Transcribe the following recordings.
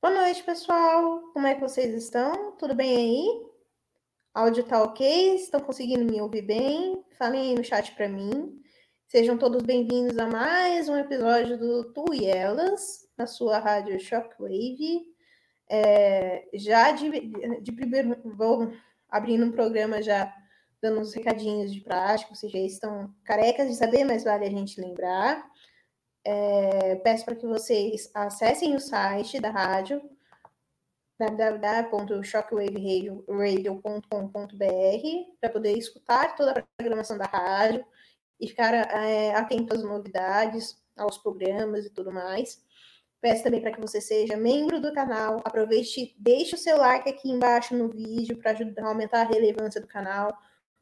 Boa noite, pessoal. Como é que vocês estão? Tudo bem aí? Áudio tá ok? Estão conseguindo me ouvir bem? Falem aí no chat para mim. Sejam todos bem-vindos a mais um episódio do Tu e Elas, na sua rádio Shockwave. É, já de, de primeiro, vou abrindo um programa já dando uns recadinhos de prática, vocês já estão carecas de saber, mas vale a gente lembrar. É, peço para que vocês acessem o site da rádio www.shockwaveradio.com.br para poder escutar toda a programação da rádio e ficar é, atento às novidades, aos programas e tudo mais. Peço também para que você seja membro do canal. Aproveite, deixe o seu like aqui embaixo no vídeo para ajudar a aumentar a relevância do canal.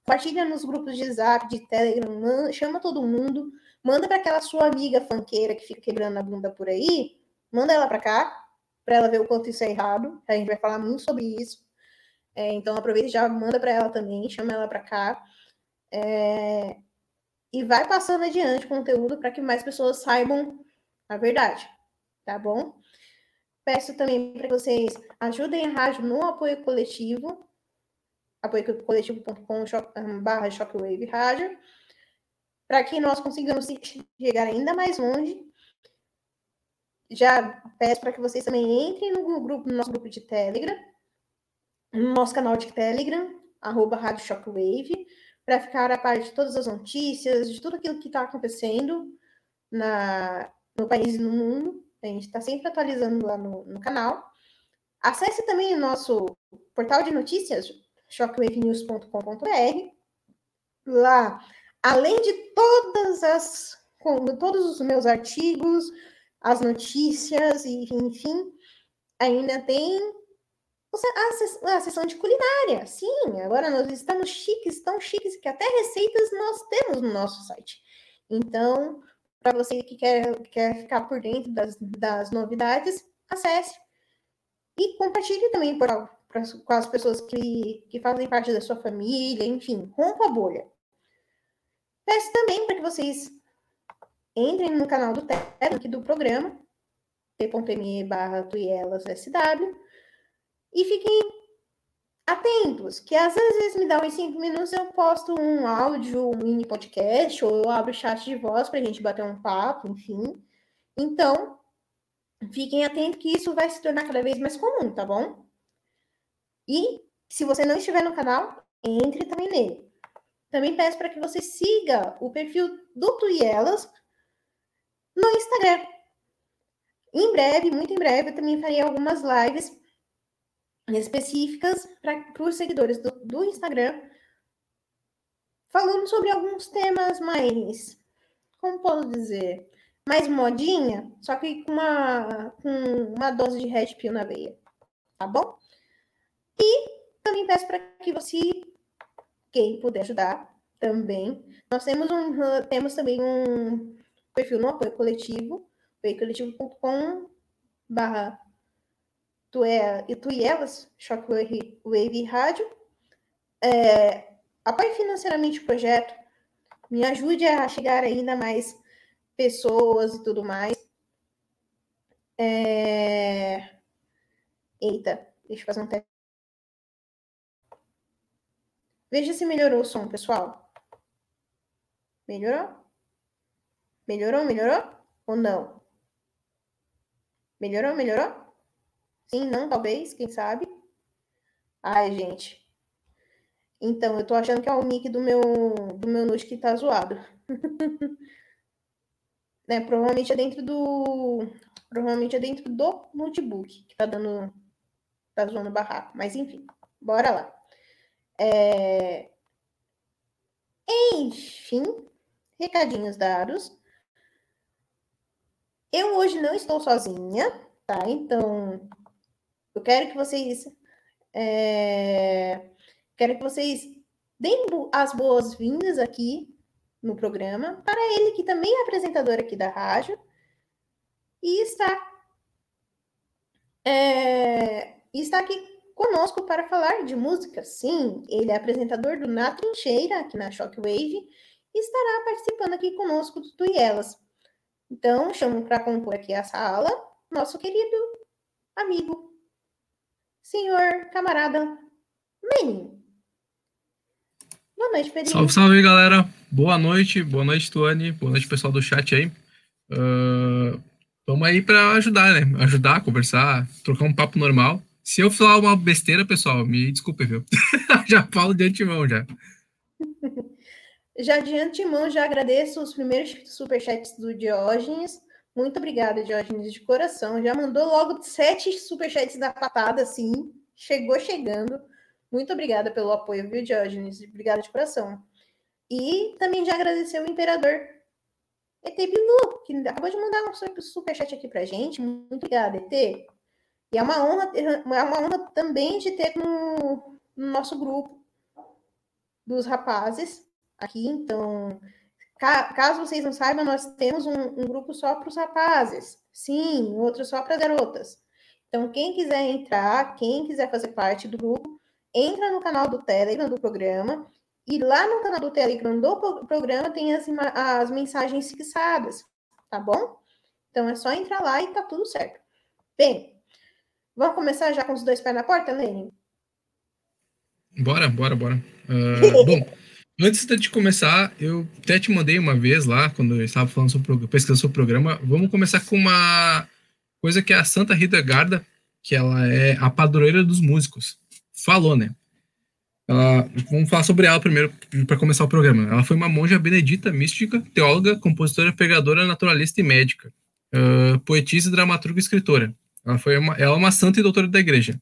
Compartilha nos grupos de Zap, de Telegram, chama todo mundo Manda para aquela sua amiga fanqueira que fica quebrando a bunda por aí, manda ela para cá, para ela ver o quanto isso é errado. A gente vai falar muito sobre isso. É, então aproveita e já manda para ela também, chama ela para cá. É, e vai passando adiante o conteúdo para que mais pessoas saibam a verdade, tá bom? Peço também para vocês ajudem a rádio no apoio coletivo, apoiocoletivo.com/barra Shockwave Rádio para que nós consigamos chegar ainda mais longe. Já peço para que vocês também entrem no grupo, no nosso grupo de Telegram, no nosso canal de Telegram, arroba Rádio Shockwave, para ficar a par de todas as notícias, de tudo aquilo que está acontecendo na, no país e no mundo. A gente está sempre atualizando lá no, no canal. Acesse também o nosso portal de notícias, shockwavenews.com.br. Lá além de todas as todos os meus artigos, as notícias e enfim, ainda tem a, sessão de culinária. Sim, agora nós estamos chiques, tão chiques que até receitas nós temos no nosso site. Então, para você que quer, quer ficar por dentro das, das novidades, acesse e compartilhe também pra, com as pessoas que, que fazem parte da sua família, enfim, rompa a bolha. Peço também para que vocês entrem no canal do Telegram aqui do programa, t.me barra e fiquem atentos, que às vezes me dá uns 5 minutos, eu posto um áudio, um mini podcast, ou eu abro chat de voz para a gente bater um papo, enfim. Então, fiquem atentos que isso vai se tornar cada vez mais comum, tá bom? E se você não estiver no canal, entre também nele. Também peço para que você siga o perfil do Tuielas no Instagram. Em breve, muito em breve, eu também farei algumas lives específicas para os seguidores do, do Instagram, falando sobre alguns temas mais, como posso dizer, mais modinha, só que com uma, com uma dose de red pill na veia, tá bom? E também peço para que você quem puder ajudar também. Nós temos, um, temos também um perfil no apoio coletivo, apoiocoletivo.com barra Tuielas, Shockwave Wave Rádio. É, apoie financeiramente o projeto, me ajude a chegar ainda mais pessoas e tudo mais. É... Eita, deixa eu fazer um teste. Veja se melhorou o som, pessoal. Melhorou? Melhorou, melhorou? Ou não? Melhorou, melhorou? Sim, não, talvez, quem sabe? Ai, gente. Então, eu tô achando que é o mic do meu, do meu note que tá zoado. né, provavelmente é dentro do. Provavelmente é dentro do notebook que tá dando. Tá zoando barraco. Mas enfim, bora lá. É... Enfim, recadinhos dados. Eu hoje não estou sozinha, tá? Então, eu quero que vocês. É... Quero que vocês deem as boas-vindas aqui no programa para ele, que também é apresentador aqui da rádio e está, é, está aqui conosco para falar de música. Sim, ele é apresentador do Na Trincheira, aqui na Shockwave, e estará participando aqui conosco do Elas. Então, chamo para compor aqui a sala nosso querido amigo, senhor, camarada Menin. Boa noite, Pedrinho. Salve, salve, galera. Boa noite, boa noite, Tuane. Boa noite, pessoal do chat aí. Uh, vamos aí para ajudar, né? Ajudar, conversar, trocar um papo normal. Se eu falar uma besteira, pessoal, me desculpe, viu? já falo de antemão, já. Já de antemão, já agradeço os primeiros superchats do Diógenes. Muito obrigada, Diógenes, de coração. Já mandou logo sete superchats da patada, assim. Chegou chegando. Muito obrigada pelo apoio, viu, Diógenes? Obrigada de coração. E também já agradeceu o Imperador ET Bilu, que acabou de mandar um superchat aqui pra gente. Muito obrigada, ET. E é uma honra, é uma honra também de ter no, no nosso grupo dos rapazes aqui. Então, ca, caso vocês não saibam, nós temos um, um grupo só para os rapazes. Sim, outro só para garotas. Então, quem quiser entrar, quem quiser fazer parte do grupo, entra no canal do Telegram do programa. E lá no canal do Telegram do programa tem as, as mensagens fixadas, tá bom? Então é só entrar lá e tá tudo certo. Bem, Vamos começar já com os dois pés na porta, Lênin? Bora, bora, bora. Uh, bom, antes de começar, eu até te mandei uma vez lá, quando eu estava falando sobre pesquisando sobre o programa, vamos começar com uma coisa que é a Santa Rita Garda, que ela é a padroeira dos músicos. Falou, né? Ela, vamos falar sobre ela primeiro, para começar o programa. Ela foi uma monja benedita, mística, teóloga, compositora, pregadora, naturalista e médica, uh, poetisa, dramaturga e escritora. Ela foi uma, ela é uma santa e doutora da igreja.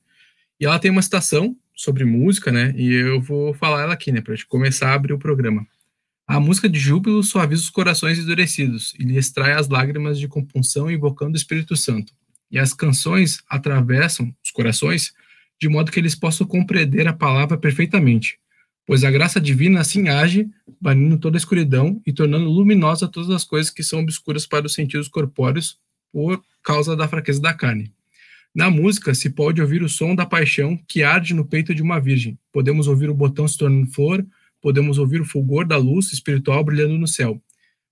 E ela tem uma citação sobre música, né? E eu vou falar ela aqui, né? Para gente começar a abrir o programa. A música de júbilo suaviza os corações endurecidos e lhe extrai as lágrimas de compunção invocando o Espírito Santo. E as canções atravessam os corações de modo que eles possam compreender a palavra perfeitamente. Pois a graça divina assim age, banindo toda a escuridão e tornando luminosa todas as coisas que são obscuras para os sentidos corpóreos por causa da fraqueza da carne. Na música se pode ouvir o som da paixão que arde no peito de uma virgem. Podemos ouvir o botão se tornando flor, podemos ouvir o fulgor da luz espiritual brilhando no céu.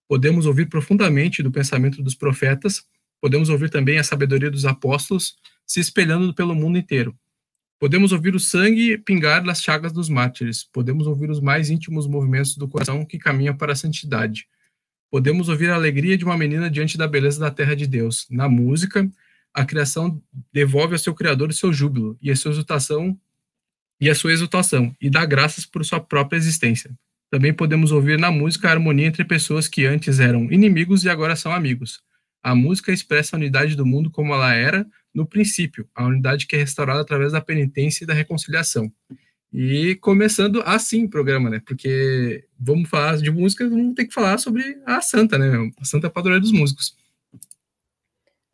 Podemos ouvir profundamente do pensamento dos profetas, podemos ouvir também a sabedoria dos apóstolos se espelhando pelo mundo inteiro. Podemos ouvir o sangue pingar das chagas dos mártires, podemos ouvir os mais íntimos movimentos do coração que caminha para a santidade. Podemos ouvir a alegria de uma menina diante da beleza da terra de Deus. Na música, a criação devolve ao seu criador o seu júbilo e a sua exultação e a sua exultação e dá graças por sua própria existência. Também podemos ouvir na música a harmonia entre pessoas que antes eram inimigos e agora são amigos. A música expressa a unidade do mundo como ela era no princípio, a unidade que é restaurada através da penitência e da reconciliação. E começando assim o programa, né? Porque vamos falar de música, vamos ter que falar sobre a Santa, né? A Santa Padroeira dos Músicos.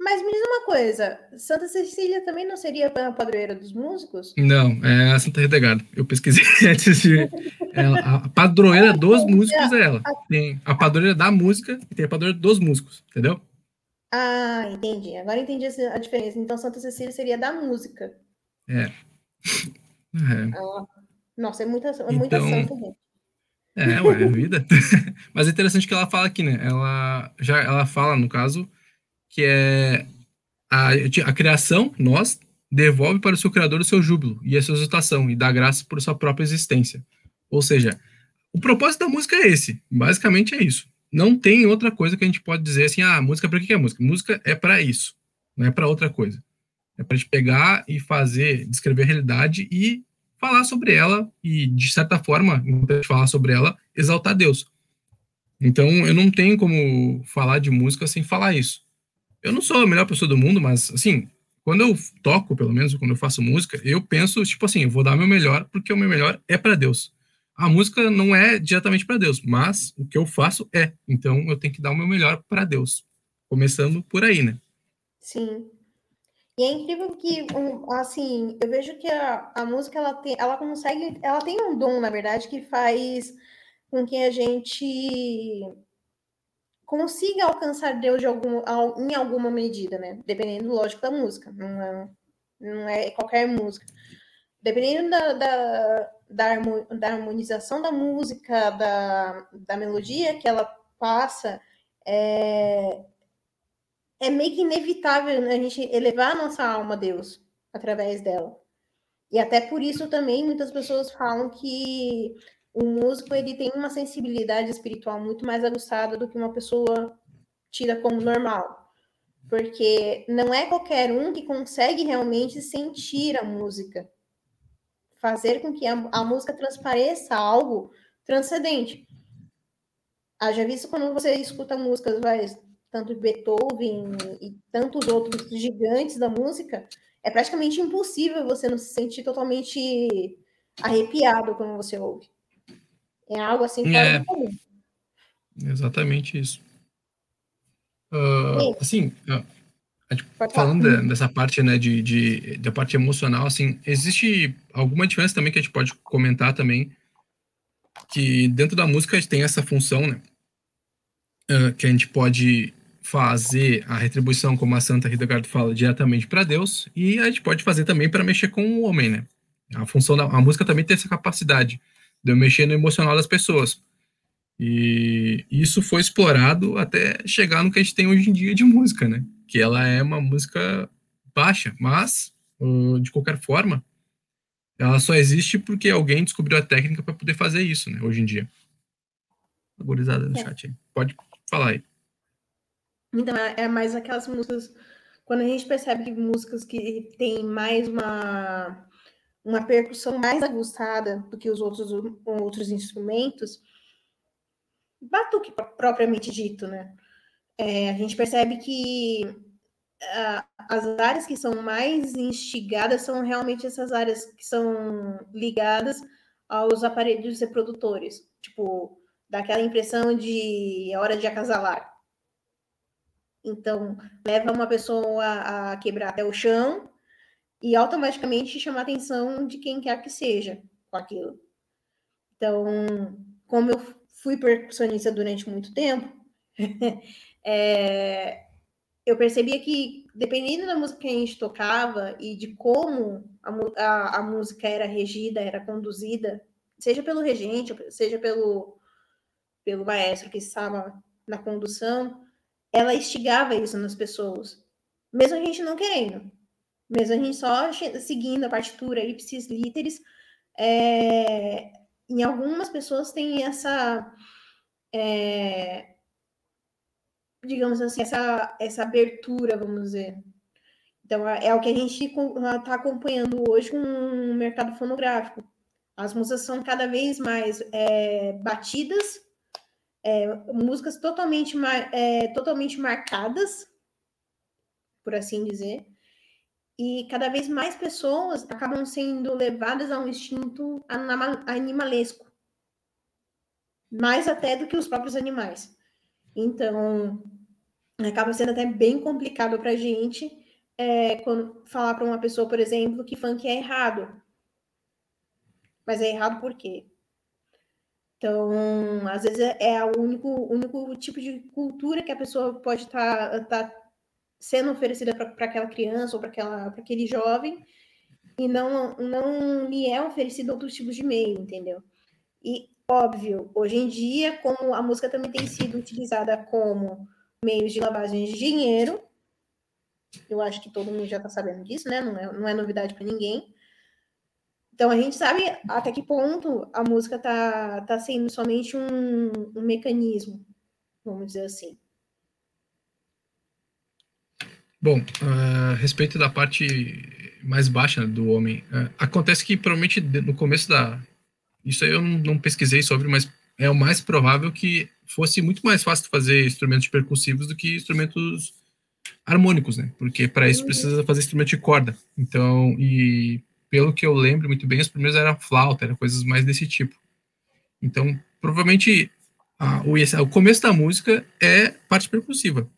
Mas me diz uma coisa, Santa Cecília também não seria a padroeira dos músicos? Não, é a Santa Redegarda. Eu pesquisei antes de. Ela, a padroeira dos músicos é ela. Tem a padroeira da música e tem a padroeira dos músicos, entendeu? Ah, entendi. Agora entendi a diferença. Então Santa Cecília seria da música. É. É. Ah, nossa, é muita, é muita então, santa, gente. É, ué, é vida. Mas é interessante que ela fala aqui, né? Ela já ela fala, no caso, que é a, a criação, nós, devolve para o seu criador o seu júbilo e a sua exultação e dá graça por sua própria existência. Ou seja, o propósito da música é esse. Basicamente é isso. Não tem outra coisa que a gente pode dizer assim, ah, música para que é música? Música é para isso, não é para outra coisa. É para gente pegar e fazer, descrever a realidade e falar sobre ela e, de certa forma, falar sobre ela, exaltar Deus. Então, eu não tenho como falar de música sem falar isso. Eu não sou a melhor pessoa do mundo, mas, assim, quando eu toco, pelo menos, quando eu faço música, eu penso, tipo assim, eu vou dar meu melhor, porque o meu melhor é para Deus. A música não é diretamente para Deus, mas o que eu faço é. Então, eu tenho que dar o meu melhor para Deus. Começando por aí, né? Sim. E é incrível que, assim, eu vejo que a, a música, ela, tem, ela consegue, ela tem um dom, na verdade, que faz com que a gente consiga alcançar Deus de algum, em alguma medida, né? Dependendo, lógico, da música. Não é, não é qualquer música. Dependendo da, da, da, harmonização da música, da, da melodia que ela passa, é, é meio que inevitável a gente elevar a nossa alma a Deus através dela. E até por isso também muitas pessoas falam que o músico ele tem uma sensibilidade espiritual muito mais aguçada do que uma pessoa tida como normal. Porque não é qualquer um que consegue realmente sentir a música. Fazer com que a, a música transpareça algo transcendente. Haja visto quando você escuta músicas, vai, tanto de Beethoven e tantos outros gigantes da música, é praticamente impossível você não se sentir totalmente arrepiado quando você ouve. É algo assim fora é. comum. Exatamente isso. Uh, assim, uh, falando de, dessa parte, né, de, de, da parte emocional, assim, existe alguma diferença também que a gente pode comentar também, que dentro da música a gente tem essa função, né, uh, que a gente pode fazer a retribuição, como a Santa Hildegard fala, diretamente para Deus, e a gente pode fazer também para mexer com o homem, né? A função da a música também tem essa capacidade de eu mexer no emocional das pessoas. E isso foi explorado até chegar no que a gente tem hoje em dia de música, né? Que ela é uma música baixa, mas de qualquer forma, ela só existe porque alguém descobriu a técnica para poder fazer isso, né? Hoje em dia. Agorizada no é. chat aí. Pode falar aí. Então, é, é mais aquelas músicas. Quando a gente percebe que músicas que tem mais uma, uma percussão mais aguçada do que os outros, outros instrumentos, batuque propriamente dito, né? É, a gente percebe que as áreas que são mais instigadas são realmente essas áreas que são ligadas aos aparelhos reprodutores. Tipo, dá aquela impressão de é hora de acasalar. Então, leva uma pessoa a quebrar até o chão e automaticamente chama a atenção de quem quer que seja com aquilo. Então, como eu fui percussionista durante muito tempo, é, eu percebia que, dependendo da música que a gente tocava e de como a, a, a música era regida, era conduzida, seja pelo regente, seja pelo, pelo maestro que estava na condução, ela instigava isso nas pessoas, mesmo a gente não querendo, mesmo a gente só seguindo a partitura ipsis literis, é, em algumas pessoas tem essa, é, digamos assim, essa, essa abertura, vamos dizer. Então, é, é o que a gente está acompanhando hoje com o mercado fonográfico. As músicas são cada vez mais é, batidas é, músicas totalmente, é, totalmente marcadas, por assim dizer, e cada vez mais pessoas acabam sendo levadas a um instinto animalesco, mais até do que os próprios animais. Então, acaba sendo até bem complicado para a gente é, quando falar para uma pessoa, por exemplo, que funk é errado. Mas é errado por quê? Então, às vezes é o único, único tipo de cultura que a pessoa pode estar tá, tá sendo oferecida para aquela criança ou para aquele jovem, e não, não lhe é oferecido outros tipos de meio, entendeu? E, óbvio, hoje em dia, como a música também tem sido utilizada como meio de lavagem de dinheiro, eu acho que todo mundo já está sabendo disso, né? Não é, não é novidade para ninguém. Então a gente sabe até que ponto a música tá, tá sendo somente um, um mecanismo, vamos dizer assim. Bom, a respeito da parte mais baixa do homem, uh, acontece que provavelmente no começo da. Isso aí eu não, não, pesquisei sobre, mas é o mais provável que fosse muito mais fácil fazer instrumentos percussivos do que instrumentos harmônicos, né? Porque para isso uhum. precisa fazer instrumento de corda. Então, e pelo que eu lembro muito bem, os primeiros eram flauta, eram coisas mais desse tipo. Então, provavelmente, a, o, o começo da música é parte percussiva.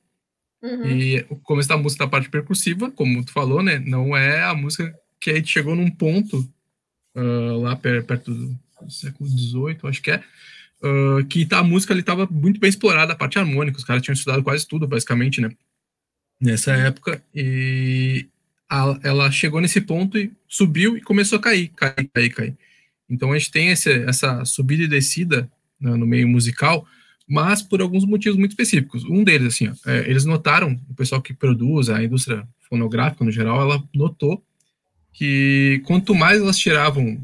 Uhum. E o começo da música da parte percussiva, como tu falou, né? Não é a música que a gente chegou num ponto uh, lá perto do século XVIII, acho que é, uh, que tá, a música ali estava muito bem explorada, a parte harmônica, os caras tinham estudado quase tudo, basicamente, né? Nessa época, e ela chegou nesse ponto e subiu e começou a cair, cair, cair, cair. Então a gente tem esse, essa subida e descida né, no meio musical, mas por alguns motivos muito específicos. Um deles, assim, ó, é, eles notaram, o pessoal que produz, a indústria fonográfica no geral, ela notou que quanto mais elas tiravam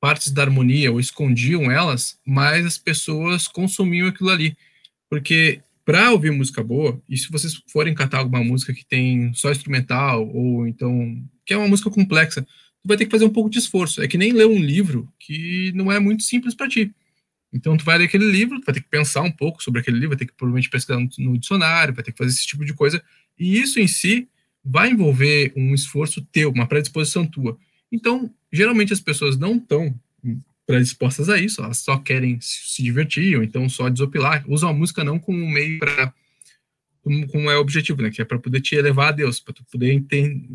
partes da harmonia ou escondiam elas, mais as pessoas consumiam aquilo ali. Porque para ouvir música boa, e se vocês forem catar alguma música que tem só instrumental, ou então que é uma música complexa, tu vai ter que fazer um pouco de esforço. É que nem ler um livro que não é muito simples para ti. Então, tu vai ler aquele livro, tu vai ter que pensar um pouco sobre aquele livro, vai ter que provavelmente pesquisar no, no dicionário, vai ter que fazer esse tipo de coisa. E isso em si vai envolver um esforço teu, uma predisposição tua. Então, geralmente as pessoas não estão predispostas a isso, elas só querem se divertir, ou então só desopilar, usam a música não como um meio para como, como, é o objetivo, né, que é para poder te elevar a Deus, para tu poder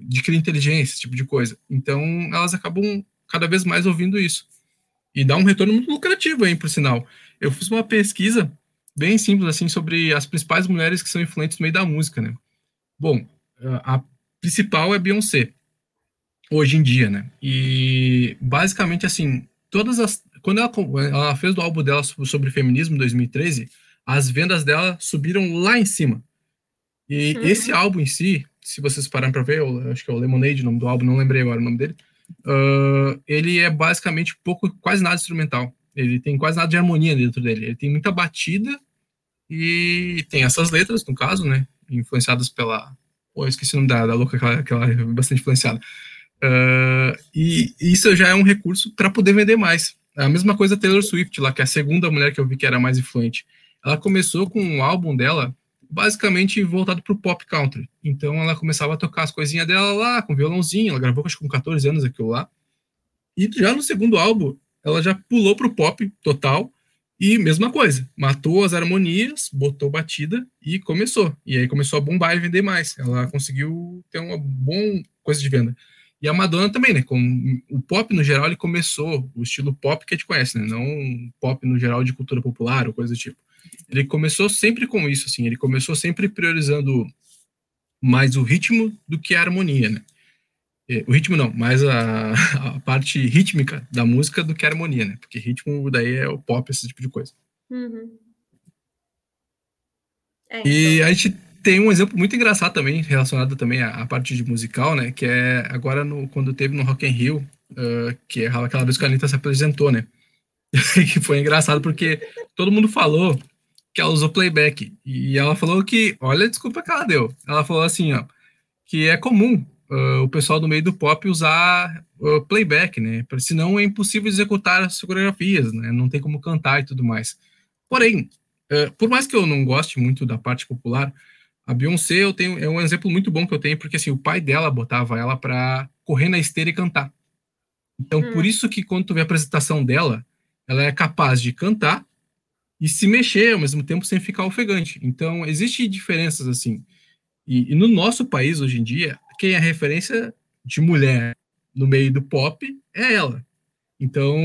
adquirir inteligência, esse tipo de coisa. Então, elas acabam cada vez mais ouvindo isso. E dá um retorno muito lucrativo, hein, por sinal. Eu fiz uma pesquisa bem simples, assim, sobre as principais mulheres que são influentes no meio da música, né. Bom, a principal é Beyoncé, hoje em dia, né. E, basicamente, assim, todas as... Quando ela, ela fez o álbum dela sobre feminismo, em 2013, as vendas dela subiram lá em cima. E uhum. esse álbum em si, se vocês pararem para ver, eu acho que é o Lemonade, o nome do álbum, não lembrei agora o nome dele, uh, ele é basicamente pouco, quase nada instrumental. Ele tem quase nada de harmonia dentro dele. Ele tem muita batida e tem essas letras, no caso, né? Influenciadas pela. Pô, eu esqueci o nome da, da louca, aquela, aquela é bastante influenciada. Uh, e isso já é um recurso para poder vender mais. A mesma coisa Taylor Swift, lá, que é a segunda mulher que eu vi que era mais influente. Ela começou com um álbum dela basicamente voltado para o pop country. Então ela começava a tocar as coisinhas dela lá, com violãozinho, ela gravou acho com 14 anos aquilo lá. E já no segundo álbum, ela já pulou para o pop total e mesma coisa, matou as harmonias, botou batida e começou. E aí começou a bombar e vender mais. Ela conseguiu ter uma boa coisa de venda. E a Madonna também, né? Com o pop no geral, ele começou o estilo pop que a gente conhece, né? Não pop no geral de cultura popular ou coisa do tipo ele começou sempre com isso, assim, ele começou sempre priorizando mais o ritmo do que a harmonia, né? É, o ritmo não, mais a, a, parte rítmica da música do que a harmonia, né? Porque ritmo daí é o pop, esse tipo de coisa. Uhum. É, então... E a gente tem um exemplo muito engraçado também, relacionado também à, à, parte de musical, né? Que é agora no, quando teve no Rock in Rio, uh, que é aquela vez que a Anitta se apresentou, né? que foi engraçado porque todo mundo falou que ela usou playback. E ela falou que, olha a desculpa que ela deu. Ela falou assim, ó, que é comum uh, o pessoal do meio do pop usar uh, playback, né? Senão é impossível executar as coreografias, né? Não tem como cantar e tudo mais. Porém, uh, por mais que eu não goste muito da parte popular, a Beyoncé eu tenho, é um exemplo muito bom que eu tenho, porque assim, o pai dela botava ela para correr na esteira e cantar. Então, hum. por isso que quando tu vê a apresentação dela, ela é capaz de cantar e se mexer ao mesmo tempo sem ficar ofegante. Então, existem diferenças assim. E, e, no nosso país, hoje em dia, quem é referência de mulher no meio do pop é ela. Então,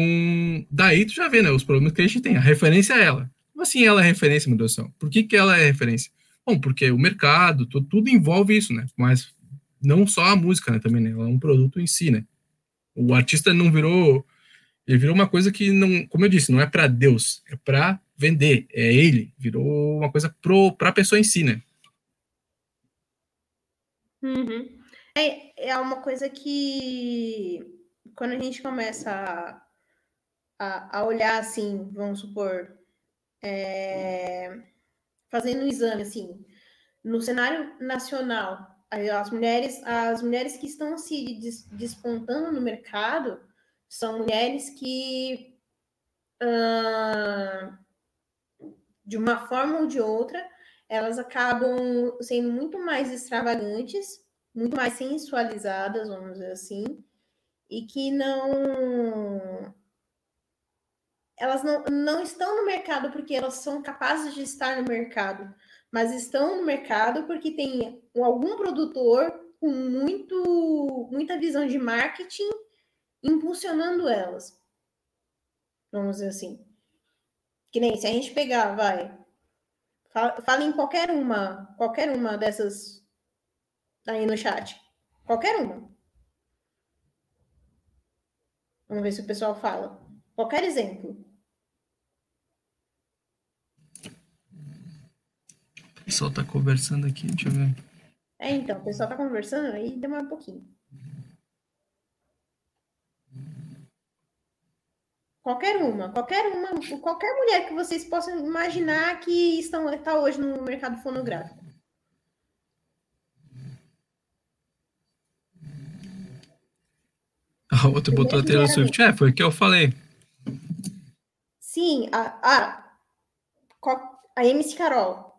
daí tu já vê, né, os problemas que a gente tem. A referência é ela. Como assim ela é referência, meu Deus do céu? Por que, que ela é referência? Bom, porque o mercado, tudo, tudo envolve isso, né? Mas não só a música, né, também, né? Ela é um produto em si, né? O artista não virou... Ele virou uma coisa que, não, como eu disse, não é para Deus, é para vender, é ele, virou uma coisa para a pessoa em si, né? Uhum. É, é uma coisa que quando a gente começa a, a, a olhar assim, vamos supor, é, fazendo um exame assim, no cenário nacional, as mulheres, as mulheres que estão se despontando no mercado são mulheres que uh, de uma forma ou de outra, elas acabam sendo muito mais extravagantes, muito mais sensualizadas, vamos dizer assim, e que não. Elas não, não estão no mercado porque elas são capazes de estar no mercado, mas estão no mercado porque tem algum produtor com muito, muita visão de marketing impulsionando elas. Vamos dizer assim. Que nem se a gente pegar, vai. Fala, fala em qualquer uma, qualquer uma dessas aí no chat. Qualquer uma. Vamos ver se o pessoal fala. Qualquer exemplo. Pessoal tá conversando aqui, deixa eu ver. É, então, o pessoal tá conversando, aí demora um pouquinho. Qualquer uma, qualquer uma, qualquer mulher que vocês possam imaginar que estão está hoje no mercado fonográfico. A outra botou a Taylor Swift. É, foi o que eu falei. Sim, a, a, a MC Carol,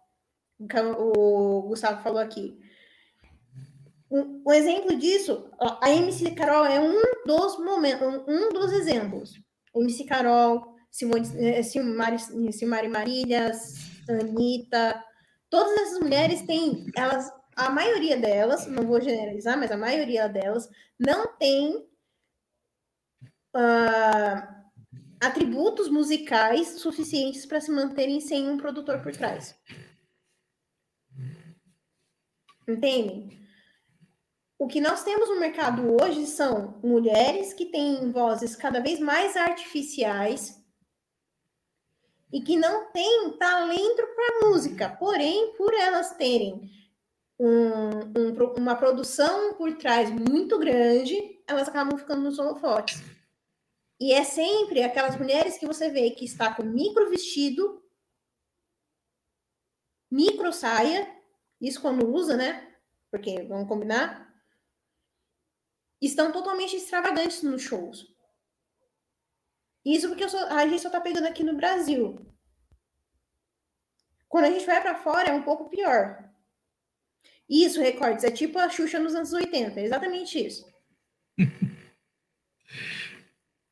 o Gustavo falou aqui. Um, um exemplo disso, a MC Carol é um dos momentos, um dos exemplos. MC Carol, Simone, eh, Marílias, Anitta, todas essas mulheres têm, elas, a maioria delas, não vou generalizar, mas a maioria delas não tem uh, atributos musicais suficientes para se manterem sem um produtor por trás. Entendem? O que nós temos no mercado hoje são mulheres que têm vozes cada vez mais artificiais e que não têm talento para música, porém, por elas terem um, um, uma produção por trás muito grande, elas acabam ficando nos holofotes. E é sempre aquelas mulheres que você vê que está com micro vestido, micro saia, isso quando usa, né? Porque vamos combinar, estão totalmente extravagantes nos shows. Isso porque sou, a gente só tá pegando aqui no Brasil. Quando a gente vai para fora é um pouco pior. Isso, recordes, é tipo a Xuxa nos anos 80, é exatamente isso.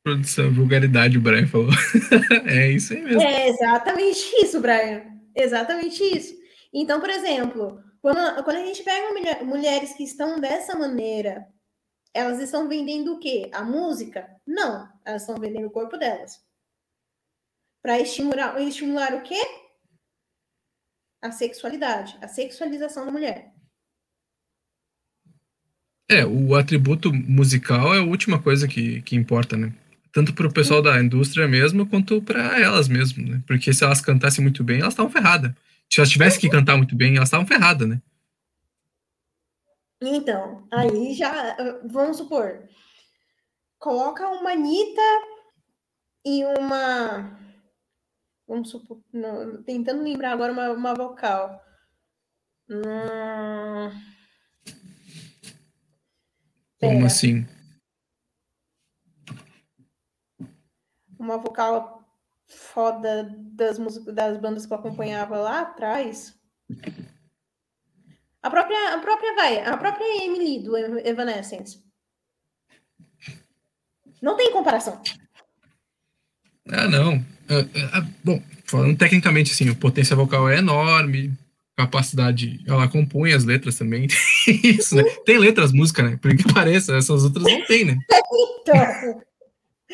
Produção, vulgaridade, o Brian falou. é isso aí mesmo. É exatamente isso, Brian. Exatamente isso. Então, por exemplo, quando, quando a gente pega mulher, mulheres que estão dessa maneira, elas estão vendendo o quê? A música? Não, elas estão vendendo o corpo delas. Para estimular, estimular o quê? A sexualidade, a sexualização da mulher. É, o atributo musical é a última coisa que, que importa, né? tanto para o pessoal da indústria mesmo, quanto para elas mesmo, né? Porque se elas cantassem muito bem, elas estavam ferradas. Se elas tivessem que cantar muito bem, elas estavam ferradas, né? Então, aí já, vamos supor, coloca uma Anitta e uma. Vamos supor, não, tentando lembrar agora uma, uma vocal. Hum... Como assim? uma vocal foda das, das bandas que eu acompanhava lá atrás. A própria, a própria vai, a própria Emily do Evanescence. Não tem comparação. Ah, não. Ah, ah, bom, falando tecnicamente, assim, o potência vocal é enorme, capacidade, ela compõe as letras também. Isso, né? Tem letras, música, né? Por que pareça, essas outras não tem, né? então.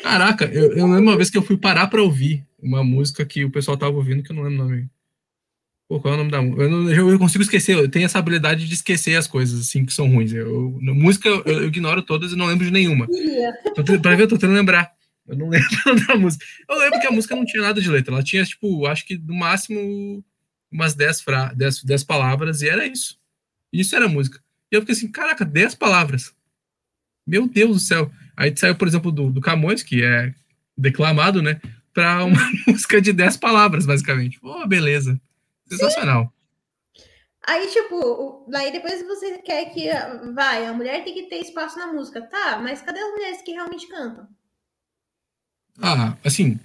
Caraca, eu, eu lembro uma vez que eu fui parar pra ouvir uma música que o pessoal tava ouvindo, que eu não lembro o nome. Pô, qual é o nome da música? Eu, não, eu, consigo esquecer, eu tenho essa habilidade de esquecer as coisas, assim, que são ruins. Eu, música eu, eu, ignoro todas e não lembro de nenhuma. Pra ver, eu tô tentando lembrar. Eu não lembro da música. Eu lembro que a música não tinha nada de letra. Ela tinha, tipo, acho que no máximo umas 10, fra 10, 10 palavras e era isso. Isso era música. E eu fiquei assim, caraca, 10 palavras. Meu Deus do céu. Aí saiu, por exemplo, do, do Camões, que é declamado, né? Para uma música de 10 palavras, basicamente. Pô, oh, beleza. Sensacional. Sim. Aí, tipo, daí depois você quer que. Vai, a mulher tem que ter espaço na música. Tá, mas cadê as mulheres que realmente cantam? Ah, assim.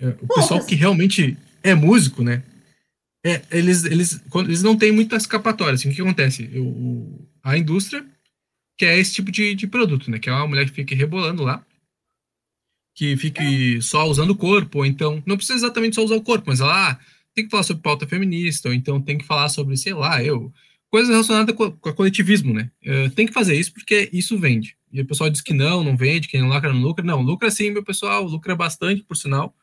É, o Poucas. pessoal que realmente é músico, né? É, eles, eles, eles não têm muita escapatória. Assim, o que acontece? Eu, a indústria que é esse tipo de, de produto, né? Que é uma mulher que fique rebolando lá, que fique só usando o corpo, ou então, não precisa exatamente só usar o corpo, mas ela ah, tem que falar sobre pauta feminista, ou então tem que falar sobre, sei lá, eu, coisas relacionadas com, com coletivismo, né? Uh, tem que fazer isso porque isso vende. E o pessoal diz que não, não vende, que não lacra, não lucra. Não, lucra sim, meu pessoal, lucra bastante, por sinal.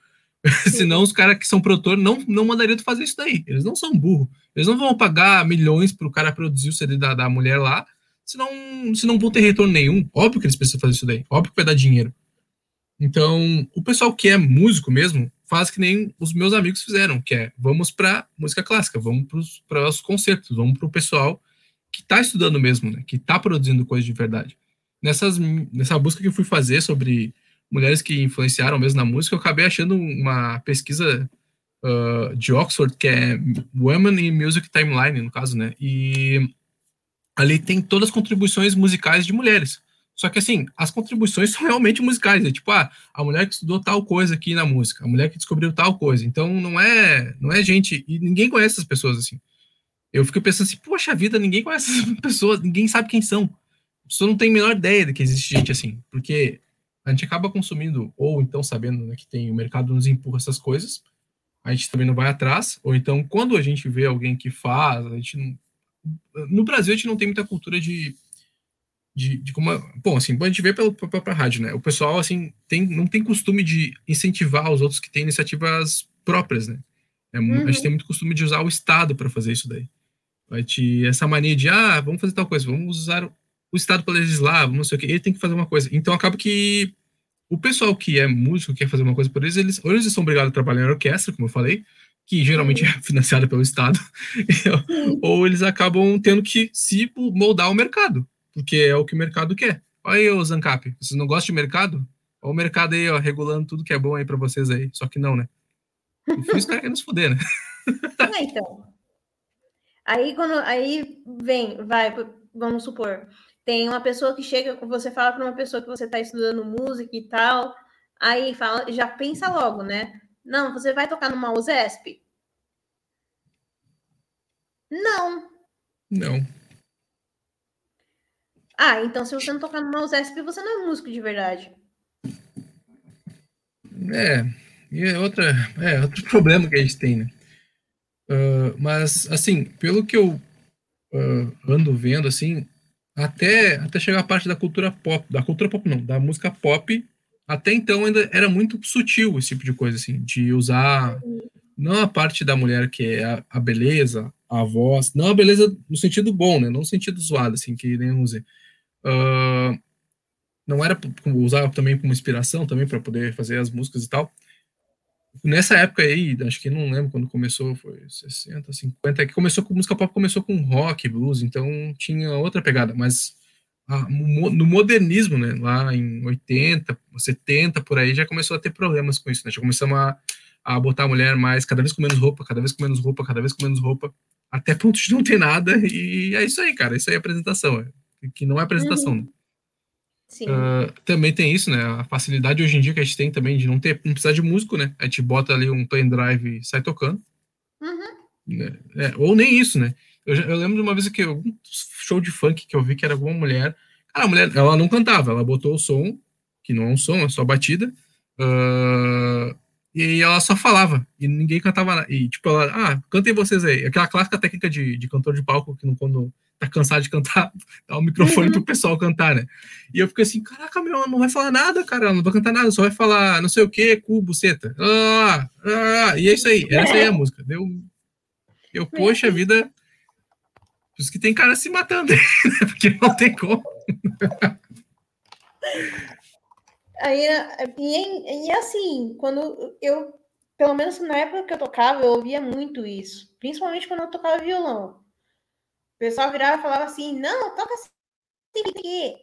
Senão os caras que são produtor não, não mandariam fazer isso daí. Eles não são burro. Eles não vão pagar milhões pro cara produzir o CD da, da mulher lá se não, se não vão ter retorno nenhum. Óbvio que eles precisam fazer isso daí. Óbvio que vai dar dinheiro. Então, o pessoal que é músico mesmo, faz que nem os meus amigos fizeram, que é vamos para música clássica, vamos para os concertos, vamos para o pessoal que está estudando mesmo, né, que está produzindo coisa de verdade. Nessas, nessa busca que eu fui fazer sobre mulheres que influenciaram mesmo na música, eu acabei achando uma pesquisa uh, de Oxford, que é Women in Music Timeline, no caso, né, e ali tem todas as contribuições musicais de mulheres. Só que, assim, as contribuições são realmente musicais. É tipo, ah, a mulher que estudou tal coisa aqui na música, a mulher que descobriu tal coisa. Então, não é, não é gente. E ninguém conhece essas pessoas, assim. Eu fico pensando assim, poxa vida, ninguém conhece essas pessoas, ninguém sabe quem são. A pessoa não tem a menor ideia de que existe gente assim. Porque a gente acaba consumindo, ou então sabendo né, que tem o mercado nos empurra essas coisas, a gente também não vai atrás. Ou então, quando a gente vê alguém que faz, a gente não. No Brasil, a gente não tem muita cultura de de, de como. Bom, assim, a gente vê pela própria rádio, né? O pessoal, assim, tem, não tem costume de incentivar os outros que têm iniciativas próprias, né? É, uhum. A gente tem muito costume de usar o Estado para fazer isso daí. Vai te, essa mania de, ah, vamos fazer tal coisa, vamos usar o Estado para legislar, vamos não sei o que, ele tem que fazer uma coisa. Então acaba que o pessoal que é músico, quer fazer uma coisa por eles, eles ou eles são obrigados a trabalhar em orquestra, como eu falei, que geralmente é financiada pelo Estado, ou eles acabam tendo que se moldar ao mercado porque é o que o mercado quer. Olha aí, ô Zancap, vocês não gostam de mercado? Olha o mercado aí, ó, regulando tudo que é bom aí para vocês aí. Só que não, né? Enfim, os caras querem nos foder, né? É, então. Aí, quando, aí vem, vai, vamos supor, tem uma pessoa que chega, você fala para uma pessoa que você está estudando música e tal, aí fala, já pensa logo, né? Não, você vai tocar numa USESP? Não. Não. Ah, então se você não tocar no USESP, você não é músico de verdade. É, e é, outra, é outro problema que a gente tem, né? Uh, mas, assim, pelo que eu uh, ando vendo, assim, até, até chegar a parte da cultura pop, da cultura pop não, da música pop, até então ainda era muito sutil esse tipo de coisa, assim, de usar não a parte da mulher que é a, a beleza, a voz, não a beleza no sentido bom, né, não no sentido zoado, assim, que nem usei, Uh, não era usar também como inspiração também para poder fazer as músicas e tal. Nessa época aí, acho que não lembro quando começou, foi 60, 50, que começou com música pop, começou com rock, blues, então tinha outra pegada, mas a, no modernismo, né, lá em 80, 70, por aí, já começou a ter problemas com isso, né, já começamos a, a botar a mulher mais, cada vez com menos roupa, cada vez com menos roupa, cada vez com menos roupa, até ponto de não ter nada, e é isso aí, cara, isso aí é apresentação, é que não é apresentação. Uhum. Uh, também tem isso, né? A facilidade hoje em dia que a gente tem também de não ter, não precisar de músico, né? A gente bota ali um pendrive e sai tocando. Uhum. É, é, ou nem isso, né? Eu, eu, lembro de uma vez que um show de funk que eu vi que era alguma mulher. Cara, a mulher, ela não cantava, ela botou o som, que não é um som, é só batida. Uh, e ela só falava, e ninguém cantava. E tipo, ela, ah, cantem vocês aí. Aquela clássica técnica de, de cantor de palco que não, quando tá cansado de cantar, dá o microfone uhum. pro pessoal cantar, né? E eu fiquei assim, caraca, meu, ela não vai falar nada, cara, ela não vai cantar nada, só vai falar não sei o que, cu, buceta. Ah, ah, e é isso aí, essa aí é a música. Deu, eu, poxa vida, por isso que tem cara se matando, né? porque não tem como. Aí, e, e assim, quando eu, pelo menos na época que eu tocava, eu ouvia muito isso, principalmente quando eu tocava violão. O pessoal virava e falava assim: não, toca assim aqui.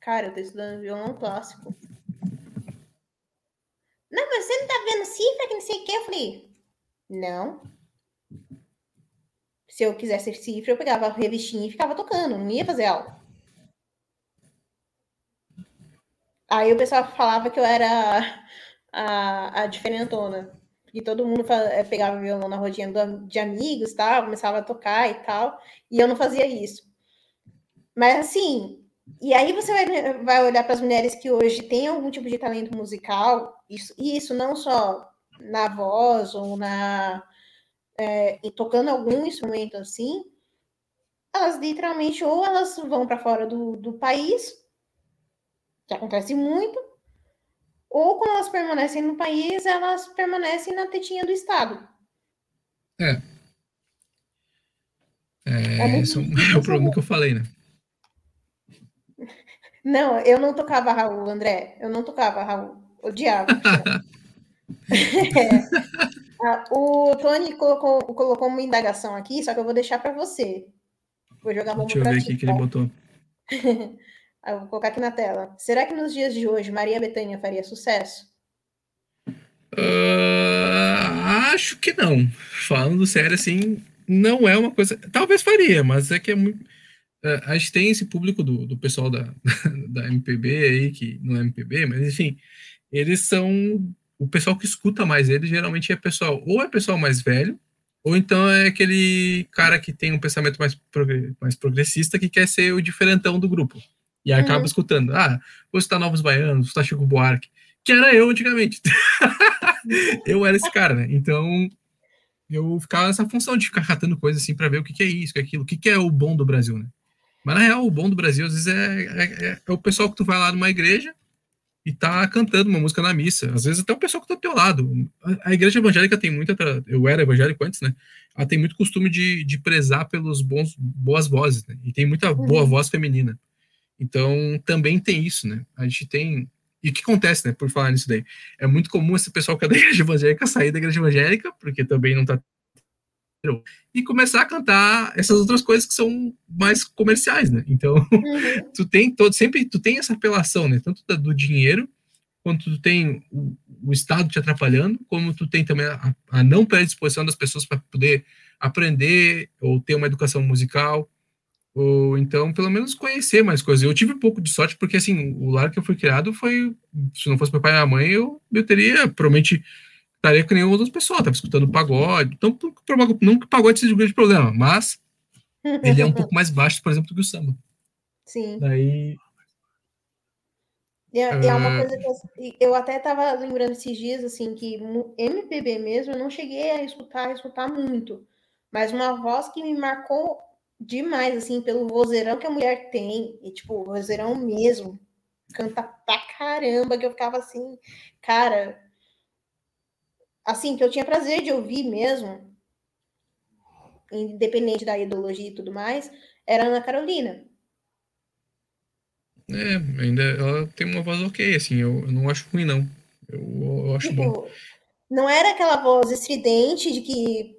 Cara, eu tô estudando violão clássico. Não, mas você não tá vendo cifra que não sei o que? Eu falei: não. Se eu quisesse cifra, eu pegava a revistinha e ficava tocando, não ia fazer aula. Aí o pessoal falava que eu era a, a diferentona que todo mundo eh, pegava violão na rodinha de amigos, tal, começava a tocar e tal, e eu não fazia isso. Mas assim, e aí você vai, vai olhar para as mulheres que hoje têm algum tipo de talento musical, isso, isso não só na voz ou na é, tocando algum instrumento assim, elas literalmente ou elas vão para fora do, do país, que acontece muito, ou quando elas permanecem no país, elas permanecem na tetinha do Estado. É. É, é, isso é o problema que eu falei, né? Não, eu não tocava Raul, André. Eu não tocava Raul. Odiava. É. O Tony colocou, colocou uma indagação aqui, só que eu vou deixar para você. Vou jogar uma Deixa eu ver o que ele botou. Eu vou colocar aqui na tela. Será que nos dias de hoje Maria Bethânia faria sucesso? Uh, acho que não. Falando sério, assim, não é uma coisa. Talvez faria, mas é que é muito. Uh, a gente tem esse público do, do pessoal da, da MPB aí, que não é MPB, mas enfim, eles são. O pessoal que escuta mais eles geralmente é pessoal, ou é pessoal mais velho, ou então é aquele cara que tem um pensamento mais, mais progressista que quer ser o diferentão do grupo. E acaba uhum. escutando. Ah, vou escutar Novos Baianos, vou escutar Chico Buarque. Que era eu antigamente. eu era esse cara, né? Então, eu ficava nessa função de ficar catando coisas assim para ver o que, que, é isso, que é aquilo, o que, que, é o bom do Brasil, né? Mas na real, o bom do Brasil, às vezes, é, é, é, o pessoal que tu vai lá numa igreja e tá cantando uma música na missa. Às vezes até o pessoal que tá do teu lado. A, a igreja evangélica tem muita. Eu era evangélico antes, né? Ela tem muito costume de, de prezar pelos bons boas vozes, né? E tem muita boa uhum. voz feminina. Então, também tem isso, né? A gente tem e o que acontece, né, por falar nisso daí? É muito comum esse pessoal que é da igreja evangélica sair da igreja evangélica, porque também não tá e começar a cantar essas outras coisas que são mais comerciais, né? Então, uhum. tu tem todo sempre tu tem essa apelação, né? Tanto do dinheiro, quanto tu tem o, o Estado te atrapalhando, como tu tem também a, a não predisposição das pessoas para poder aprender ou ter uma educação musical ou então pelo menos conhecer mais coisas. Eu tive um pouco de sorte porque assim, o lar que eu fui criado foi, se não fosse meu pai e minha mãe, eu, eu teria provavelmente estaria com nenhuma outras pessoas, tava escutando pagode, então não que pagode seja um grande problema, mas ele é um pouco mais baixo, por exemplo, do que o samba. Sim. Daí é, é uma ah. coisa que eu, eu até estava lembrando esses dias, assim, que MPB mesmo, eu não cheguei a escutar, a escutar muito. Mas uma voz que me marcou demais, assim, pelo vozeirão que a mulher tem, e, tipo, vozeirão mesmo, canta pra caramba, que eu ficava assim, cara, assim, que eu tinha prazer de ouvir mesmo, independente da ideologia e tudo mais, era Ana Carolina. É, ainda ela tem uma voz ok, assim, eu, eu não acho ruim, não. Eu, eu acho tipo, bom. Não era aquela voz estridente de que,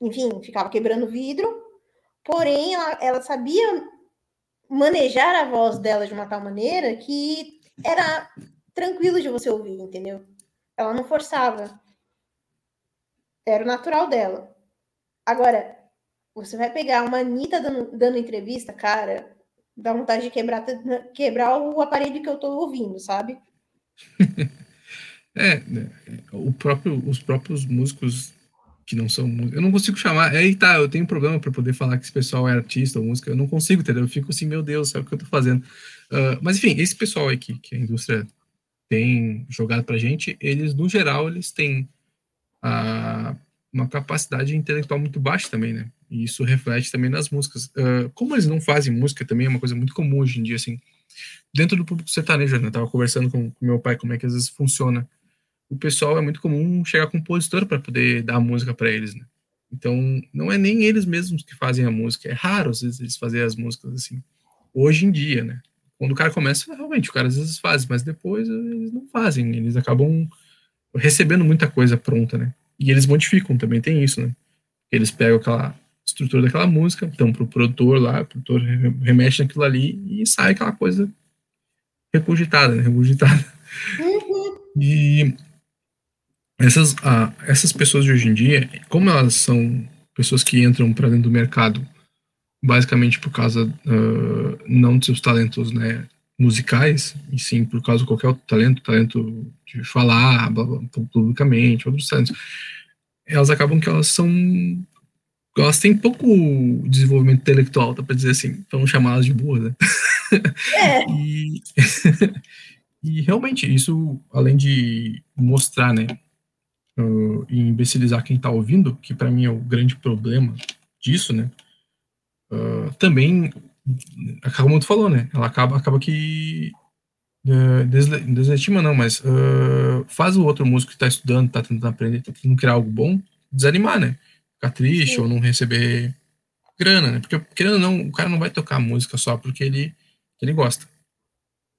enfim, ficava quebrando vidro, Porém, ela, ela sabia manejar a voz dela de uma tal maneira que era tranquilo de você ouvir, entendeu? Ela não forçava. Era o natural dela. Agora, você vai pegar uma Anitta dando, dando entrevista, cara, dá vontade de quebrar, quebrar o aparelho que eu tô ouvindo, sabe? é, né, o próprio, os próprios músicos que não são Eu não consigo chamar. Aí tá, eu tenho um problema para poder falar que esse pessoal é artista ou música. Eu não consigo, entendeu? Eu fico assim, meu Deus, sabe o que eu tô fazendo? Uh, mas enfim, esse pessoal aqui que a indústria tem jogado pra gente, eles, no geral, eles têm uh, uma capacidade intelectual muito baixa também, né? E isso reflete também nas músicas. Uh, como eles não fazem música também é uma coisa muito comum hoje em dia, assim. Dentro do público sertanejo, né? Eu tava conversando com, com meu pai como é que às vezes funciona o pessoal é muito comum chegar compositor para poder dar música para eles, né? Então, não é nem eles mesmos que fazem a música, é raro às vezes eles fazerem as músicas assim. Hoje em dia, né? Quando o cara começa, realmente, o cara às vezes faz, mas depois eles não fazem, eles acabam recebendo muita coisa pronta, né? E eles modificam também, tem isso, né? Eles pegam aquela estrutura daquela música, então pro produtor lá, o produtor remexe naquilo ali e sai aquela coisa regurgitada, né? Regurgitada. Uhum. E essas, ah, essas pessoas de hoje em dia, como elas são pessoas que entram para dentro do mercado basicamente por causa uh, não de seus talentos né, musicais, e sim por causa de qualquer outro talento, talento de falar blá, blá, publicamente, outros talentos, elas acabam que elas são elas têm pouco desenvolvimento intelectual, dá para dizer assim, vamos chamá-las de boas, né? É. e, e realmente, isso, além de mostrar, né, uh, e imbecilizar quem está ouvindo, que para mim é o grande problema disso, né? Uh, também, como tu falou, né? Ela acaba, acaba que uh, deslegitima não, mas uh, faz o outro músico que está estudando, está tentando aprender, está tentando criar algo bom, desanimar, né? Ficar triste Sim. ou não receber grana, né? Porque, querendo ou não, o cara não vai tocar música só porque ele, ele gosta.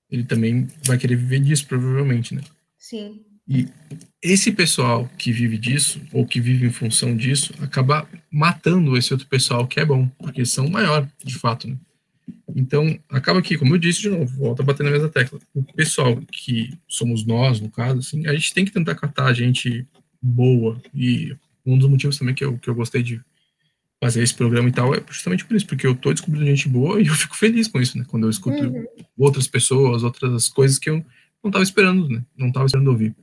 Ele também vai querer viver disso, provavelmente, né? Sim. E esse pessoal que vive disso, ou que vive em função disso, acaba matando esse outro pessoal que é bom, porque são maior, de fato, né? Então, acaba que, como eu disse de novo, volta a bater na mesma tecla. O pessoal que somos nós, no caso, assim, a gente tem que tentar catar gente boa. E um dos motivos também que eu, que eu gostei de fazer esse programa e tal é justamente por isso, porque eu tô descobrindo gente boa e eu fico feliz com isso, né? Quando eu escuto uhum. outras pessoas, outras coisas que eu não tava esperando, né? Não tava esperando ouvir.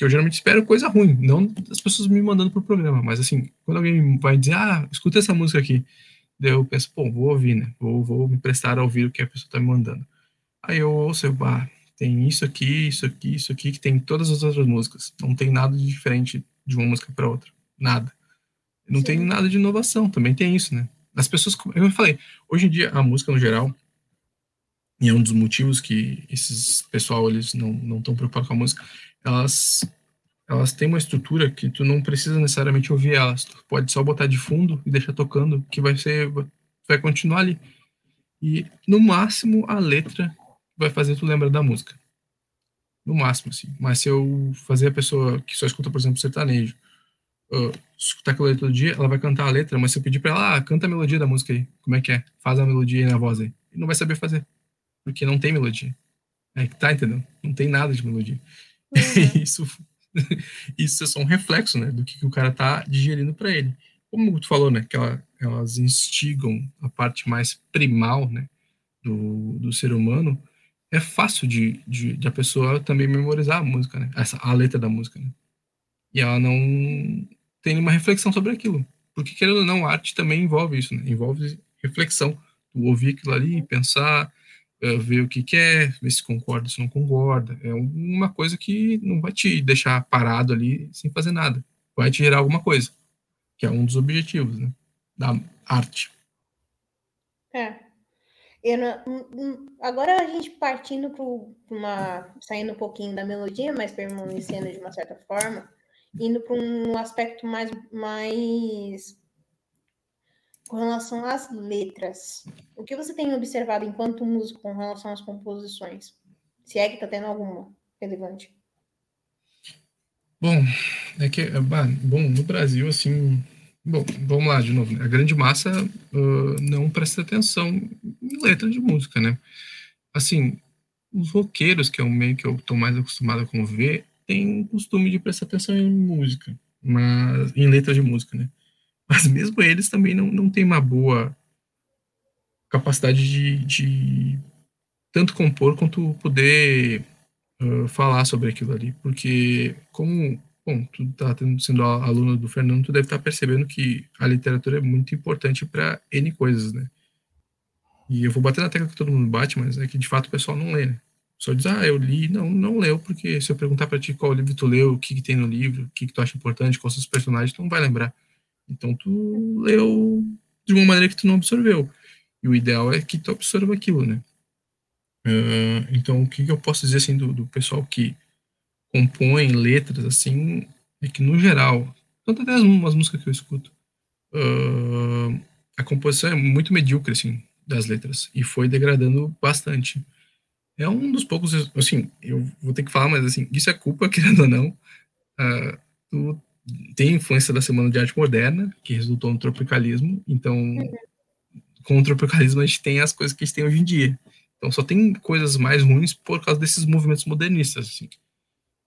Porque eu geralmente espero coisa ruim, não as pessoas me mandando pro programa, mas assim, quando alguém vai dizer, ah, escuta essa música aqui, daí eu penso, pô, vou ouvir, né? Vou, vou me prestar a ouvir o que a pessoa tá me mandando. Aí eu ouço, eu, ah, tem isso aqui, isso aqui, isso aqui, que tem todas as outras músicas. Não tem nada de diferente de uma música para outra. Nada. Não Sim. tem nada de inovação, também tem isso, né? As pessoas, eu falei, hoje em dia a música no geral, e é um dos motivos que esses pessoal eles não não estão preocupados com a música, elas elas têm uma estrutura que tu não precisa necessariamente ouvir elas, tu pode só botar de fundo e deixar tocando, que vai ser vai continuar ali. E no máximo a letra vai fazer tu lembrar da música. No máximo, assim. Mas se eu fazer a pessoa que só escuta, por exemplo, sertanejo, uh, escutar letra todo dia, ela vai cantar a letra, mas se eu pedir pra ela, ah, canta a melodia da música aí, como é que é? Faz a melodia aí na voz aí. Ele não vai saber fazer, porque não tem melodia. É que tá, entendeu? Não tem nada de melodia. Uhum. isso, isso é só um reflexo, né, do que, que o cara tá digerindo para ele. Como tu falou, né, que ela, elas instigam a parte mais primal, né, do, do ser humano, é fácil de, de, de, a pessoa também memorizar a música, né? Essa, a letra da música, né? E ela não tem nenhuma reflexão sobre aquilo. Porque, querendo ou não, a arte também envolve isso, né? Envolve reflexão. Tu ouvir aquilo ali, pensar, uh, ver o que quer, ver se concorda, se não concorda. É uma coisa que não vai te deixar parado ali sem fazer nada. Vai te gerar alguma coisa. Que é um dos objetivos, né? Da arte. É. Não, agora a gente partindo para uma. saindo um pouquinho da melodia, mas permanecendo de uma certa forma, indo para um aspecto mais, mais com relação às letras. O que você tem observado enquanto músico com relação às composições? Se é que está tendo alguma relevante? Bom, é que, bom, no Brasil, assim, Bom, vamos lá de novo. Né? A grande massa uh, não presta atenção em letra de música, né? Assim, os roqueiros, que é o meio que eu estou mais acostumado a conviver, têm costume de prestar atenção em música, mas em letra de música, né? Mas mesmo eles também não, não têm uma boa capacidade de, de tanto compor quanto poder uh, falar sobre aquilo ali, porque como bom, tu tá sendo aluno do Fernando, tu deve estar tá percebendo que a literatura é muito importante para N coisas, né? E eu vou bater na tecla que todo mundo bate, mas é que de fato o pessoal não lê, né? Só diz, ah, eu li. Não, não leu, porque se eu perguntar para ti qual livro tu leu, o que, que tem no livro, o que, que tu acha importante, quais são os personagens, tu não vai lembrar. Então tu leu de uma maneira que tu não absorveu. E o ideal é que tu absorva aquilo, né? Uh, então, o que, eu posso dizer assim do, do pessoal que compõem letras, assim, é que no geral, tanto até as, as músicas que eu escuto, uh, a composição é muito medíocre, assim, das letras, e foi degradando bastante. É um dos poucos, assim, eu vou ter que falar, mas assim, isso é culpa, querendo ou não, uh, tu tem influência da Semana de Arte Moderna, que resultou no tropicalismo, então, com o tropicalismo a gente tem as coisas que a gente tem hoje em dia. Então só tem coisas mais ruins por causa desses movimentos modernistas, assim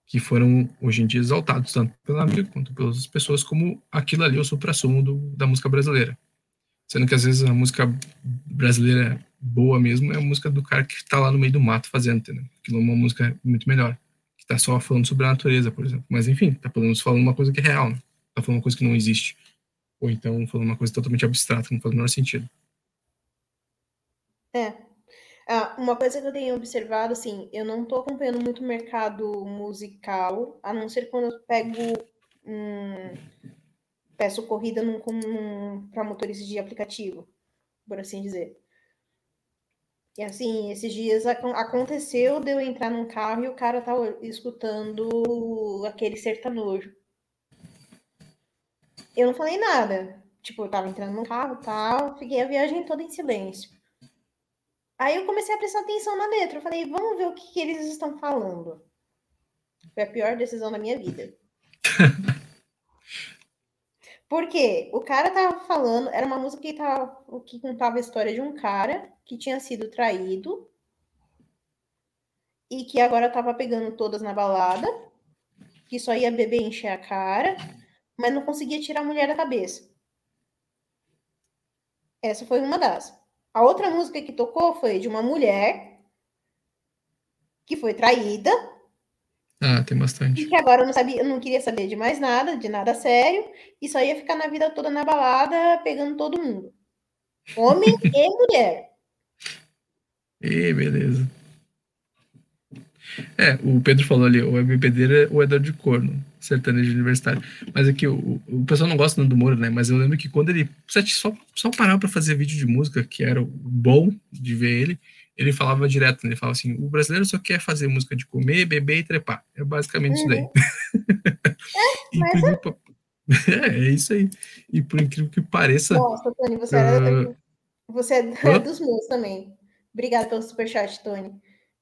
que foram hoje em dia exaltados tanto pela mídia quanto pelas pessoas como aquilo ali é o supra-sumo da música brasileira. Sendo que às vezes a música brasileira boa mesmo é a música do cara que está lá no meio do mato fazendo, entendeu? Aquilo é uma música muito melhor, que está só falando sobre a natureza, por exemplo. Mas enfim, está falando, uma coisa que é real, né? Tá falando uma coisa que não existe. Ou então falando uma coisa totalmente abstrata, que não faz o menor sentido. É, ah, uma coisa que eu tenho observado, assim, eu não tô acompanhando muito o mercado musical, a não ser quando eu pego peço corrida para motorista de aplicativo, por assim dizer. E assim, esses dias aconteceu de eu entrar num carro e o cara tava tá escutando aquele sertanojo. Eu não falei nada. Tipo, eu tava entrando no carro e tal, fiquei a viagem toda em silêncio. Aí eu comecei a prestar atenção na letra. Eu falei, vamos ver o que, que eles estão falando. Foi a pior decisão da minha vida. Porque o cara tava falando, era uma música que, tava, que contava a história de um cara que tinha sido traído e que agora tava pegando todas na balada, que só ia beber e encher a cara, mas não conseguia tirar a mulher da cabeça. Essa foi uma das. A outra música que tocou foi de uma mulher que foi traída. Ah, tem bastante. E que agora não sabia, não queria saber de mais nada, de nada sério, e só ia ficar na vida toda na balada, pegando todo mundo. Homem e mulher. E beleza. É, o Pedro falou ali, o é o Edor de corno, sertanejo universitário. Mas aqui, o, o pessoal não gosta do Moro, né? Mas eu lembro que quando ele só, só parava para fazer vídeo de música, que era bom de ver ele, ele falava direto, né? ele falava assim, o brasileiro só quer fazer música de comer, beber e trepar. É basicamente uhum. isso daí. É, mas é... é, é isso aí. E por incrível que pareça... Nossa, Tony, você, uh... é, você é dos meus também. Obrigada pelo superchat, Tony.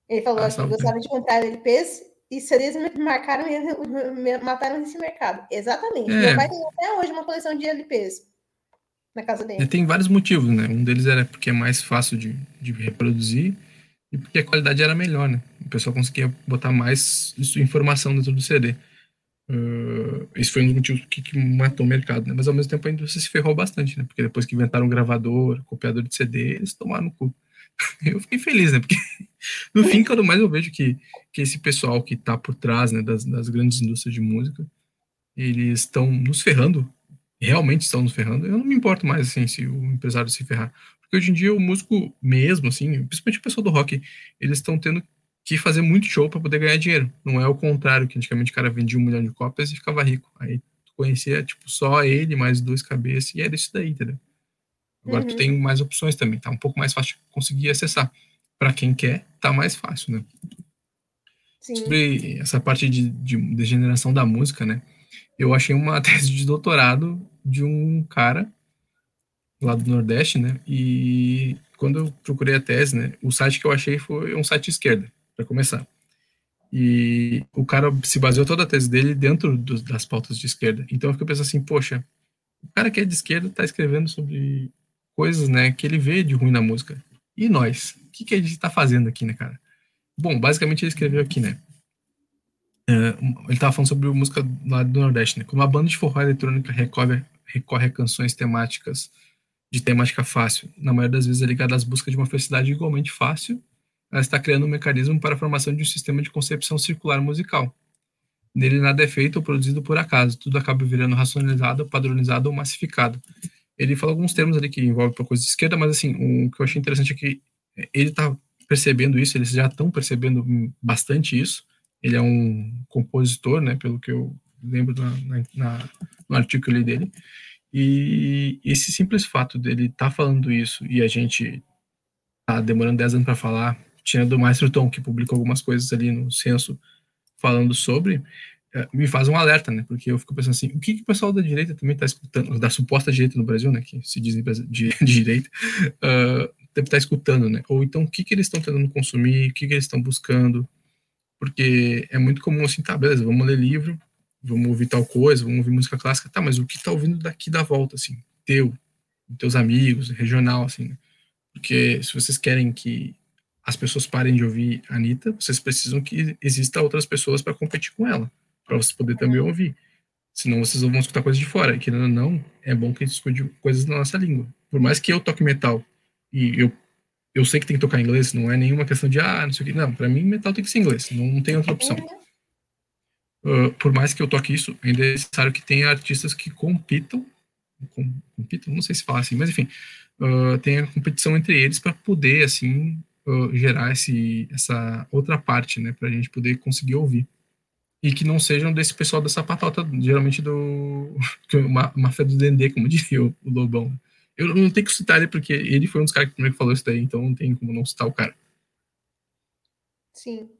Ele falou ah, que gostava de comprar LPs e me marcaram me mataram nesse mercado. Exatamente. É. Meu pai tem até hoje uma coleção de LPs na casa dele. Tem vários motivos, né? Um deles era porque é mais fácil de, de reproduzir e porque a qualidade era melhor, né? O pessoal conseguia botar mais informação dentro do CD. Uh, esse foi um dos motivos que, que, matou o mercado, né? Mas ao mesmo tempo a indústria se ferrou bastante, né? Porque depois que inventaram gravador, copiador de CD, eles tomaram no cu. Eu fiquei feliz, né? Porque no fim, quando mais eu vejo que, que esse pessoal que está por trás né, das, das grandes indústrias de música, eles estão nos ferrando, realmente estão nos ferrando. Eu não me importo mais assim se o empresário se ferrar, porque hoje em dia o músico mesmo, assim, principalmente o pessoal do rock, eles estão tendo que fazer muito show para poder ganhar dinheiro. Não é o contrário, que antigamente o cara vendia um milhão de cópias e ficava rico. Aí tu conhecia, tipo, só ele, mais dois cabeças, e era isso daí, entendeu? Agora uhum. tu tem mais opções também, tá um pouco mais fácil de conseguir acessar. Para quem quer, tá mais fácil, né? Sim. Sobre essa parte de, de degeneração da música, né? Eu achei uma tese de doutorado de um cara lá do Nordeste, né? E quando eu procurei a tese, né, o site que eu achei foi um site esquerda, para começar. E o cara se baseou toda a tese dele dentro das pautas de esquerda. Então eu fiquei pensando assim, poxa, o cara que é de esquerda está escrevendo sobre coisas, né, que ele vê de ruim na música. E nós? O que, que a gente está fazendo aqui, né, cara? Bom, basicamente ele escreveu aqui, né? É, ele estava falando sobre música lá do Nordeste, né? Como a banda de forró eletrônica recorre, recorre a canções temáticas de temática fácil, na maioria das vezes é ligada às buscas de uma felicidade igualmente fácil, ela está criando um mecanismo para a formação de um sistema de concepção circular musical. Nele nada é feito ou produzido por acaso, tudo acaba virando racionalizado, padronizado ou massificado ele fala alguns termos ali que envolvem para coisa de esquerda, mas assim, o que eu achei interessante é que ele está percebendo isso, eles já estão percebendo bastante isso. Ele é um compositor, né, pelo que eu lembro na, na, no artigo que eu li dele. E esse simples fato dele estar tá falando isso e a gente tá demorando 10 anos para falar, tinha do Maestro Tom, que publicou algumas coisas ali no censo falando sobre, é, me faz um alerta, né? Porque eu fico pensando assim, o que, que o pessoal da direita também está escutando, da suposta direita no Brasil, né? Que se dizem de, de direita, uh, deve estar tá escutando, né? Ou então, o que, que eles estão tentando consumir, o que, que eles estão buscando, porque é muito comum assim, tá, beleza, vamos ler livro, vamos ouvir tal coisa, vamos ouvir música clássica, tá, mas o que tá ouvindo daqui da volta, assim, teu, teus amigos, regional, assim, né? Porque se vocês querem que as pessoas parem de ouvir a Anitta, vocês precisam que exista outras pessoas para competir com ela para você poder também ouvir. Senão vocês vão escutar coisas de fora. E querendo ou não, é bom que a gente escute coisas na nossa língua. Por mais que eu toque metal e eu, eu sei que tem que tocar inglês, não é nenhuma questão de, ah, não sei o que. Não, para mim, metal tem que ser inglês. Não, não tem outra opção. Uh, por mais que eu toque isso, ainda é necessário que tenha artistas que compitam. Com, compitam? Não sei se fala assim, mas enfim. Uh, tenha competição entre eles para poder, assim, uh, gerar esse, essa outra parte, né? Para a gente poder conseguir ouvir e que não sejam desse pessoal dessa patota, geralmente do uma, máfia do Dendê, como diria o, o Lobão. Eu não tenho que citar ele porque ele foi um dos caras que primeiro falou isso daí, então não tem como não citar o cara. Sim.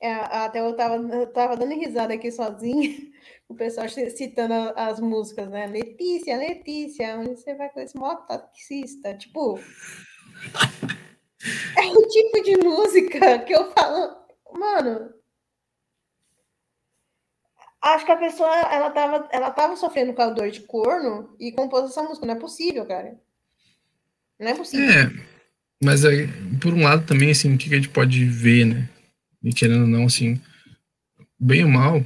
É, até eu tava, eu tava dando risada aqui sozinha, o pessoal citando as músicas, né? Letícia, Letícia, onde você vai com esse mototaxista? Tipo, é o tipo de música que eu falo, mano, Acho que a pessoa, ela tava, ela tava sofrendo com a dor de corno e compôs essa música. Não é possível, cara. Não é possível. É, mas aí, por um lado também, assim, o que a gente pode ver, né? E querendo ou não, assim, bem ou mal,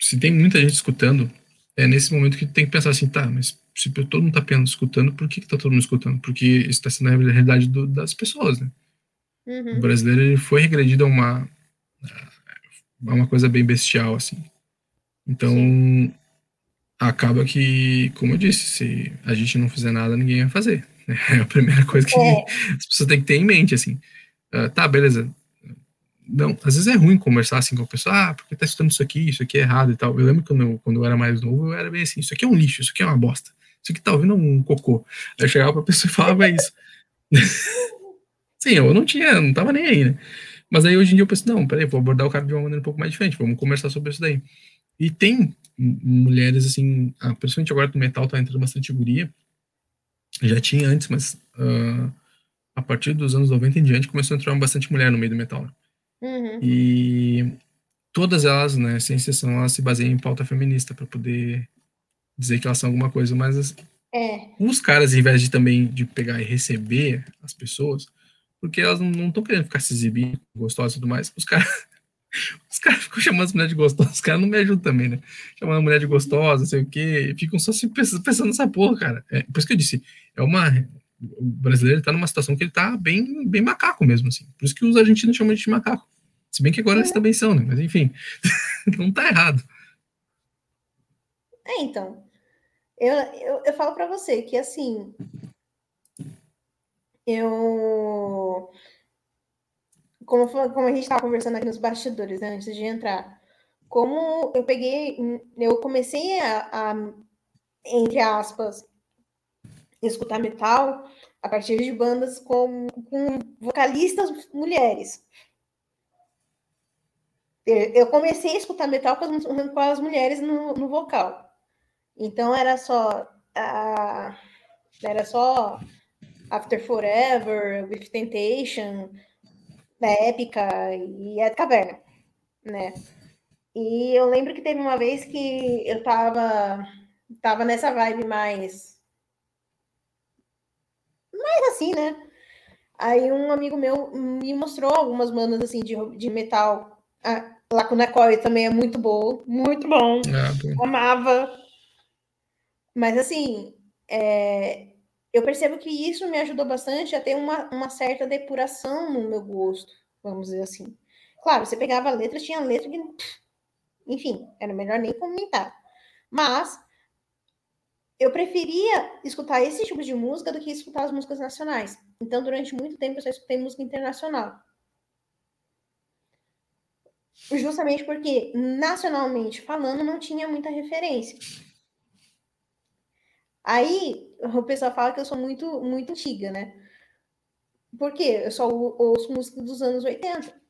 se tem muita gente escutando, é nesse momento que tem que pensar assim, tá, mas se todo mundo tá apenas escutando, por que, que tá todo mundo escutando? Porque isso está sendo a realidade do, das pessoas, né? Uhum. O brasileiro ele foi regredido a uma, a uma coisa bem bestial, assim. Então, Sim. acaba que, como eu disse, se a gente não fizer nada, ninguém vai fazer. É a primeira coisa que é. as pessoas têm que ter em mente, assim. Uh, tá, beleza. Não, às vezes é ruim conversar assim com a pessoa, ah, porque tá estudando isso aqui, isso aqui é errado e tal. Eu lembro quando eu, quando eu era mais novo, eu era bem assim, isso aqui é um lixo, isso aqui é uma bosta, isso aqui tá ouvindo um cocô. Aí eu chegava pra pessoa e falava isso. Sim, eu não tinha, não tava nem aí, né? Mas aí hoje em dia eu penso, não, peraí, vou abordar o cara de uma maneira um pouco mais diferente, vamos conversar sobre isso daí. E tem mulheres, assim, ah, principalmente agora do metal tá entrando bastante guria, já tinha antes, mas uh, a partir dos anos 90 em diante começou a entrar bastante mulher no meio do metal. Né? Uhum. E todas elas, né, sem exceção, elas se baseiam em pauta feminista para poder dizer que elas são alguma coisa, mas é. os caras, em vez de também de pegar e receber as pessoas, porque elas não estão querendo ficar se exibindo, gostosas e tudo mais, os caras os caras ficam chamando as mulheres de gostosas, os caras não me ajudam também, né? Chamando a mulher de gostosa, não sei o quê, ficam só se pensando, nessa porra, cara. É, por isso que eu disse, é uma. O brasileiro está numa situação que ele tá bem, bem macaco mesmo, assim. Por isso que os argentinos chamam de macaco. Se bem que agora é. eles também são, né? Mas enfim, não tá errado. É, então. Eu, eu, eu falo para você que, assim. Eu como, como a gente estava conversando aqui nos bastidores, né, antes de entrar, como eu peguei, eu comecei a, a, entre aspas, escutar metal a partir de bandas com, com vocalistas mulheres. Eu comecei a escutar metal com as, com as mulheres no, no vocal. Então era só era só After Forever, With Temptation, Épica e é Caverna, né? E eu lembro que teve uma vez que eu tava, tava nessa vibe mais. Mais assim, né? Aí um amigo meu me mostrou algumas bandas assim de, de metal. A Lacuna Coil também é muito boa, muito bom. É, Amava. Mas assim, é, eu percebo que isso me ajudou bastante a ter uma, uma certa depuração no meu gosto, vamos dizer assim. Claro, você pegava a letra, tinha letra que. Enfim, era melhor nem comentar. Mas eu preferia escutar esse tipo de música do que escutar as músicas nacionais. Então, durante muito tempo, eu só escutei música internacional. Justamente porque, nacionalmente falando, não tinha muita referência. Aí, o pessoal fala que eu sou muito, muito antiga, né? Porque eu só ouço música dos anos 80.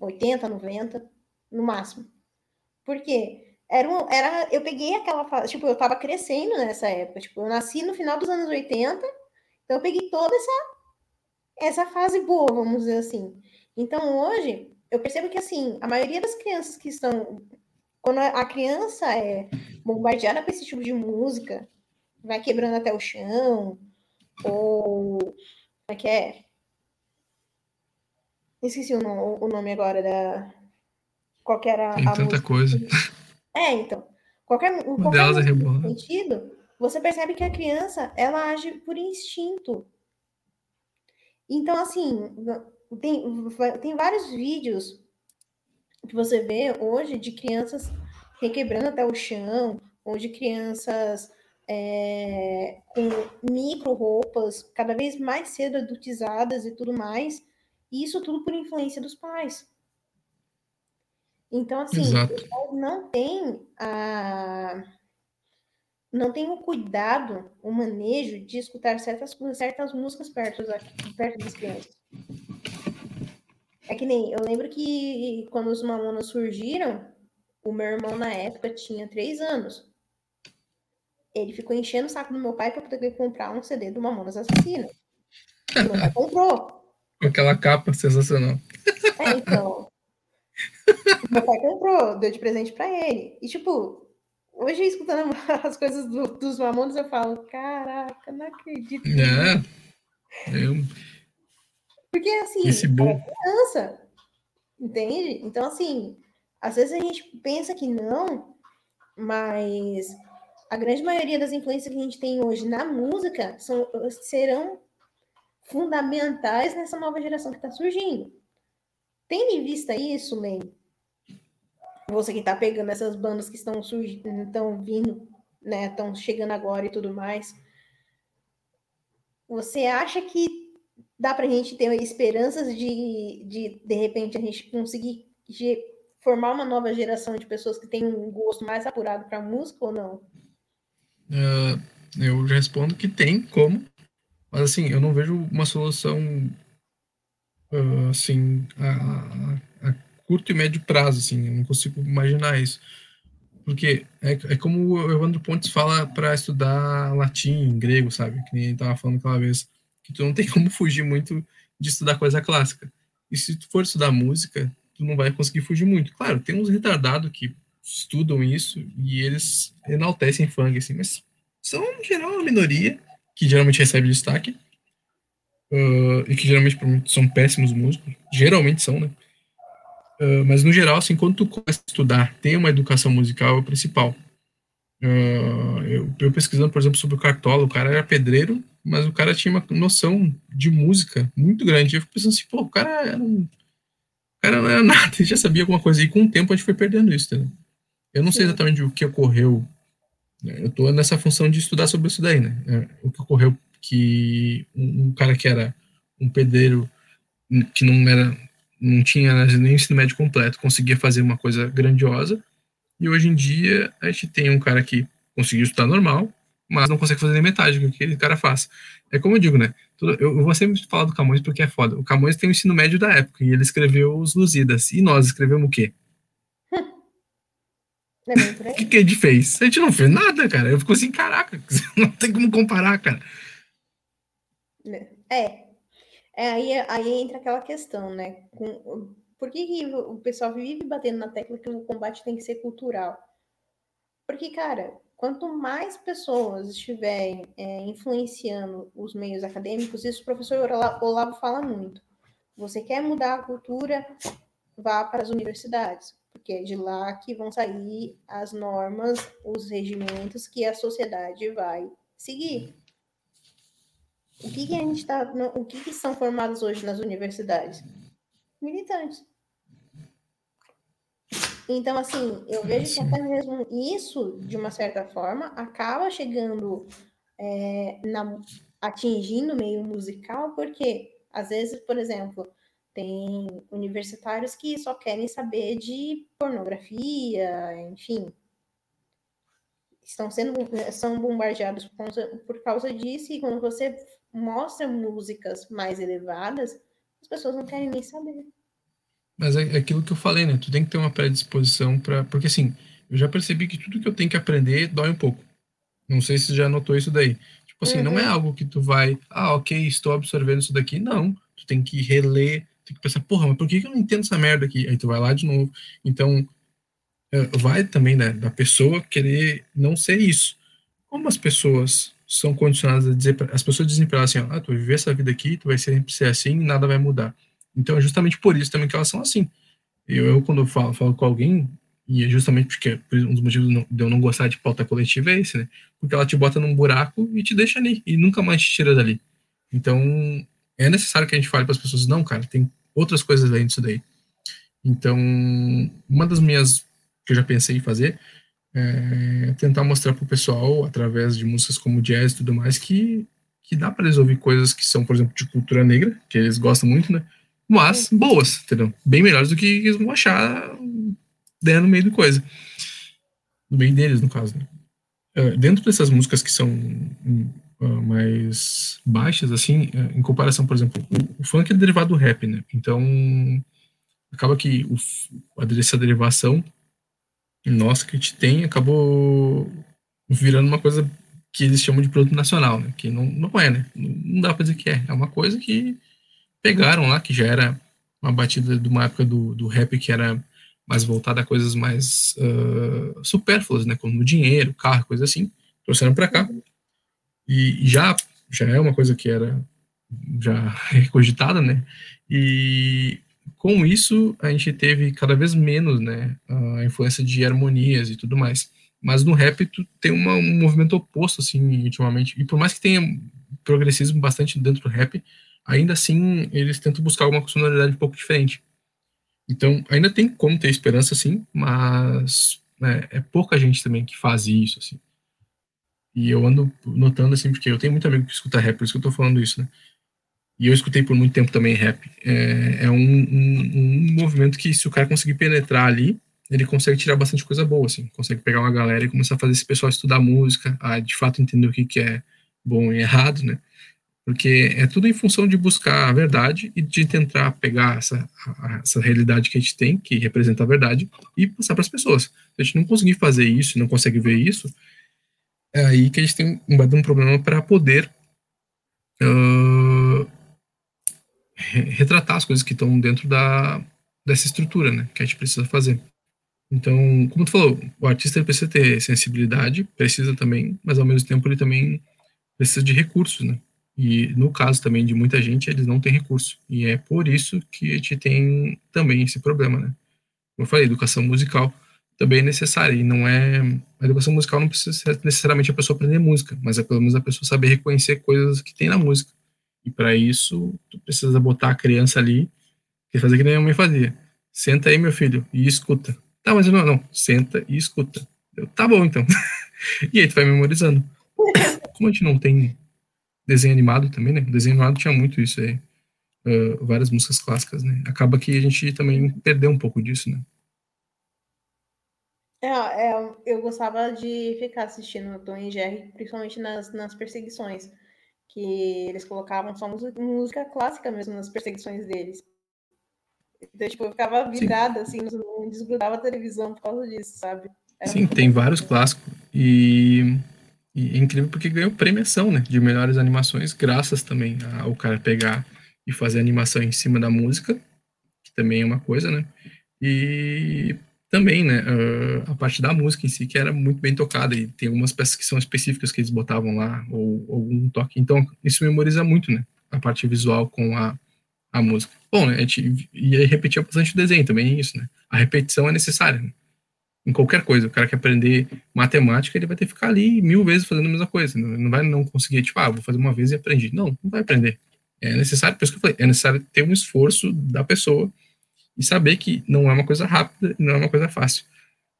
80, 90, no máximo. Porque era, era eu peguei aquela fase, tipo, eu tava crescendo nessa época, tipo, eu nasci no final dos anos 80, então eu peguei toda essa essa fase boa, vamos dizer assim. Então hoje eu percebo que assim, a maioria das crianças que estão quando a criança é bombardeada com esse tipo de música, vai quebrando até o chão, ou como é que é? Esqueci o nome, o nome agora da. Qual era Tem a tanta música. coisa. É, então. Qualquer, qualquer é sentido, você percebe que a criança ela age por instinto. Então, assim, tem, tem vários vídeos que você vê hoje de crianças requebrando até o chão, ou de crianças é, com micro roupas, cada vez mais cedo adultizadas e tudo mais, e isso tudo por influência dos pais. Então, assim, não tem a não tem o cuidado, o manejo de escutar certas, certas músicas perto, perto das crianças. É que nem, eu lembro que quando os Mamonas surgiram, o meu irmão na época tinha três anos ele ficou enchendo o saco do meu pai para poder comprar um CD do Mamonas Assassina. E meu pai comprou. Com aquela capa sensacional. É, então. Meu pai comprou, deu de presente para ele. E, tipo, hoje escutando as coisas do, dos Mamonas, eu falo, caraca, não acredito. É. Eu... Porque, assim, Esse bom. é criança, entende? Então, assim, às vezes a gente pensa que não, mas a grande maioria das influências que a gente tem hoje na música são, serão fundamentais nessa nova geração que está surgindo. Tendo em vista isso, Lê, você que está pegando essas bandas que estão surgindo, estão vindo, né, estão chegando agora e tudo mais, você acha que dá para a gente ter esperanças de, de, de repente, a gente conseguir formar uma nova geração de pessoas que têm um gosto mais apurado para música ou não? Uh, eu respondo que tem como, mas assim, eu não vejo uma solução uh, assim a, a, curto e médio prazo, assim, eu não consigo imaginar isso. Porque é, é como o Evandro Pontes fala para estudar latim, grego, sabe? Que nem tava falando aquela vez, que tu não tem como fugir muito de estudar coisa clássica. E se tu for estudar música, tu não vai conseguir fugir muito. Claro, tem uns retardados que estudam isso e eles enaltecem funk, assim, mas são, em geral, uma minoria que geralmente recebe destaque uh, e que geralmente são péssimos músicos. Geralmente são, né? Uh, mas no geral, assim, quando tu começa a estudar, ter uma educação musical é o principal. Uh, eu, eu, pesquisando, por exemplo, sobre o Cartola, o cara era pedreiro, mas o cara tinha uma noção de música muito grande. Eu fico pensando assim, pô, o cara era um, o cara não era nada, ele já sabia alguma coisa. E com o tempo a gente foi perdendo isso, entendeu? Eu não sei exatamente o que ocorreu. Né? Eu estou nessa função de estudar sobre isso daí, né? É, o que ocorreu que um, um cara que era um pedreiro que não era não tinha nem ensino médio completo, conseguia fazer uma coisa grandiosa. E hoje em dia a gente tem um cara que conseguiu estudar normal, mas não consegue fazer nem metade do que aquele cara faz. É como eu digo, né? Eu vou sempre falar do Camões porque é foda. O Camões tem o ensino médio da época e ele escreveu os Lusíadas. E nós escrevemos o quê? O que, que a gente fez? A gente não fez nada, cara. Eu fico assim, caraca, não tem como comparar, cara. É, é, aí, aí entra aquela questão, né? Com, por que, que o pessoal vive batendo na tecla que o combate tem que ser cultural? Porque, cara, quanto mais pessoas estiverem é, influenciando os meios acadêmicos, isso o professor Olavo fala muito. Você quer mudar a cultura, vá para as universidades, porque é de lá que vão sair as normas, os regimentos que a sociedade vai seguir. O que, que a gente está. O que, que são formados hoje nas universidades? Militantes. Então, assim, eu vejo que até mesmo isso, de uma certa forma, acaba chegando é, na, atingindo o meio musical, porque às vezes, por exemplo, tem universitários que só querem saber de pornografia, enfim, estão sendo são bombardeados por causa disso, e quando você mostra músicas mais elevadas, as pessoas não querem nem saber. Mas é, é aquilo que eu falei, né? Tu tem que ter uma predisposição para, porque assim, eu já percebi que tudo que eu tenho que aprender dói um pouco. Não sei se já notou isso daí. Tipo assim, uhum. não é uhum. algo que tu vai, ah, ok, estou absorvendo isso daqui. Não, tu tem que reler, tem que pensar, porra, mas por que eu não entendo essa merda aqui? Aí tu vai lá de novo. Então, é, vai também, né, da pessoa querer não ser isso. Como as pessoas são condicionadas a dizer, as pessoas dizem para elas assim, ah, tu vai viver essa vida aqui, tu vai sempre ser assim, nada vai mudar. Então é justamente por isso também que elas são assim. Eu, eu quando eu falo, falo com alguém, e é justamente porque um dos motivos de eu não gostar de pauta coletiva é esse, né? Porque ela te bota num buraco e te deixa ali, e nunca mais te tira dali. Então, é necessário que a gente fale para as pessoas, não, cara, tem outras coisas além disso daí. Então, uma das minhas que eu já pensei em fazer é, tentar mostrar para o pessoal, através de músicas como jazz e tudo mais, que, que dá para eles ouvir coisas que são, por exemplo, de cultura negra, que eles gostam muito, né? Mas boas, entendeu? Bem melhores do que eles vão achar dentro no meio do coisa. No meio deles, no caso, né? Uh, dentro dessas músicas que são uh, mais baixas, assim, uh, em comparação, por exemplo, o, o, funk é derivado do rap, né? Então, acaba que o, essa derivação nossa que a gente tem acabou virando uma coisa que eles chamam de produto nacional, né? Que não, não é, né? Não dá para dizer que é. É uma coisa que pegaram lá, que já era uma batida de uma época do, do rap que era mais voltada a coisas mais uh, supérfluas, né, como dinheiro, carro, coisa assim, trouxeram para cá. E já já é uma coisa que era já cogitada, né? E com isso a gente teve cada vez menos, né, a influência de harmonias e tudo mais. Mas no rap tu tem uma, um movimento oposto assim, ultimamente. E por mais que tenha progressismo bastante dentro do rap, ainda assim eles tentam buscar uma sonoridade um pouco diferente. Então, ainda tem como ter esperança, sim, mas né, é pouca gente também que faz isso, assim. E eu ando notando, assim, porque eu tenho muito amigo que escuta rap, por isso que eu tô falando isso, né? E eu escutei por muito tempo também rap. É, é um, um, um, movimento que, se o cara conseguir penetrar ali, ele consegue tirar bastante coisa boa, assim. Consegue pegar uma galera e começar a fazer esse pessoal estudar música, a de fato entender o que, que é bom e errado, né? Porque é tudo em função de buscar a verdade e de tentar pegar essa, essa realidade que a gente tem, que representa a verdade, e passar para as pessoas. Se a gente não conseguir fazer isso, não consegue ver isso, é aí que a gente tem um, um problema para poder uh, retratar as coisas que estão dentro da, dessa estrutura, né, que a gente precisa fazer. Então, como tu falou, o artista precisa ter sensibilidade, precisa também, mas ao mesmo tempo ele também precisa de recursos, né? E no caso também de muita gente, eles não têm recurso. E é por isso que a gente tem também esse problema, né? Como eu falei, educação musical também é necessária. E não é. A educação musical não precisa ser necessariamente a pessoa aprender música, mas é pelo menos a pessoa saber reconhecer coisas que tem na música. E para isso, tu precisa botar a criança ali e fazer que nem a mãe fazia. Senta aí, meu filho, e escuta. Tá, mas não, não. Senta e escuta. Eu, tá bom, então. e aí tu vai memorizando. Como a gente não tem desenho animado também, né? Desenho animado tinha muito isso aí. Uh, várias músicas clássicas, né? Acaba que a gente também perdeu um pouco disso, né? É, é, eu gostava de ficar assistindo o Tom e Jerry, principalmente nas, nas perseguições, que eles colocavam só música, clássica mesmo nas perseguições deles. Então, tipo, eu ficava vidrada, Sim. assim, não desgrudava a televisão por causa disso, sabe? Era Sim, tem vários clássicos. E e é incrível porque ganhou premiação, né? De melhores animações, graças também ao cara pegar e fazer animação em cima da música, que também é uma coisa, né? E também, né? A parte da música em si, que era muito bem tocada, e tem algumas peças que são específicas que eles botavam lá, ou algum toque. Então, isso memoriza muito, né? A parte visual com a, a música. Bom, né? A gente ia repetir bastante o desenho também, isso, né? A repetição é necessária, né? em qualquer coisa. O cara quer aprender matemática, ele vai ter que ficar ali mil vezes fazendo a mesma coisa. Não vai não conseguir, tipo, ah, vou fazer uma vez e aprendi. Não, não vai aprender. É necessário, por isso que eu falei, é necessário ter um esforço da pessoa e saber que não é uma coisa rápida, não é uma coisa fácil,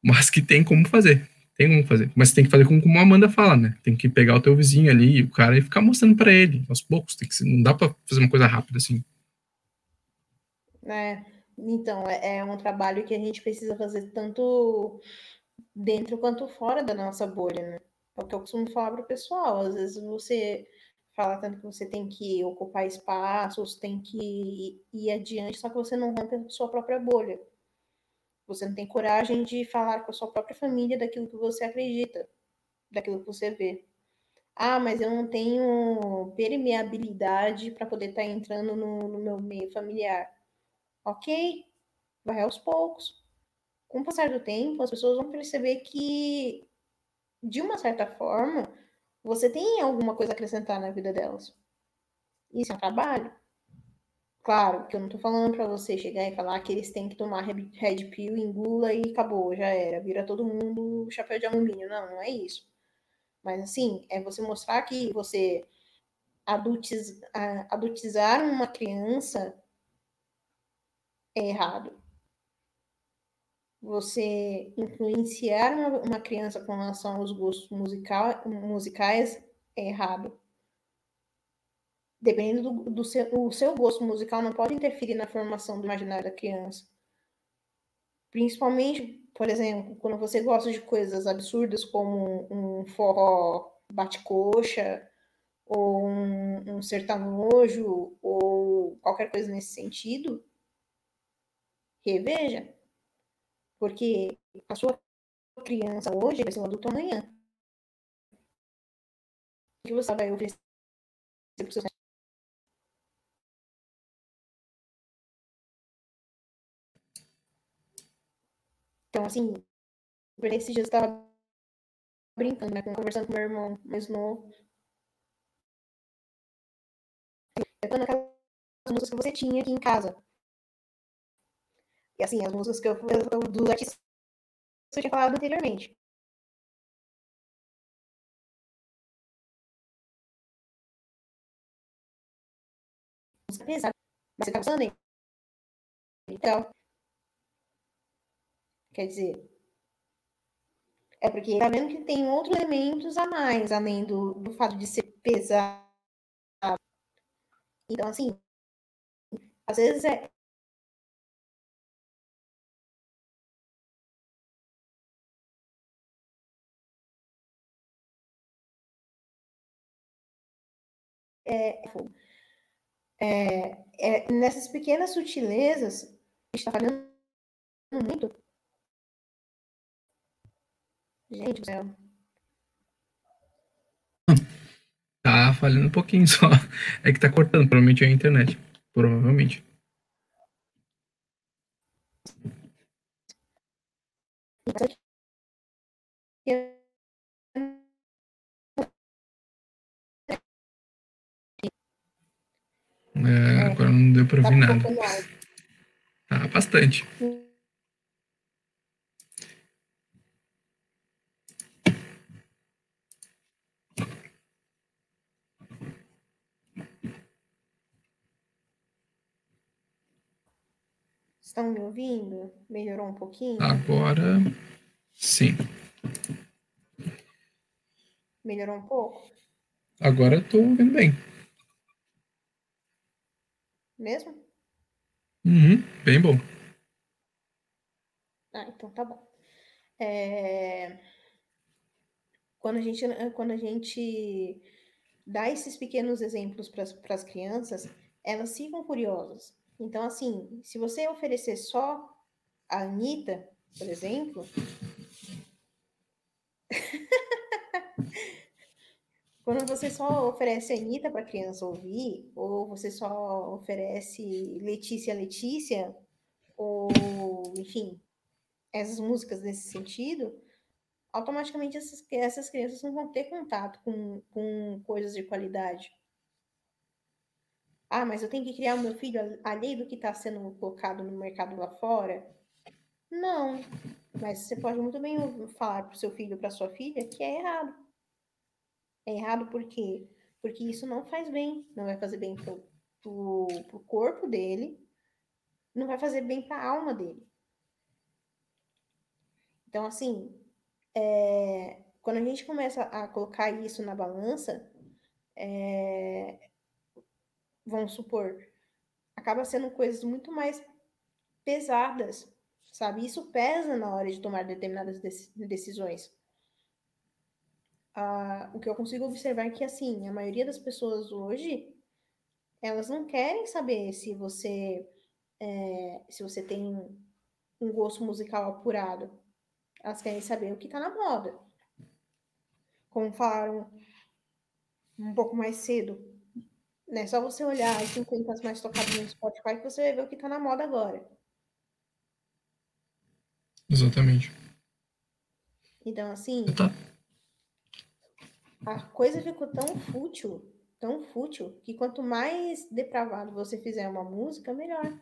mas que tem como fazer. Tem como fazer. Mas tem que fazer como, como a Amanda fala, né? Tem que pegar o teu vizinho ali, o cara, e ficar mostrando para ele, aos poucos. Tem que não dá para fazer uma coisa rápida assim. É. Então, é, é um trabalho que a gente precisa fazer tanto dentro quanto fora da nossa bolha, né? É o que eu costumo falar para o pessoal. Às vezes você fala tanto que você tem que ocupar espaços, tem que ir adiante, só que você não rompe a sua própria bolha. Você não tem coragem de falar com a sua própria família daquilo que você acredita, daquilo que você vê. Ah, mas eu não tenho permeabilidade para poder estar tá entrando no, no meu meio familiar. Ok, vai aos poucos. Com o passar do tempo, as pessoas vão perceber que, de uma certa forma, você tem alguma coisa a acrescentar na vida delas. Isso é um trabalho? Claro, que eu não tô falando para você chegar e falar que eles têm que tomar red pill, engula e acabou, já era, vira todo mundo chapéu de alumínio. Não, não é isso. Mas assim, é você mostrar que você adultiz, adultizar uma criança é errado. Você influenciar uma, criança com relação aos gostos musical, musicais é errado. Dependendo do, do seu, o seu gosto musical não pode interferir na formação do imaginário da criança. Principalmente, por exemplo, quando você gosta de coisas absurdas como um, forró bate-coxa, ou um, um sertanojo, ou qualquer coisa nesse sentido, reveja, porque a sua criança hoje vai ser um adulto amanhã. O que você vai oferecer para os seus Então, assim, por esses dias eu tava brincando, né? Conversando com meu irmão mais novo. Cantando aquelas músicas que você tinha aqui em casa. E assim, as músicas que eu, eu dos artistas que eu tinha falado anteriormente. Música pesada. Mas você tá gostando dele? Então. Quer dizer. É porque tá vendo que tem outros elementos a mais, além do, do fato de ser pesado. Então, assim, às vezes é, é, é, é, nessas pequenas sutilezas, a gente está falando muito. Gente do céu. Tá falhando um pouquinho só. É que tá cortando, provavelmente é a internet. Provavelmente. É, agora não deu para ouvir nada. Tá, bastante. Estão me ouvindo? Melhorou um pouquinho? Agora, sim. Melhorou um pouco? Agora tô ouvindo bem. Mesmo? Uhum, bem bom. Ah, então tá bom. É... Quando, a gente, quando a gente dá esses pequenos exemplos para as crianças, elas ficam curiosas. Então, assim, se você oferecer só a Anitta, por exemplo. Quando você só oferece Anitta para criança ouvir, ou você só oferece Letícia Letícia, ou, enfim, essas músicas nesse sentido, automaticamente essas, essas crianças não vão ter contato com, com coisas de qualidade. Ah, mas eu tenho que criar o meu filho alheio do que está sendo colocado no mercado lá fora? Não. Mas você pode muito bem falar para o seu filho para sua filha que é errado. É errado por quê? Porque isso não faz bem. Não vai fazer bem para o corpo dele, não vai fazer bem para a alma dele. Então, assim, é, quando a gente começa a colocar isso na balança, é, vamos supor, acaba sendo coisas muito mais pesadas, sabe? Isso pesa na hora de tomar determinadas decisões. Ah, o que eu consigo observar é que, assim, a maioria das pessoas hoje, elas não querem saber se você, é, se você tem um gosto musical apurado. Elas querem saber o que está na moda. Como falaram um pouco mais cedo, né? Só você olhar as 50 mais tocadas no Spotify que você vai ver o que tá na moda agora. Exatamente. Então, assim. Tá. A coisa ficou tão fútil, tão fútil, que quanto mais depravado você fizer uma música, melhor.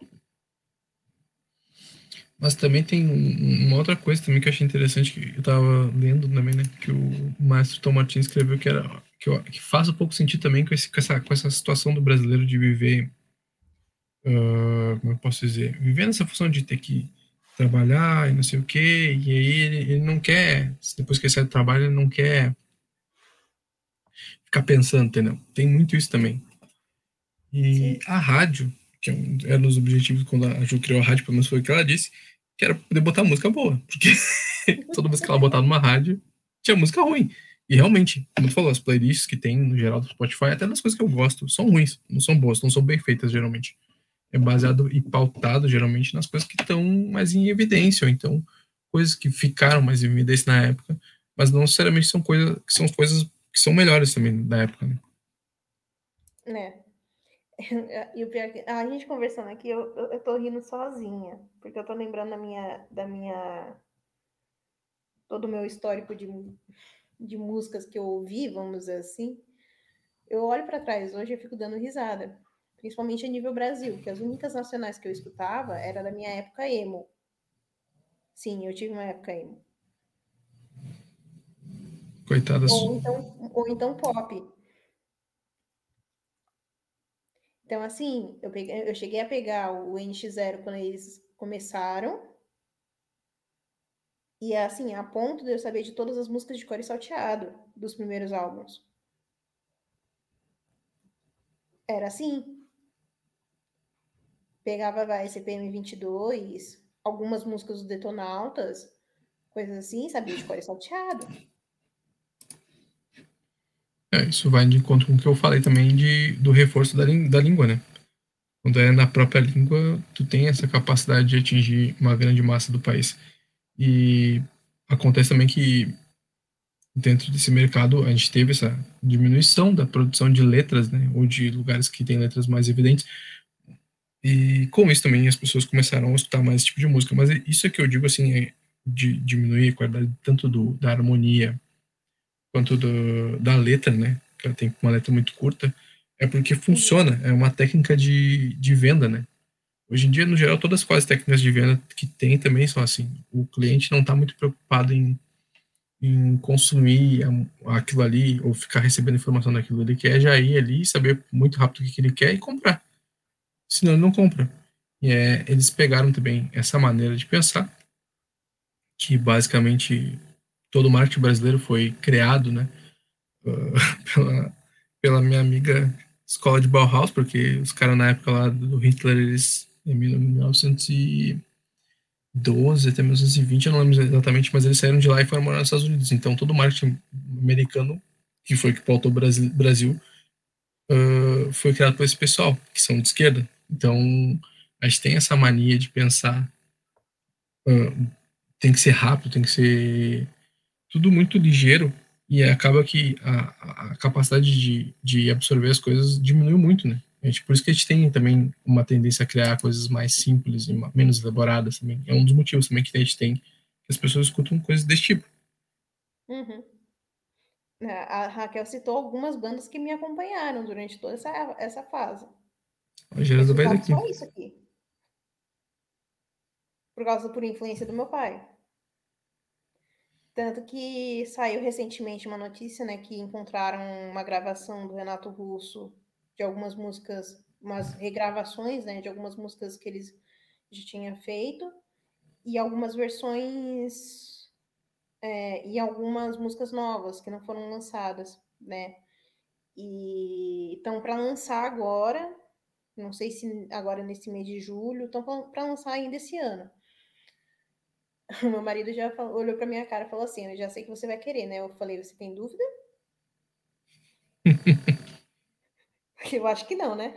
Mas também tem uma outra coisa também que eu achei interessante, que eu tava lendo também, né? Que o Maestro Tom Martins escreveu que era que, eu, que faz um pouco sentido também com, esse, com, essa, com essa situação do brasileiro de viver, uh, como eu posso dizer, viver nessa função de ter que trabalhar e não sei o quê, e aí ele, ele não quer, depois que ele sai do trabalho, ele não quer ficar pensando, entendeu? Tem muito isso também. E Sim. a rádio, que é era um dos objetivos quando a Ju criou a rádio, pelo menos foi o que ela disse, que era poder botar música boa, porque toda vez que ela botava numa rádio, tinha música ruim. E realmente, como tu falou, as playlists que tem no geral do Spotify, até das coisas que eu gosto, são ruins, não são boas, não são bem feitas geralmente. É baseado e pautado geralmente nas coisas que estão mais em evidência, ou então coisas que ficaram mais em evidência na época, mas não necessariamente são coisas que são coisas que são melhores também da época, né? É. E o pior é que a gente conversando aqui, eu, eu, eu tô rindo sozinha, porque eu tô lembrando da minha, da minha todo o meu histórico de, de músicas que eu ouvi, vamos dizer assim, eu olho para trás hoje e fico dando risada, principalmente a nível Brasil, que as únicas nacionais que eu escutava era da minha época emo. Sim, eu tive uma época emo. Coitada ou então, ou então pop. Então, assim, eu, peguei, eu cheguei a pegar o NX0 quando eles começaram. E, assim, a ponto de eu saber de todas as músicas de cor e salteado dos primeiros álbuns. Era assim. Pegava, vai, CPM 22, algumas músicas dos Detonautas, coisas assim, sabia de cor e salteado. É, isso vai de encontro com o que eu falei também de, do reforço da, da língua, né? Quando é na própria língua, tu tem essa capacidade de atingir uma grande massa do país. E acontece também que dentro desse mercado a gente teve essa diminuição da produção de letras, né? Ou de lugares que têm letras mais evidentes. E com isso também as pessoas começaram a escutar mais esse tipo de música. Mas isso é que eu digo assim, é de diminuir a qualidade tanto do, da harmonia quanto do, da letra, né? Que ela tem uma letra muito curta, é porque funciona, é uma técnica de, de venda, né? Hoje em dia, no geral, todas as técnicas de venda que tem também são assim. O cliente não está muito preocupado em, em consumir aquilo ali ou ficar recebendo informação daquilo. Ele quer já ir ali, saber muito rápido o que ele quer e comprar. Senão ele não compra. E é, eles pegaram também essa maneira de pensar, que basicamente todo o marketing brasileiro foi criado, né, uh, pela, pela minha amiga escola de Bauhaus, porque os caras na época lá do Hitler, eles, em 1912 até 1920, eu não lembro exatamente, mas eles saíram de lá e foram morar nos Estados Unidos. Então, todo o marketing americano, que foi que pautou o Brasil, Brasil uh, foi criado por esse pessoal, que são de esquerda. Então, a gente tem essa mania de pensar uh, tem que ser rápido, tem que ser tudo muito ligeiro e acaba que a, a capacidade de, de absorver as coisas diminuiu muito, né? A gente, por isso que a gente tem também uma tendência a criar coisas mais simples e menos elaboradas também. É um dos motivos também que a gente tem que as pessoas escutam coisas desse tipo. Uhum. É, a Raquel citou algumas bandas que me acompanharam durante toda essa, essa fase. A Geraldo vai daqui. Só isso aqui. Por causa, por influência do meu pai. Tanto que saiu recentemente uma notícia, né, que encontraram uma gravação do Renato Russo de algumas músicas, umas regravações, né, de algumas músicas que eles já tinha feito e algumas versões é, e algumas músicas novas que não foram lançadas, né? E estão para lançar agora, não sei se agora nesse mês de julho, estão para lançar ainda esse ano. Meu marido já falou, olhou pra minha cara e falou assim: Eu já sei que você vai querer, né? Eu falei: Você tem dúvida? eu acho que não, né?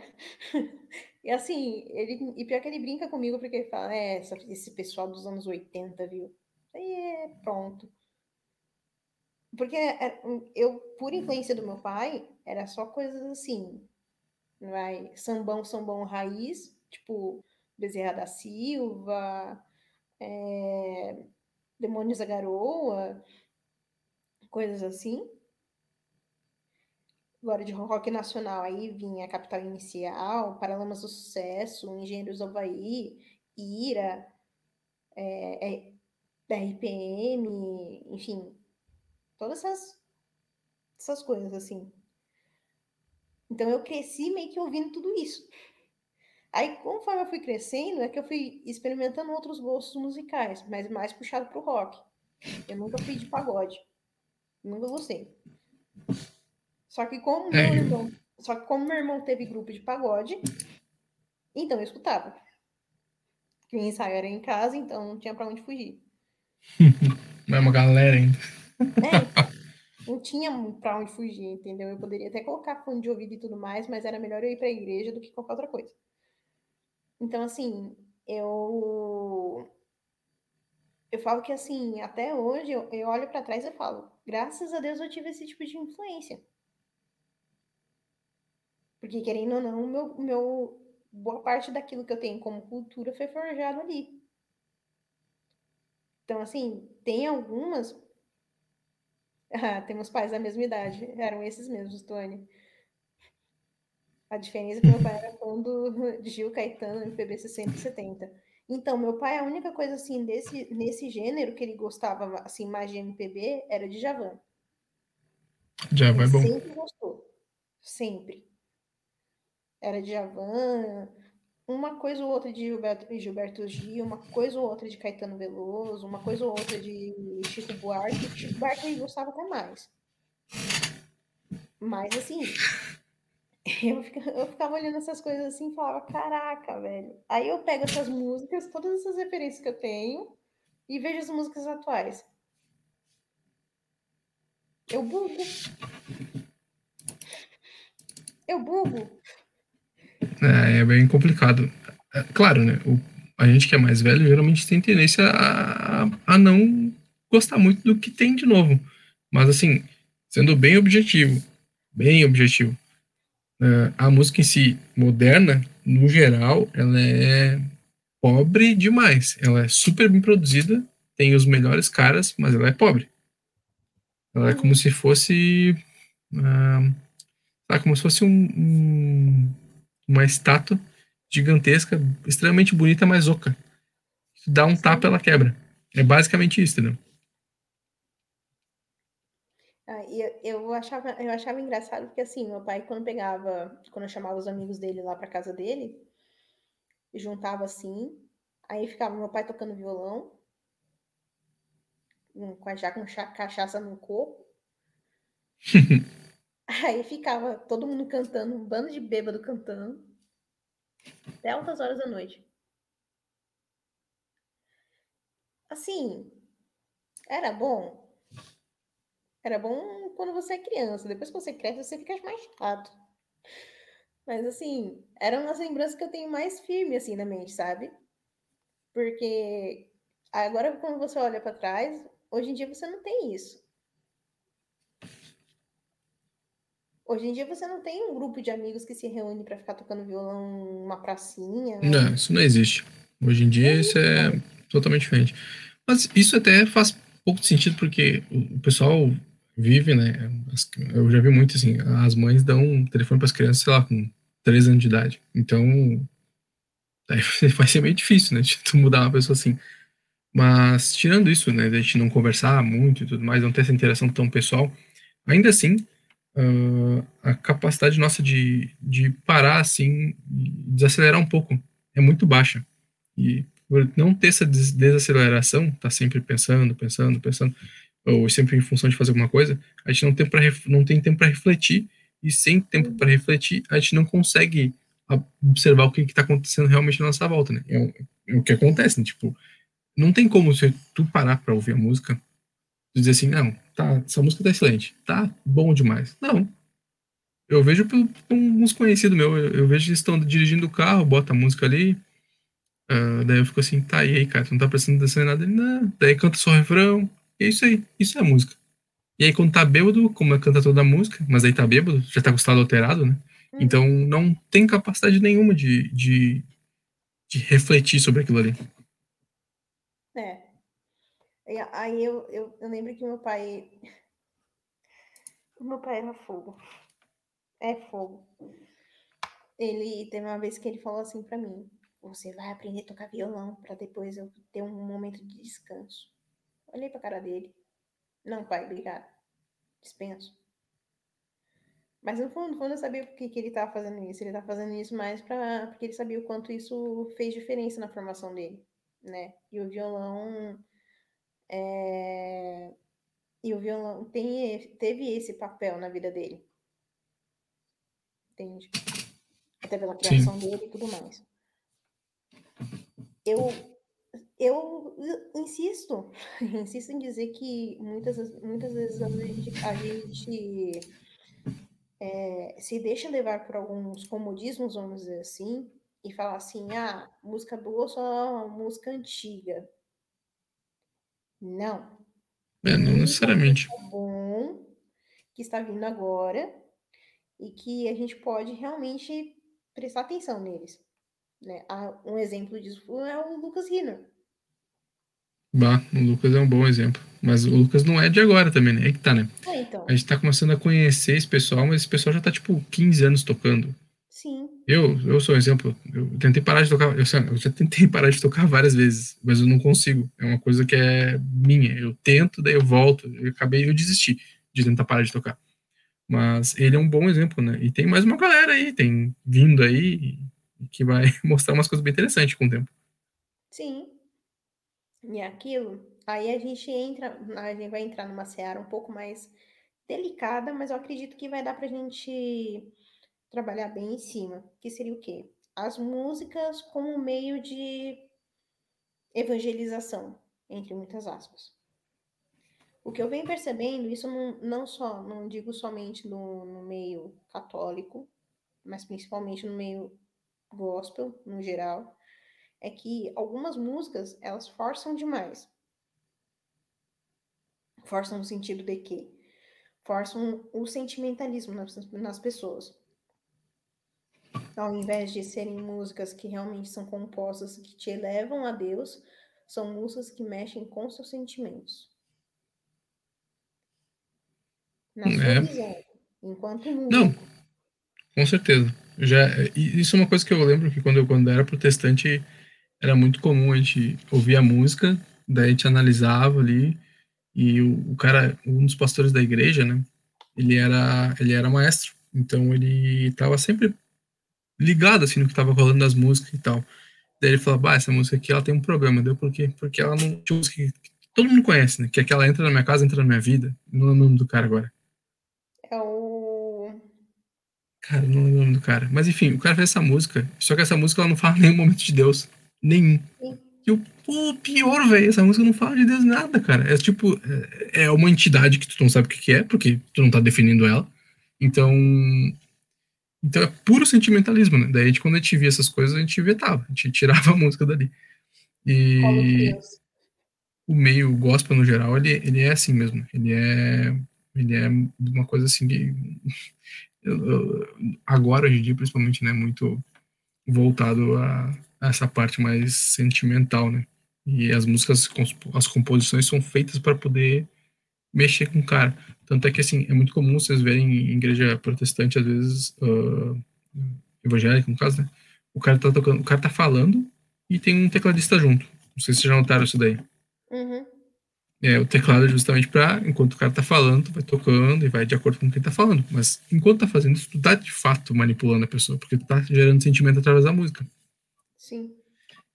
E assim, ele, e pior que ele brinca comigo porque ele fala: É, esse pessoal dos anos 80, viu? Aí é, pronto. Porque é, eu, por influência do meu pai, era só coisas assim, vai, sambão, sambão raiz, tipo Bezerra da Silva, é, Demônios da Garoa, coisas assim. Agora de rock nacional aí vinha Capital Inicial, Paralamas do Sucesso, Engenheiros do Havaí, Ira, é, é, RPM, enfim, todas essas, essas coisas assim. Então eu cresci meio que ouvindo tudo isso. Aí, conforme eu fui crescendo, é que eu fui experimentando outros gostos musicais, mas mais puxado pro rock. Eu nunca fui de pagode. Nunca gostei. Só que como é. meu irmão, só que como meu irmão teve grupo de pagode, então eu escutava. Porque o ensaio era em casa, então não tinha para onde fugir. Não é uma galera ainda. É, não tinha para onde fugir, entendeu? Eu poderia até colocar fone de ouvido e tudo mais, mas era melhor eu ir para a igreja do que qualquer outra coisa. Então, assim, eu. Eu falo que, assim, até hoje eu, eu olho para trás e falo, graças a Deus eu tive esse tipo de influência. Porque, querendo ou não, meu, meu, boa parte daquilo que eu tenho como cultura foi forjado ali. Então, assim, tem algumas. Ah, temos pais da mesma idade. Eram esses mesmos, Tony. A diferença é que meu pai era fã do Gil Caetano, MPB 60 e 70. Então, meu pai, a única coisa assim desse nesse gênero que ele gostava assim mais de MPB era de Javan. Já vai bom. Sempre gostou. Sempre. Era de Javan, uma coisa ou outra de Gilberto, Gilberto Gil, uma coisa ou outra de Caetano Veloso, uma coisa ou outra de Chico Buarque. Chico Buarque ele gostava até mais. Mas assim, eu ficava, eu ficava olhando essas coisas assim e falava, caraca, velho. Aí eu pego essas músicas, todas essas referências que eu tenho, e vejo as músicas atuais. Eu bugo. Eu bugo. É, é bem complicado. É, claro, né? O, a gente que é mais velho geralmente tem tendência a, a não gostar muito do que tem de novo. Mas assim, sendo bem objetivo, bem objetivo, a música em si, moderna, no geral, ela é pobre demais. Ela é super bem produzida, tem os melhores caras, mas ela é pobre. Ela é como se fosse. Uh, como se fosse um, um, uma estátua gigantesca, extremamente bonita, mas oca. Se dá um tapa, ela quebra. É basicamente isso, entendeu? Ah, eu, eu, achava, eu achava engraçado porque, assim, meu pai, quando pegava, quando eu chamava os amigos dele lá para casa dele, juntava assim, aí ficava meu pai tocando violão, já com cachaça no corpo. aí ficava todo mundo cantando, um bando de bêbado cantando, até altas horas da noite. Assim, era bom, era bom quando você é criança. Depois que você cresce, você fica mais chato. Mas, assim, eram as lembranças que eu tenho mais firme, assim, na mente, sabe? Porque agora, quando você olha para trás, hoje em dia você não tem isso. Hoje em dia você não tem um grupo de amigos que se reúne para ficar tocando violão numa pracinha. Não, isso não existe. Hoje em dia isso é totalmente diferente. Mas isso até faz pouco sentido porque o pessoal vive, né? Eu já vi muito assim, as mães dão um telefone para as crianças, sei lá, com 3 anos de idade. Então, aí vai ser meio difícil, né? De tu mudar uma pessoa assim. Mas, tirando isso, né? A gente não conversar muito e tudo mais, não ter essa interação tão pessoal, ainda assim, uh, a capacidade nossa de, de parar, assim, desacelerar um pouco é muito baixa. E não ter essa desaceleração, tá sempre pensando, pensando, pensando, ou sempre em função de fazer alguma coisa, a gente não tem, pra, não tem tempo para refletir, e sem tempo para refletir, a gente não consegue observar o que está acontecendo realmente na nossa volta, né? É, é o que acontece, né? Tipo, não tem como se tu parar para ouvir a música, tu dizer assim, não, tá, essa música tá excelente, tá bom demais. Não. Eu vejo por, uns conhecidos meus, eu, eu, vejo eles estão dirigindo o carro, bota a música ali, uh, daí eu fico assim, tá, e aí, cara, tu não tá prestando atenção em nada? Ele, não. Daí canta só o refrão, é isso aí, isso é música. E aí, quando tá bêbado, como canta toda a música, mas aí tá bêbado, já tá com o estado alterado, né? Hum. Então, não tem capacidade nenhuma de, de, de refletir sobre aquilo ali. É. Aí eu, eu, eu lembro que meu pai. O meu pai era fogo. É fogo. Ele teve uma vez que ele falou assim para mim: Você vai aprender a tocar violão para depois eu ter um momento de descanso. Olhei pra cara dele. Não, pai, obrigado. Dispenso. Mas no fundo, no fundo eu sabia por que, que ele estava fazendo isso. Ele estava fazendo isso mais pra, porque ele sabia o quanto isso fez diferença na formação dele, né? E o violão. É... E o violão tem, teve esse papel na vida dele. Entende? Até pela criação Sim. dele e tudo mais. Eu eu insisto, insisto em dizer que muitas, muitas vezes a gente, a gente é, se deixa levar por alguns comodismos, vamos dizer assim, e falar assim, ah, música boa só música antiga. Não. É, não necessariamente. bom que está vindo agora e que a gente pode realmente prestar atenção neles. Né? Um exemplo disso é o Lucas Hinner. Bah, o Lucas é um bom exemplo. Mas o Lucas não é de agora também, né? É que tá, né? É, então. A gente tá começando a conhecer esse pessoal, mas esse pessoal já tá, tipo, 15 anos tocando. Sim. Eu, eu sou um exemplo. Eu tentei parar de tocar. Eu, eu já tentei parar de tocar várias vezes, mas eu não consigo. É uma coisa que é minha. Eu tento, daí eu volto. Eu acabei, eu desisti de tentar parar de tocar. Mas ele é um bom exemplo, né? E tem mais uma galera aí, tem vindo aí, que vai mostrar umas coisas bem interessantes com o tempo. Sim. E aquilo, aí a gente entra, a gente vai entrar numa seara um pouco mais delicada, mas eu acredito que vai dar pra gente trabalhar bem em cima, que seria o quê? As músicas como meio de evangelização, entre muitas aspas. O que eu venho percebendo, isso não, não só, não digo somente no, no meio católico, mas principalmente no meio gospel, no geral, é que algumas músicas, elas forçam demais. Forçam no sentido de que forçam o sentimentalismo nas, nas pessoas. Ao invés de serem músicas que realmente são compostas, que te elevam a Deus, são músicas que mexem com seus sentimentos. Na sua É. visão, enquanto músico. Não, com certeza. Já, isso é uma coisa que eu lembro que quando eu quando era protestante era muito comum a gente ouvir a música, daí a gente analisava ali e o, o cara, um dos pastores da igreja, né? Ele era ele era maestro, então ele estava sempre ligado assim no que estava rolando das músicas e tal. Daí ele falou, bah, essa música aqui ela tem um problema, deu por quê? Porque ela não tinha música que todo mundo conhece, né? Que aquela entra na minha casa, entra na minha vida. Não é o nome do cara agora. É o. Cara, não lembro o nome do cara. Mas enfim, o cara fez essa música, só que essa música ela não fala nenhum momento de Deus. Nenhum. E o pô, pior, velho, essa música não fala de Deus nada, cara. É tipo, é é uma entidade que tu não sabe o que é, porque tu não tá definindo ela. Então. Então é puro sentimentalismo, né? Daí quando a gente via essas coisas, a gente vetava, a gente tirava a música dali. E Deus. o meio gospel no geral, ele, ele é assim mesmo. Ele é, ele é uma coisa assim que eu- eu- agora hoje em dia principalmente, né, muito voltado a essa parte mais sentimental, né? E as músicas, as composições são feitas para poder mexer com o cara. Tanto é que assim, é muito comum vocês verem em igreja protestante às vezes ah, evangélica, no caso, né? O cara tá tocando, o cara tá falando e tem um tecladista junto. Não sei se vocês já notaram isso daí. Uhum. É, o teclado é justamente para, enquanto o cara tá falando, tu vai tocando e vai de acordo com o que ele tá falando. Mas enquanto tá fazendo isso, tu tá de fato manipulando a pessoa, porque tu tá gerando sentimento através da música. Sim.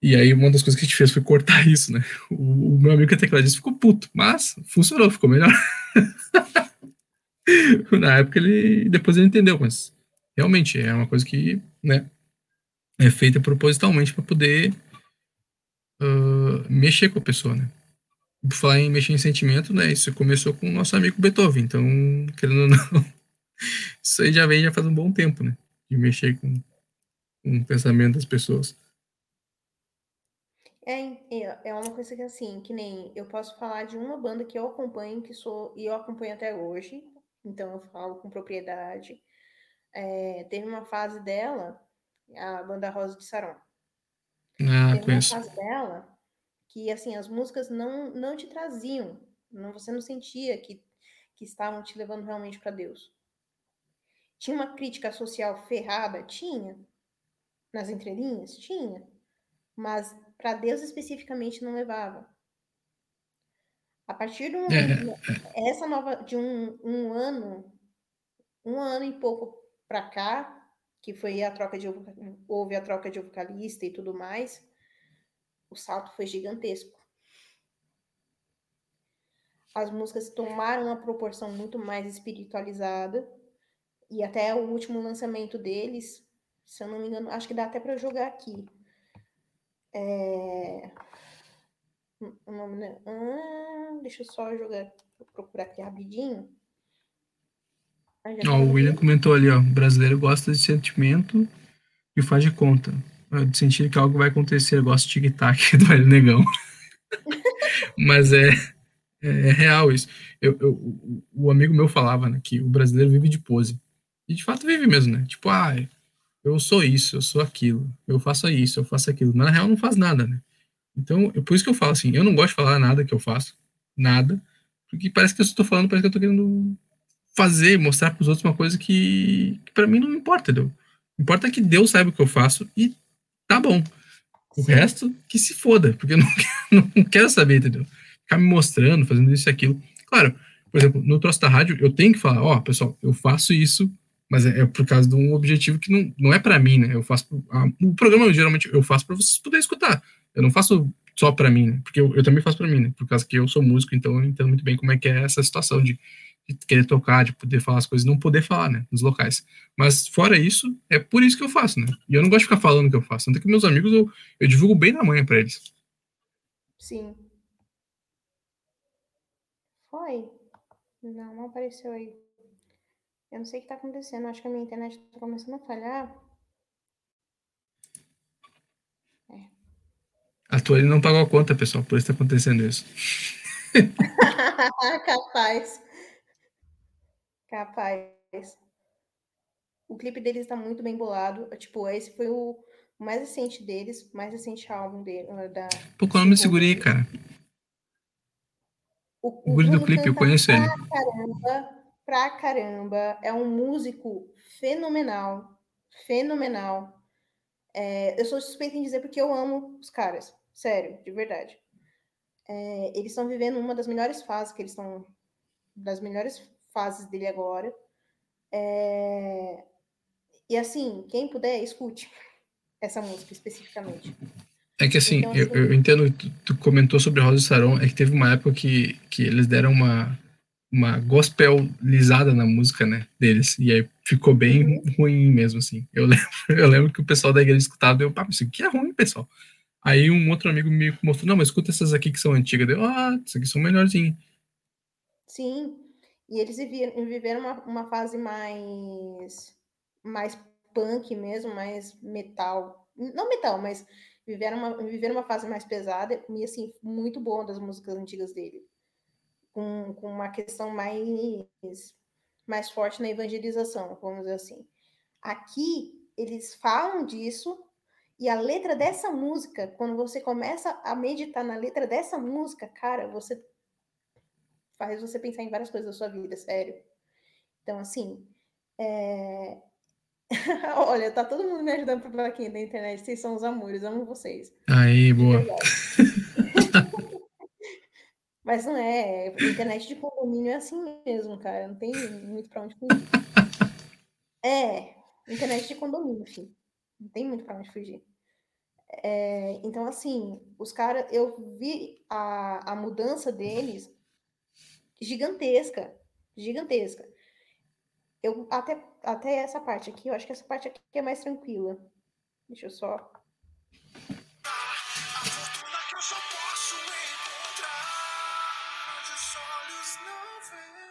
E aí uma das coisas que a gente fez foi cortar isso, né? O, o meu amigo que é tecladista ficou puto, mas funcionou, ficou melhor. Na época ele. Depois ele entendeu, mas realmente é uma coisa que, né? É feita propositalmente para poder ah, mexer com a pessoa, né? Por falar em mexer em sentimento, né? Isso começou com o nosso amigo Beethoven, então, querendo ou não, isso aí já vem já faz um bom tempo, né? De mexer com, com o pensamento das pessoas. É, é é uma coisa que assim, que nem eu posso falar de uma banda que eu acompanho, que sou, e eu acompanho até hoje, então eu falo com propriedade. É, teve uma fase dela, a banda Rosa de Saron. Ah, Teve uma conheço. fase dela que assim, as músicas não, não te traziam, não, você não sentia que, que estavam te levando realmente para Deus. Tinha uma crítica social ferrada? Tinha. Nas entrelinhas? Tinha. Mas para Deus especificamente não levava. A partir de um, É. essa nova de um, um ano, um ano e pouco para cá, que foi a troca de houve a troca de vocalista e tudo mais, o salto foi gigantesco. As músicas tomaram uma proporção muito mais espiritualizada e até o último lançamento deles, se eu não me engano, acho que dá até para jogar aqui. É... O nome, né? Ah, deixa eu só jogar, vou procurar aqui rapidinho. Ó, o William comentou ali, ó, o brasileiro gosta de sentimento e faz de conta. É, De sentir que algo vai acontecer, gosta de tic-tac do Velho Negão. Mas é, é real isso. Eu, eu- o- o amigo meu falava né, que o brasileiro vive de pose. E de fato vive mesmo, né? Tipo, ah, eu sou isso, eu sou aquilo, eu faço isso, eu faço aquilo. Mas na real não faz nada, né? Então, por isso que eu falo assim, eu não gosto de falar nada que eu faço, nada, porque parece que eu estou falando, parece que eu estou querendo fazer, mostrar para os outros uma coisa que, que para mim não importa, entendeu? Importa que Deus saiba o que eu faço e tá bom. O Sim. resto, que se foda, porque eu não, não quero saber, entendeu? Ficar me mostrando, fazendo isso e aquilo. Claro, por exemplo, no troço da rádio, eu tenho que falar, ó, oh, pessoal, eu faço isso, mas é, é, por causa de um objetivo que não, não é para mim, né? Eu faço. A, o programa, geralmente, eu faço para vocês poderem escutar. Eu não faço só para mim, né? Porque eu, eu, também faço para mim, né? Por causa que eu sou músico, então eu entendo muito bem como é que é essa situação de, de querer tocar, de poder falar as coisas, não poder falar, né? Nos locais. Mas fora isso, é por isso que eu faço, né? E eu não gosto de ficar falando o que eu faço. Tanto que meus amigos eu, eu divulgo bem na manhã para eles. Sim. Foi. Não, não apareceu aí. Eu não sei o que tá acontecendo. Acho que a minha internet tá começando a falhar. É. A tua ele não pagou a conta, pessoal, por isso tá acontecendo isso. Capaz. Capaz. O clipe deles está muito bem bolado. Tipo, esse foi o mais recente deles, mais recente álbum dele. Da, Pô, qual é o nome desse cara? O, o guri do clipe, eu conheço ele. Caramba, pra caramba. É um músico fenomenal. Fenomenal. É, eu sou suspeita em dizer porque eu amo os caras. Sério, de verdade. É, eles estão vivendo uma das melhores fases que eles estão. Das melhores fases dele agora. É, e assim, quem puder, escute essa música especificamente. É que assim, então, eu, assim eu, entendo, tu, tu comentou sobre Rosa e Saron, é que teve uma época que, que eles deram uma, uma gospelizada na música, né, deles, e aí ficou bem uhum. ruim mesmo, assim. Eu lembro, eu lembro que o pessoal da igreja escutava, eu, ah, isso aqui é ruim, pessoal. Aí um outro amigo me mostrou, não, mas escuta essas aqui que são antigas. Eu, ah, essas aqui são melhorzinhas. Sim, e eles viveram uma, uma fase mais, mais punk mesmo, mais metal. Não metal, mas viveram uma, viveram uma fase mais pesada e, assim, muito boa das músicas antigas dele. Com, com uma questão mais, mais forte na evangelização, vamos dizer assim. Aqui, eles falam disso, e a letra dessa música, quando você começa a meditar na letra dessa música, cara, você faz você pensar em várias coisas da sua vida, sério. Então, assim, é... Olha, tá todo mundo me ajudando pra plaquinha da internet. Vocês são os amores, amo vocês. Aí, boa. Mas não é. Internet de condomínio é assim mesmo, cara. Não tem muito pra onde fugir. É, internet de condomínio, enfim. Não tem muito pra onde fugir. É, então, assim, os caras, eu vi a, a mudança deles gigantesca, gigantesca. Eu até, até essa parte aqui, eu acho que essa parte aqui é mais tranquila. Deixa eu só snow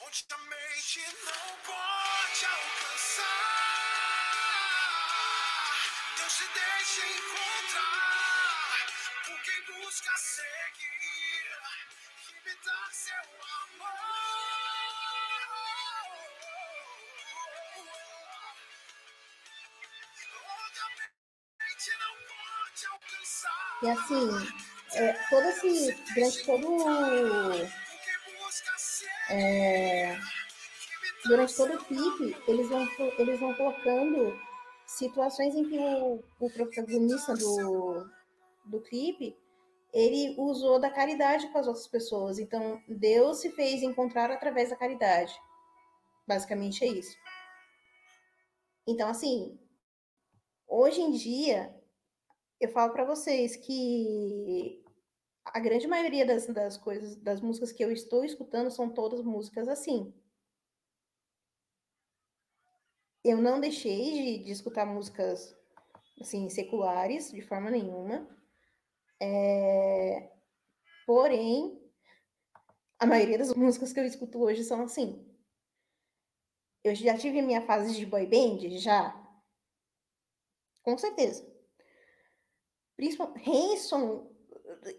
onde a mente não pode alcançar. Deus te deixa encontrar por quem busca seguir me dar seu amor. Onde a mente não pode alcançar. E assim, é, todo esse, durante todo é, durante todo o clipe, eles vão, eles vão colocando situações em que o, o protagonista do, do clipe ele usou da caridade com as outras pessoas. Então, Deus se fez encontrar através da caridade. Basicamente é isso. Então, assim, hoje em dia, eu falo para vocês que a grande maioria das, das coisas, das músicas que eu estou escutando são todas músicas assim. Eu não deixei de, de escutar músicas assim seculares de forma nenhuma. É... Porém, a maioria das músicas que eu escuto hoje são assim. Eu já tive minha fase de boy band, já. Com certeza. Principalmente Hanson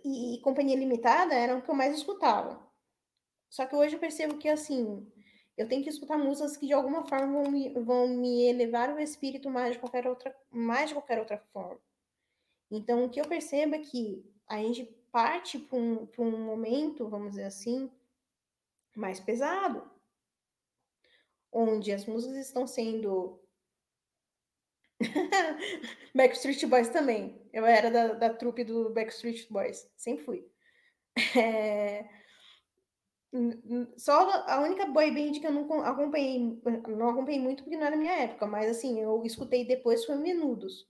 e Companhia Limitada eram o que eu mais escutava. Só que hoje eu percebo que, assim, eu tenho que escutar músicas que de alguma forma vão me, vão me elevar o espírito mais de qualquer outra, mais de qualquer outra forma. Então, o que eu percebo é que a gente parte para um, um momento, vamos dizer assim, mais pesado, onde as músicas estão sendo. Backstreet Boys também. Eu era da, da trupe do Backstreet Boys, sempre fui. É... Só a única boy band que eu não acompanhei, não acompanhei muito porque não era minha época, mas assim, eu escutei depois foi Menudos.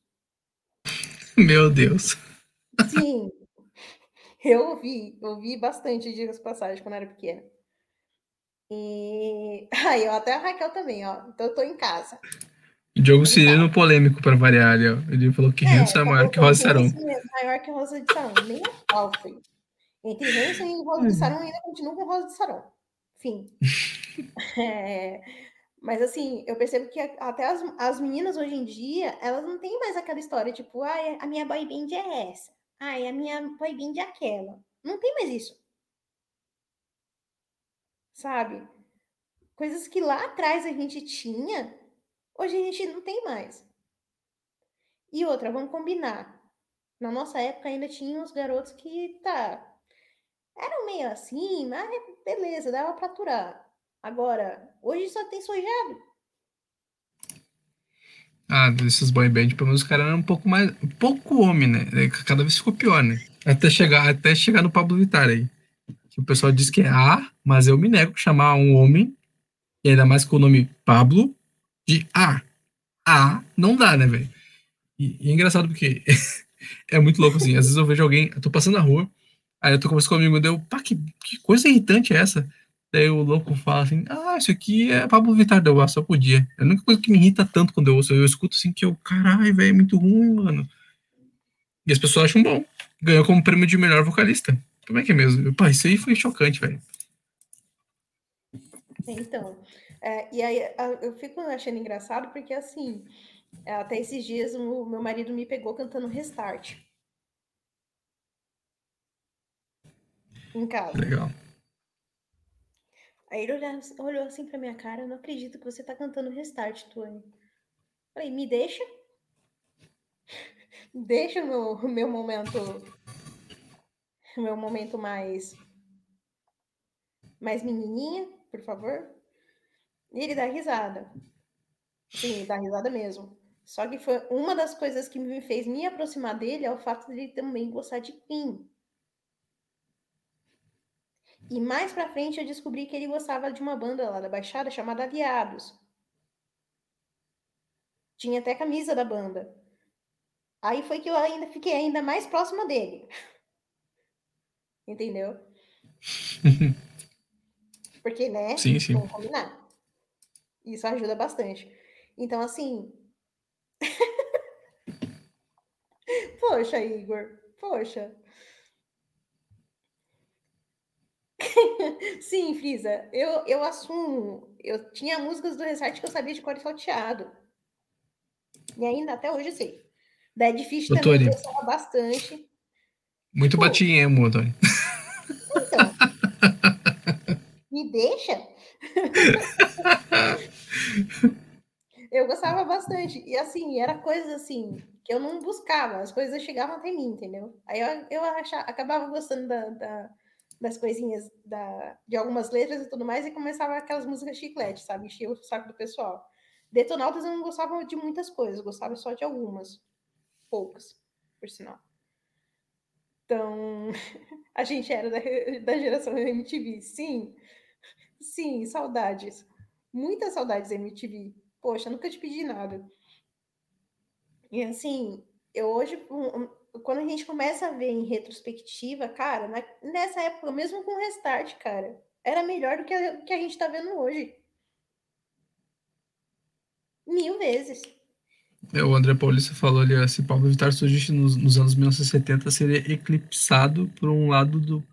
Meu Deus. Sim. Eu ouvi, ouvi bastante dias passagem quando era pequena. E aí, ó, até a Raquel também, ó. Então eu tô em casa. Diogo Cirino polêmico para variar ali. Ele falou que é, Hanson é maior que Rosa de Saron. Maior que Rosa de Saron, nem a pau, foi. Entre Hanson e Rosa de Saron, ainda continuo com Rosa de Saron. Enfim. é, mas assim, eu percebo que até as, as meninas hoje em dia, elas não têm mais aquela história, tipo, ah, a minha boy band é essa. Ah, a minha boy band é aquela. Não tem mais isso sabe? Coisas que lá atrás a gente tinha, hoje a gente não tem mais. E outra, vamos combinar. Na nossa época ainda tinha os garotos que, tá, eram meio assim, mas beleza, dava pra aturar. Agora, hoje só tem sojado. Ah, desses boy band, pelo menos os caras eram um pouco mais. Um pouco homem, né? Cada vez ficou pior, né? Até chegar, até chegar no Pablo Vittar aí que o pessoal diz que é A, mas eu me nego chamar um homem, e ainda mais com o nome Pablo, de A. A não dá, né, velho? E, e, é engraçado porque é muito louco assim. Às vezes eu vejo alguém, eu tô passando na rua, aí eu tô conversando comigo, deu, pá, que, que coisa irritante é essa? Daí o louco fala assim: Ah, isso aqui é Pablo Vittar, deu, ah, só podia. É a única coisa que me irrita tanto quando eu ouço. Eu escuto assim que eu, caralho, velho, é muito ruim, mano. E as pessoas acham bom. Ganhou como prêmio de melhor vocalista. Como é que é mesmo? Pô, isso aí foi chocante, velho. Então, é, e aí eu fico achando engraçado porque, assim, até esses dias o meu marido me pegou cantando Restart. Em casa. Legal. Aí ele olhou, olhou assim pra minha cara, eu não acredito que você tá cantando Restart, Tony. Falei, me deixa. deixa o meu, meu momento meu momento mais mais menininha, por favor. E ele dá risada. Sim, dá risada mesmo. Só que foi uma das coisas que me fez me aproximar dele é o fato de ele também gostar de Queen. E mais pra frente eu descobri que ele gostava de uma banda lá da Baixada chamada Aliados. Tinha até camisa da banda. Aí foi que eu ainda fiquei ainda mais próxima dele. Entendeu? Porque, né? Sim, sim. Vamos combinar. Isso ajuda bastante. Então, assim. Poxa, Igor. Poxa. Sim, Frisa, eu, eu assumo. Eu tinha músicas do Restart que eu sabia de cor e salteado. E ainda até hoje sei. Dead Fish também eu gostava bastante. Muito tipo, batinha, Antônio. Então. me deixa? eu gostava bastante. E assim, era coisas assim que eu não buscava, as coisas chegavam até mim, entendeu? Aí eu, eu achava, acabava gostando da, da, das coisinhas, da, de algumas letras e tudo mais, e começava aquelas músicas chiclete, sabe? Enchia o saco do pessoal. Detonautas eu não gostava de muitas coisas, gostava só de algumas. Poucas, por sinal. Então, a gente era da, da geração MTV. Sim, sim, saudades. Muitas saudades da MTV. poxa, nunca te pedi nada. E assim, eu hoje, quando a gente começa a ver em retrospectiva, cara, nessa época, mesmo com restart, cara, era melhor do que a, que a gente tá vendo hoje. Mil vezes. É, o André Paulista falou ali, se Pablo Vittar surgisse nos, nos, anos 1970, seria eclipsado por um lado do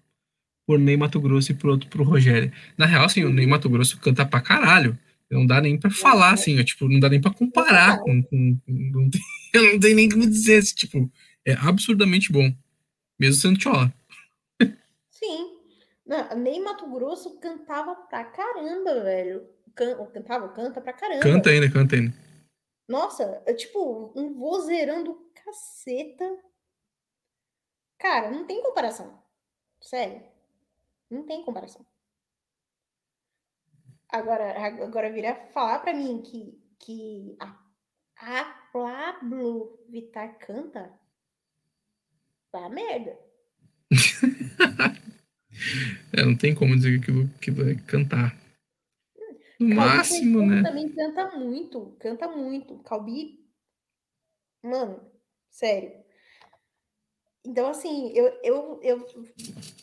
por Ney Mato Grosso e por outro por Rogério. Na real, assim, o Ney Mato Grosso canta pra caralho. Não dá nem pra falar, assim, tipo, não dá nem pra comparar com. com, com não, tem, eu não tenho nem como dizer, assim, tipo, é absurdamente bom. Mesmo sendo chola. Sim. Não, Ney Mato Grosso cantava pra caramba, velho. Can, cantava, canta pra caramba. Canta ainda, canta ainda. Nossa, é tipo, um vozeirão do caceta. Cara, não tem comparação. Sério. Não tem comparação. Agora, agora virar falar para mim que, que a, a Pablo Vittar canta, tá merda. é, não tem como dizer que aquilo, aquilo é cantar. No máximo, né? também canta muito, canta muito. Calbi, mano, sério. Então, assim, eu, eu, eu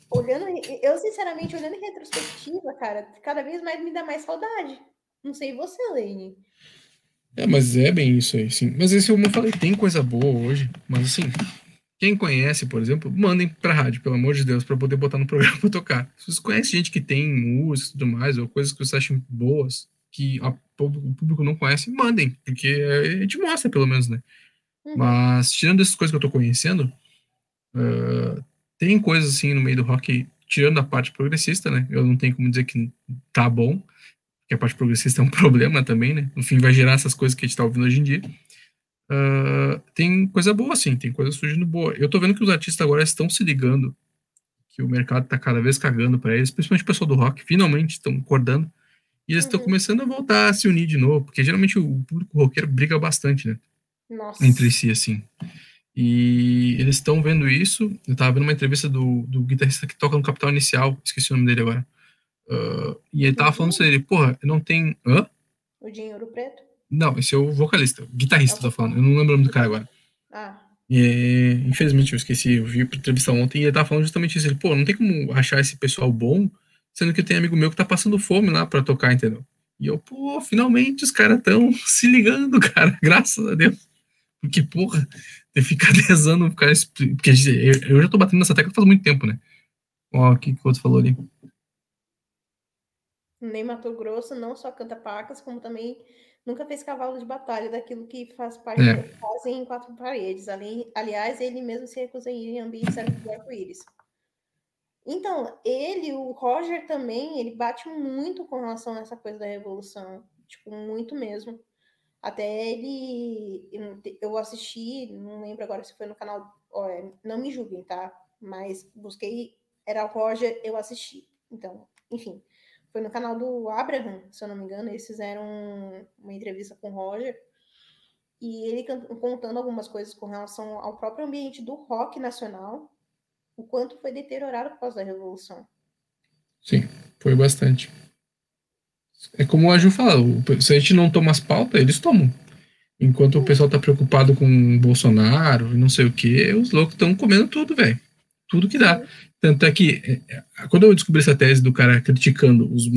olhando, eu sinceramente, olhando em retrospectiva, cara, cada vez mais me dá mais saudade. Não sei você, Lene. É, mas é bem isso aí, sim. Mas esse, como eu falei, tem coisa boa hoje, mas assim, quem conhece, por exemplo, mandem pra rádio, pelo amor de Deus, para poder botar no programa pra tocar. Se você conhece gente que tem música e tudo mais, ou coisas que você acha boas, que a, o público não conhece, mandem, porque a gente mostra, pelo menos, né? Uhum. Mas, tirando essas coisas que eu tô conhecendo, uh, tem coisas assim no meio do rock, tirando a parte progressista, né? Eu não tenho como dizer que tá bom, que a parte progressista é um problema também, né? No fim, vai gerar essas coisas que a gente tá ouvindo hoje em dia. Uh, tem coisa boa, sim, tem coisa surgindo boa. Eu tô vendo que os artistas agora estão se ligando que o mercado tá cada vez cagando para eles, principalmente o pessoal do rock, finalmente estão acordando e eles estão uhum. começando a voltar a se unir de novo, porque geralmente o público roqueiro briga bastante, né? Nossa. Entre si, assim. E eles estão vendo isso. Eu tava vendo uma entrevista do, do guitarrista que toca no Capital Inicial, esqueci o nome dele agora. Uh, e ele tava falando sobre ele, porra, não tem. Hã? O Dinheiro Preto? Não, esse é o vocalista, o guitarrista, tô falando. Eu não lembro o nome do cara agora. Ah. E, infelizmente eu esqueci, eu vi a entrevista ontem e ele tava falando justamente isso. Ele, pô, não tem como achar esse pessoal bom, sendo que tem amigo meu que tá passando fome lá pra tocar, entendeu? E eu, pô, finalmente os caras tão se ligando, cara, graças a Deus. Porque, porra, ter ficar 10 anos, ficar. Porque eu já tô batendo nessa tecla faz muito tempo, né? Ó, o que, que o outro falou ali? Nem Mato Grosso não só canta pacas, como também nunca fez cavalo de batalha daquilo que faz parte é. fazem em quatro paredes. Ali, aliás, ele mesmo se recusa a ir em ambientes de arco-íris. Então, ele, o Roger também, ele bate muito com relação a essa coisa da revolução. Tipo, muito mesmo. Até ele. Eu assisti, não lembro agora se foi no canal. Não me julguem, tá? Mas busquei. Era o Roger, eu assisti. Então, enfim. Foi no canal do Abraham, se eu não me engano. Eles fizeram uma entrevista com o Roger. E ele contando algumas coisas com relação ao próprio ambiente do rock nacional. O quanto foi deteriorado causa da Revolução. Sim, foi bastante. É como a Ju fala, se a gente não toma as pautas, eles tomam. Enquanto o pessoal tá preocupado com Bolsonaro e não sei o que, os loucos estão comendo tudo, velho. Tudo que dá. Tanto é que, é, é, quando eu descobri essa tese do cara criticando os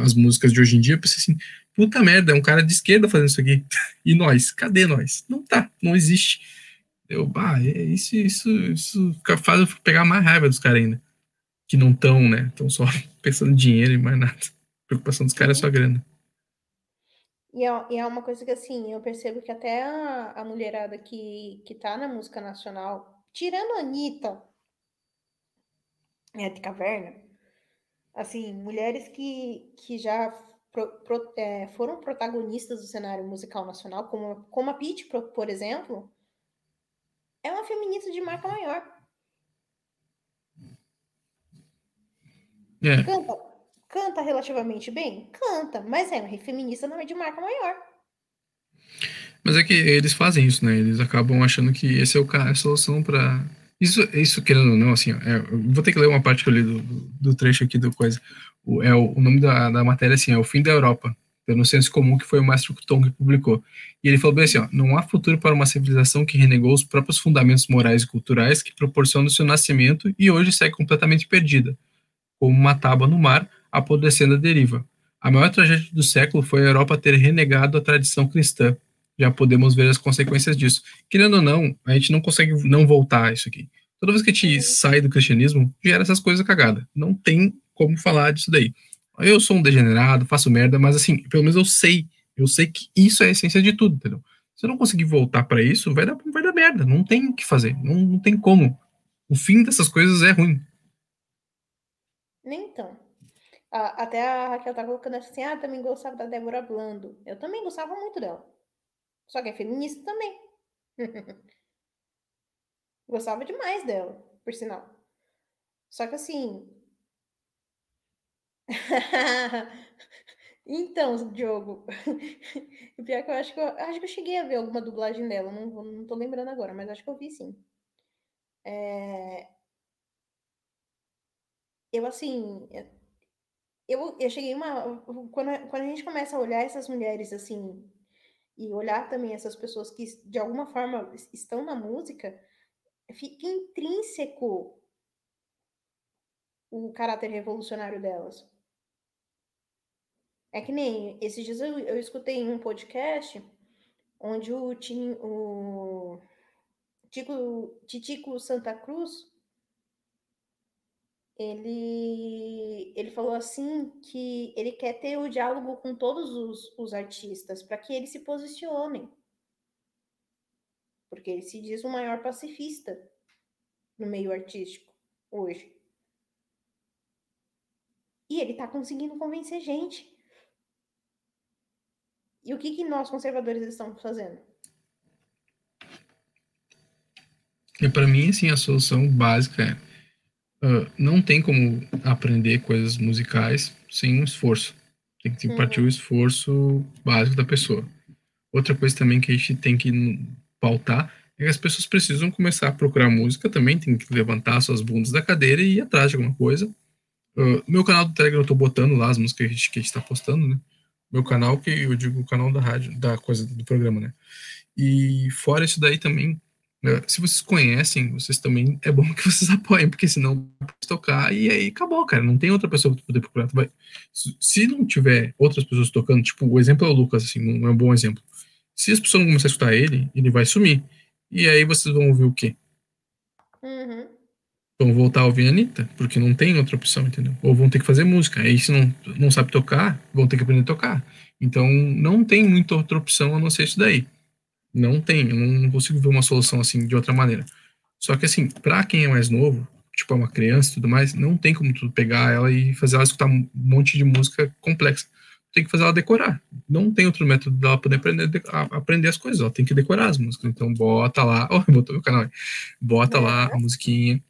as músicas de hoje em dia, eu pensei assim, puta merda, é um cara de esquerda fazendo isso aqui. E nós? Cadê nós? Não tá, não existe. Eu, ah, isso, isso, isso faz eu pegar mais raiva dos caras ainda. Que não estão, né? Estão só pensando em dinheiro e mais nada preocupação dos caras é só grana. E é, e é, uma coisa que, assim, eu percebo que até a, a mulherada que, que tá na música nacional, tirando a Anitta, é, de caverna, assim, mulheres que, que já pro, pro, é, foram protagonistas do cenário musical nacional, como, como a Pitty, por, por exemplo, é uma feminista de marca maior. É. Canta, Canta relativamente bem? Canta, mas é uma feminista não é de marca maior. Mas é que eles fazem isso, né? Eles acabam achando que esse é o a solução para isso, isso querendo ou não, assim, é, vou ter que ler uma parte que eu li do, do, trecho aqui do coisa. O, é o, o nome da, da matéria assim, é o fim da Europa. pelo senso comum que foi o Maestro Tong que publicou. E ele falou bem assim, ó, não há futuro para uma civilização que renegou os próprios fundamentos morais e culturais que proporcionam seu nascimento e hoje segue completamente perdida, como uma tábua no mar, apodrecendo a deriva. A maior tragédia do século foi a Europa ter renegado a tradição cristã. Já podemos ver as consequências disso. Querendo ou não, a gente não consegue não voltar a isso aqui. Toda vez que a gente sai do cristianismo, gera essas coisas cagadas. Não tem como falar disso daí. Eu sou um degenerado, faço merda, mas assim, pelo menos eu sei. Eu sei que isso é a essência de tudo, entendeu? Se eu não conseguir voltar para isso, vai dar, vai dar merda. Não tem o que fazer. Não, não tem como. O fim dessas coisas é ruim. Nem então. Até a Raquel tá colocando assim, ah, também gostava da Débora Blando. Eu também gostava muito dela. Só que é feminista também. gostava demais dela, por sinal. Só que assim, Então, Diogo, o pior que eu acho que eu acho que eu cheguei a ver alguma dublagem dela, não, não tô lembrando agora, mas acho que eu vi sim. É... Eu assim, eu, eu cheguei uma quando, quando a gente começa a olhar essas mulheres assim e olhar também essas pessoas que de alguma forma estão na música, fica intrínseco o caráter revolucionário delas. É que nem esses dias eu, eu escutei um podcast onde o, o Tico, Titico Santa Cruz ele, ele falou assim que ele quer ter o diálogo com todos os, os artistas para que eles se posicionem. Porque ele se diz o maior pacifista no meio artístico hoje. E ele está conseguindo convencer gente. E o que, que nós, conservadores, estamos fazendo? E para mim, assim, a solução básica é uh, não tem como aprender coisas musicais sem um esforço. Tem que partir uhum. o esforço básico da pessoa. Outra coisa também que a gente tem que pautar é que as pessoas precisam começar a procurar música também, tem que levantar suas bundas da cadeira e ir atrás de alguma coisa. Uh, meu canal do Telegram eu tô botando lá as músicas que a gente, que a gente tá postando, né? meu canal, que eu digo o canal da rádio, da coisa do programa, né? E fora isso daí também, se vocês conhecem, vocês também é bom que vocês apoiem, porque senão pode tocar e aí acabou, cara. Não tem outra pessoa para poder procurar. Vai, se não tiver outras pessoas tocando, tipo, o exemplo é o Lucas, assim, é um bom exemplo. Se as pessoas não começarem a escutar ele, ele vai sumir. E aí vocês vão ouvir o quê? Uhum. Vão voltar a ouvir a Anitta, porque não tem outra opção, entendeu? Ou vão ter que fazer música. Aí, se não, não sabe tocar, vão ter que aprender a tocar. Então, não tem muita outra opção a não ser isso daí. Não tem, eu não consigo ver uma solução assim de outra maneira. Só que, assim, para quem é mais novo, tipo, é uma criança e tudo mais, não tem como tu pegar ela e fazer ela escutar um monte de música complexa. Tem que fazer ela decorar. Não tem outro método dela poder aprender, a, aprender as coisas. Ela tem que decorar as músicas. Então, bota lá. Ó, oh, botou meu canal aí. Bota lá a musiquinha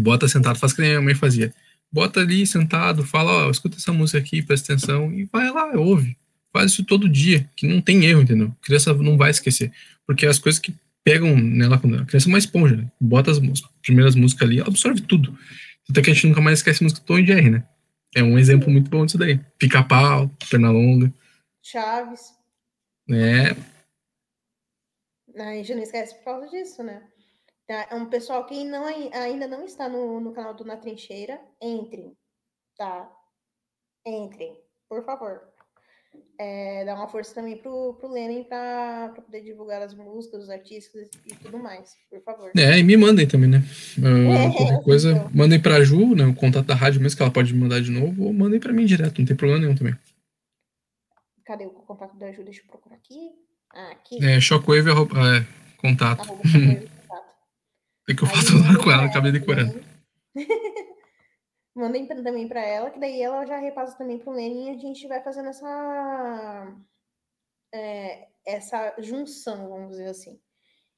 Bota sentado, faz que nem a mãe fazia. Bota ali sentado, fala, ó, escuta essa música aqui, presta atenção, e vai lá, ouve. Faz isso todo dia, que não tem erro, entendeu? A criança não vai esquecer. Porque as coisas que pegam nela quando a criança é uma esponja, né? Bota as, as primeiras músicas ali, absorve tudo. Até que a gente nunca mais esquece a música do Tom e Jerry, né? É um exemplo muito bom disso daí. Pica-pau, perna longa. Chaves. É. A gente não esquece por causa disso, né? Tá? É um pessoal que não, ainda não está no, no canal do Na Trincheira, entrem, tá? Entrem, por favor. É, dá uma força também pro, pro Lenin para poder divulgar as músicas, os artistas e tudo mais, por favor. É, e me mandem também, né? Uh, é, qualquer coisa, então. mandem pra Ju, né? O contato da rádio mesmo, que ela pode mandar de novo, ou mandem pra mim direto, não tem problema nenhum também. Cadê o contato da Ju? Deixa eu procurar aqui. Ah, aqui. É, shockwave, é, contato. Arroba, é que eu faço lá com ela, acabei decorando. Mandem também para ela, que daí ela já repassa também pro Lenin e a gente vai fazendo essa é, essa junção, vamos dizer assim.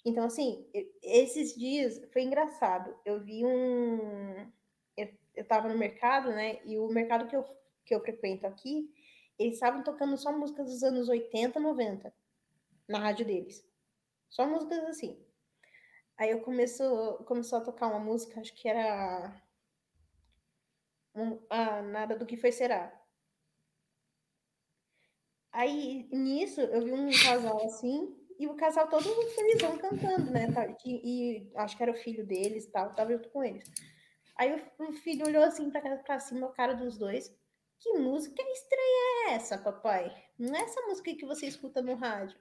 Então, assim, esses dias foi engraçado. Eu vi um. Eu, eu tava no mercado, né? E o mercado que eu, que eu frequento aqui, eles estavam tocando só músicas dos anos 80, 90 na rádio deles. Só músicas assim. Aí eu começou, começou a tocar uma música, acho que era ah, Nada do que foi será. Aí, nisso, eu vi um casal assim, e o casal todo felizão cantando, né? E, e acho que era o filho deles e tal, tava junto com eles. Aí o, o filho olhou assim pra, pra cima, a cara dos dois. Que música estranha é essa, papai? Não é essa música que você escuta no rádio.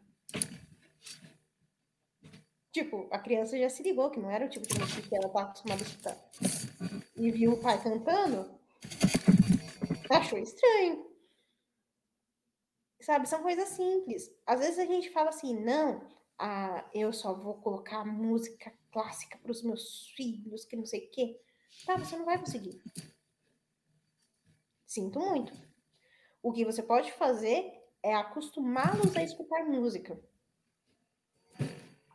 Tipo, a criança já se ligou que não era o tipo de música que ela tá acostumada a escutar. E viu o pai cantando, achou estranho. Sabe, são coisas simples. Às vezes a gente fala assim, não, ah, eu só vou colocar música clássica para os meus filhos, que não sei o quê. Tá, você não vai conseguir. Sinto muito. O que você pode fazer é acostumá-los a escutar música.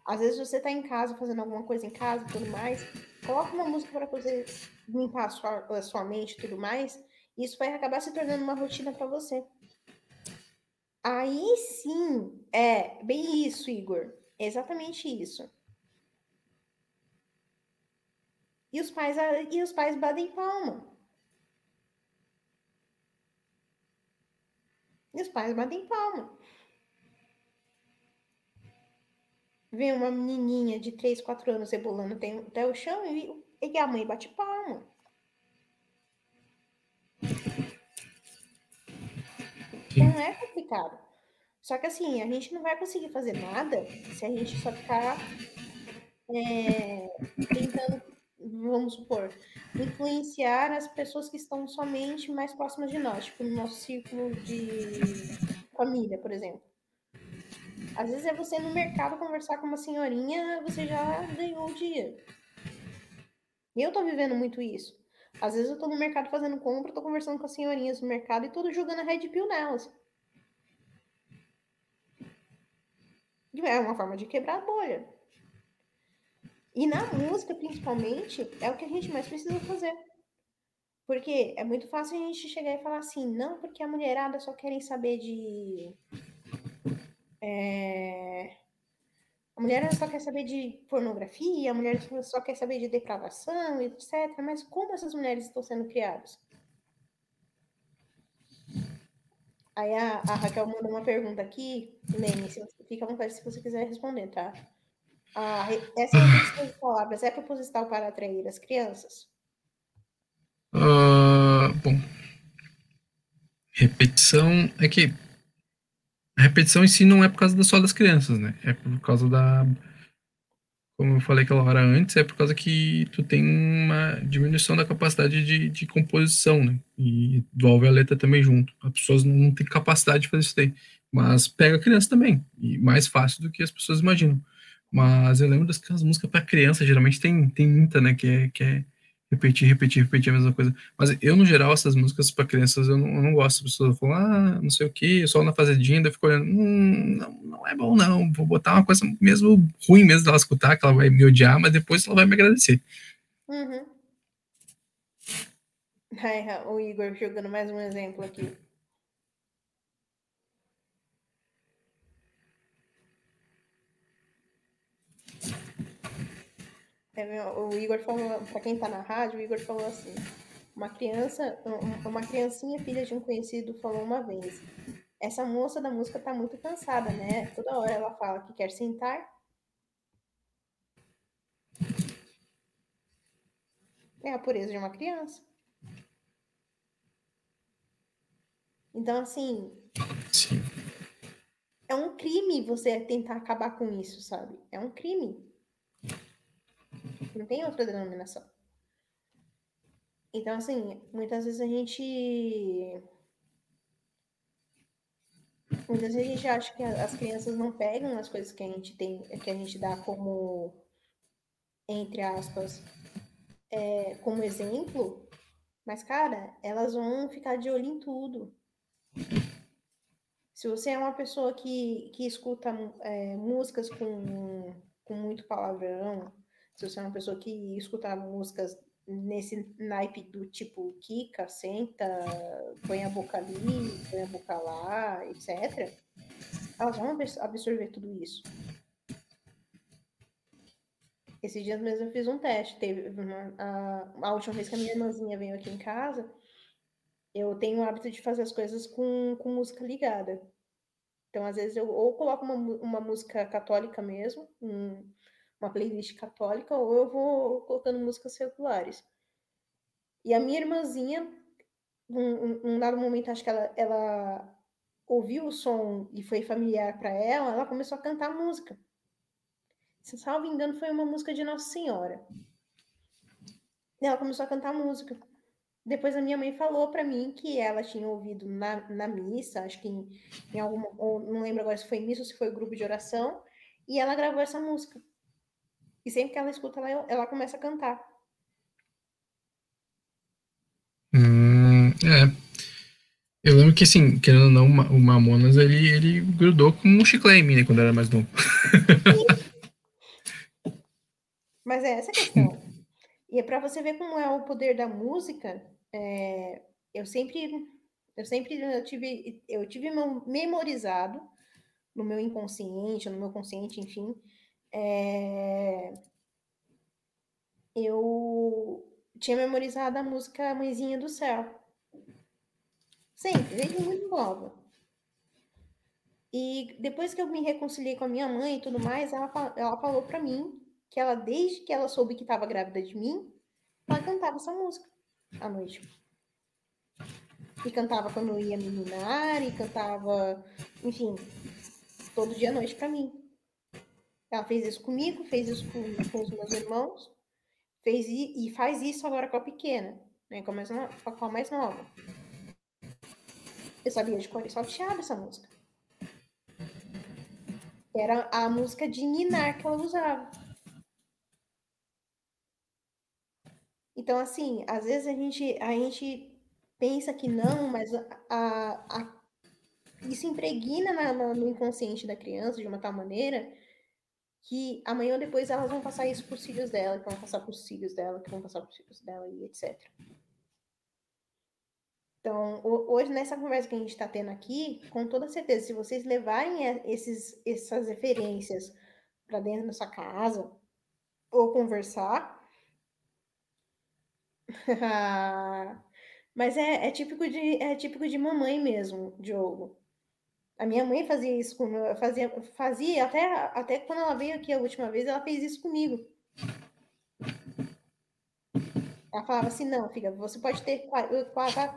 Às vezes você está em casa fazendo alguma coisa em casa e tudo mais, coloca uma música para poder limpar a sua, a sua mente e tudo mais. Isso vai acabar se tornando uma rotina para você. Aí sim, é bem isso, Igor. Exatamente isso. E os pais, e os pais batem palma. E os pais batem palma. Vem uma menininha de 3, 4 anos rebolando até o chão e, e a mãe bate palma. Não é complicado. Só que assim, a gente não vai conseguir fazer nada se a gente só ficar é, tentando, vamos supor, influenciar as pessoas que estão somente mais próximas de nós, tipo no nosso círculo de família, por exemplo. Às vezes é você no mercado conversar com uma senhorinha, você já ganhou o dia. Eu tô vivendo muito isso. Às vezes eu tô no mercado fazendo compra, tô conversando com as senhorinhas no mercado e tô jogando a Red Pill nelas. É uma forma de quebrar a bolha. E na música, principalmente, é o que a gente mais precisa fazer. Porque é muito fácil a gente chegar e falar assim, não, porque a mulherada só querem saber de. É... A mulher só quer saber de pornografia, a mulher só quer saber de depravação, etc. Mas como essas mulheres estão sendo criadas? Aí a, a Raquel mandou uma pergunta aqui, Lene, se você, fica à vontade se você quiser responder, tá? Ah, essa repetição de palavras é proposital para atrair as crianças? Uh, bom, repetição é que a repetição em si não é por causa só das crianças, né? É por causa da como eu falei aquela hora antes, é por causa que tu tem uma diminuição da capacidade de, de composição, né? E envolve a letra também junto. As pessoas não têm capacidade de fazer isso daí. Mas pega a criança também. E mais fácil do que as pessoas imaginam. Mas eu lembro das músicas para criança, geralmente tem, tem muita, né? Que é, que é repetir, repetir, repetir a mesma coisa. Mas eu, no geral, essas músicas para crianças eu não, eu não, gosto. As pessoas falam, ah, não sei o que, só na fazendinha, eu fico olhando, hum, não, não é bom, não. Vou botar uma coisa mesmo ruim mesmo dela escutar, que ela vai me odiar, mas depois ela vai me agradecer. Uhum. É, o Igor jogando mais um exemplo aqui. É, o Igor falou, para quem tá na rádio, o Igor falou assim: uma criança, uma criancinha filha de um conhecido falou uma vez: essa moça da música tá muito cansada, né? Toda hora ela fala que quer sentar. É a pureza de uma criança. Então, assim. Sim. É um crime você tentar acabar com isso, sabe? É um crime. Não tem outra denominação. Então, assim, muitas vezes a gente. Muitas vezes a gente acha que as crianças não pegam as coisas que a gente tem, que a gente dá como, entre aspas, é, como exemplo, mas, cara, elas vão ficar de olho em tudo. Se você é uma pessoa que, que escuta é, músicas com, com muito palavrão, se você é uma pessoa que escuta músicas nesse naipe do tipo Kika, senta, põe a boca ali, põe a boca lá, etc., elas vão absorver tudo isso. Esses dias mesmo eu fiz um teste. Teve uma, a, a última vez que a minha irmãzinha veio aqui em casa, eu tenho o hábito de fazer as coisas com, com música ligada. Então, às vezes, eu ou coloco uma, uma música católica mesmo, um, uma playlist católica, ou eu vou colocando músicas seculares. E a minha irmãzinha, num, um dado momento, acho que ela, ela ouviu o som e foi familiar para ela, ela começou a cantar música. Se salvo engano, foi uma música de Nossa Senhora. Ela começou a cantar música. Depois a minha mãe falou para mim que ela tinha ouvido na, na missa, acho que em, em alguma, ou não lembro agora se foi missa ou se foi grupo de oração, e ela gravou essa música. E sempre que ela escuta, ela, ela começa a cantar. Hum, é. Eu lembro que, assim, querendo ou não, o Mamonas, ele, ele grudou como um chiclete em mim, né, quando era mais novo. Mas é essa a questão. E é para você ver como é o poder da música, é, eu sempre, eu sempre eu tive, eu tive memorizado no meu inconsciente, no meu consciente, enfim, é, eu tinha memorizado a música Mãezinha do Céu. Sempre, desde muito nova. E depois que eu me reconciliei com a minha mãe e tudo mais, ela, ela falou para mim que ela, desde que ela soube que estava grávida de mim, ela cantava essa música à noite. E cantava quando eu ia me minar, e cantava, enfim, todo dia à noite para mim. Ela fez isso comigo, fez isso com, com os meus irmãos, fez e, faz isso agora com a pequena, né, com, a mais, com a mais nova. Eu sabia de cor e salteado essa música. Era a música de ninar que ela usava. Então, assim, às vezes a gente, a gente pensa que não, mas a, a, a isso impregna na, na, no inconsciente da criança de uma tal maneira que amanhã ou depois elas vão passar isso para os filhos dela, que vão passar para os filhos dela, que vão passar para os filhos dela e etc. Então, hoje, nessa conversa que a gente está tendo aqui, com toda certeza, se vocês levarem esses, essas referências para dentro da sua casa, ou conversar, Mas é, é, típico de, é típico de mamãe mesmo, Diogo. A minha mãe fazia isso comigo, fazia, fazia até, até quando ela veio aqui a última vez, ela fez isso comigo. Ela falava assim, não, filha, você pode ter quase,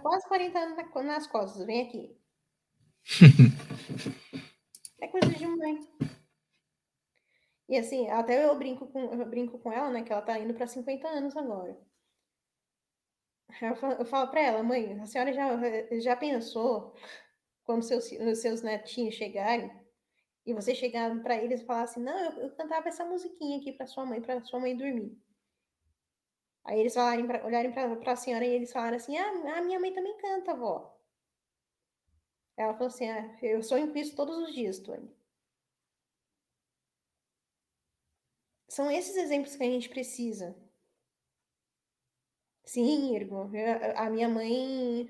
quase 40 anos nas costas, vem aqui. é coisa de mãe. E assim, até eu brinco com, eu brinco com ela, né, que ela tá indo para 50 anos agora. Eu falo, eu falo para ela, mãe, a senhora já, já pensou quando seus, seus netinhos chegarem e você chegar para eles e falar assim: não, eu, eu cantava essa musiquinha aqui para sua mãe, para sua mãe dormir. Aí eles falarem pra, olharem para a senhora e eles falaram assim: ah, a minha mãe também canta, vó. Ela falou assim: ah, eu sonho com isso todos os dias, Tony. São esses exemplos que a gente precisa. Sim, Ergo. A minha mãe.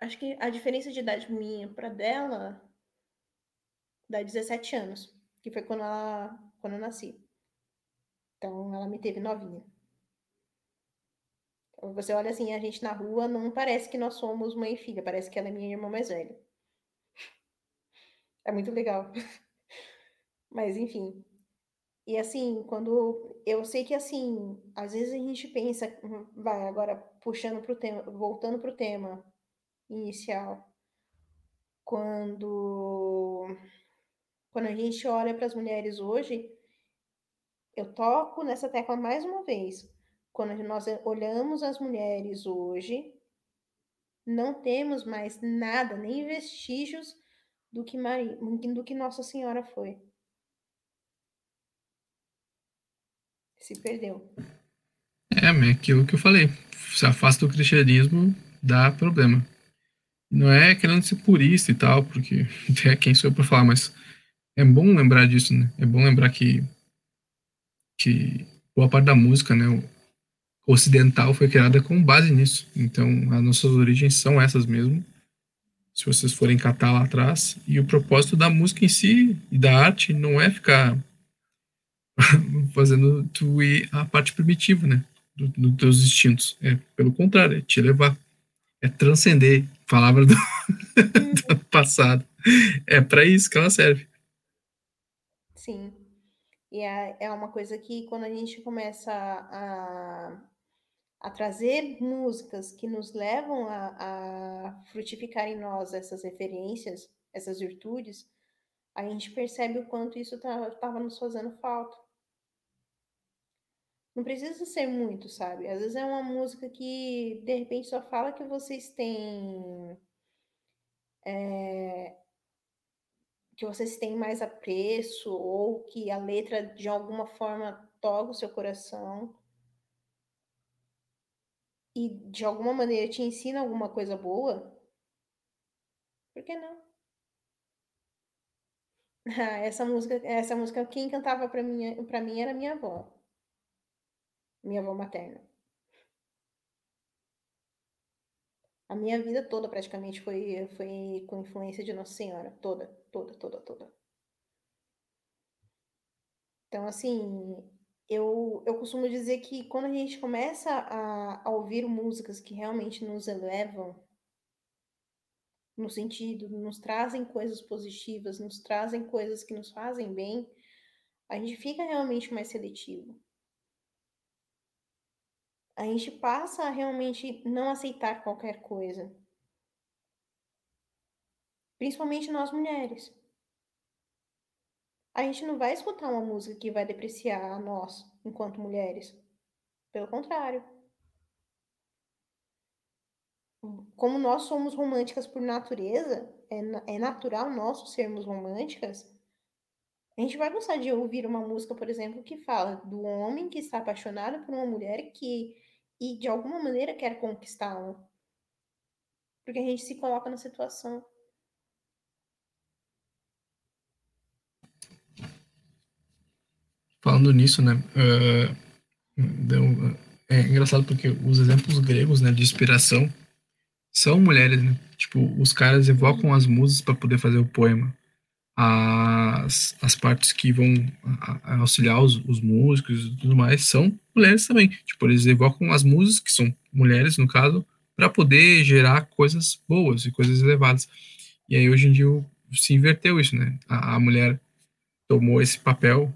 Acho que a diferença de idade minha para dela dá 17 anos, que foi quando ela quando eu nasci. Então ela me teve novinha. Então, você olha assim, a gente na rua, não parece que nós somos mãe e filha, parece que ela é minha irmã mais velha. É muito legal. Mas enfim, e assim, quando eu sei que assim, às vezes a gente pensa, hum, vai agora puxando para o tema, voltando para o tema inicial, quando quando a gente olha para as mulheres hoje, eu toco nessa tecla mais uma vez. Quando nós olhamos as mulheres hoje, não temos mais nada, nem vestígios do que Maria, do que Nossa Senhora foi. se perdeu. É, é aquilo que eu falei. Se afasta do cristianismo, dá problema. Não é querendo ser purista e tal, porque é quem sou eu para falar, mas é bom lembrar disso, né? É bom lembrar que, que boa parte da música, né, ocidental foi criada com base nisso. Então, as nossas origens são essas mesmo. Se vocês forem catar lá atrás, e o propósito da música em si e da arte não é ficar fazendo tu ir à parte primitiva, né? Dos do teus instintos. É pelo contrário, é te levar. É transcender. Palavra do, do passado. é para isso que ela serve. Sim. E é, é uma coisa que quando a gente começa a, a trazer músicas que nos levam a, a frutificar em nós essas referências, essas virtudes, a gente percebe o quanto isso estava tá, nos fazendo falta. Não precisa ser muito, sabe? Às vezes é uma música que de repente só fala que vocês têm. É, que vocês têm mais apreço, ou que a letra de alguma forma toca o seu coração e de alguma maneira te ensina alguma coisa boa, por que não? Ah, essa música, essa música quem cantava para mim, para mim era minha avó. Minha avó materna. A minha vida toda praticamente foi foi com influência de Nossa Senhora, toda, toda, toda, toda. Então assim, eu, eu costumo dizer que quando a gente começa a, a ouvir músicas que realmente nos elevam, no sentido, nos trazem coisas positivas, nos trazem coisas que nos fazem bem, a gente fica realmente mais seletivo. A gente passa a realmente não aceitar qualquer coisa. Principalmente nós mulheres a gente não vai escutar uma música que vai depreciar a nós, enquanto mulheres. Pelo contrário. Como nós somos românticas por natureza, é, é natural nós sermos românticas, a gente vai gostar de ouvir uma música, por exemplo, que fala do homem que está apaixonado por uma mulher que e de alguma maneira quer conquistá-la. Porque a gente se coloca na situação. falando nisso, né? Uh, é engraçado porque os exemplos gregos, né, de inspiração são mulheres, né? Tipo, os caras evocam as musas para poder fazer o poema. As, as partes que vão auxiliar os, os músicos e tudo mais são mulheres também. Tipo, eles evocam as musas, que são mulheres, no caso, para poder gerar coisas boas e coisas elevadas. E aí, hoje em dia, se inverteu isso, né? A, a mulher tomou esse papel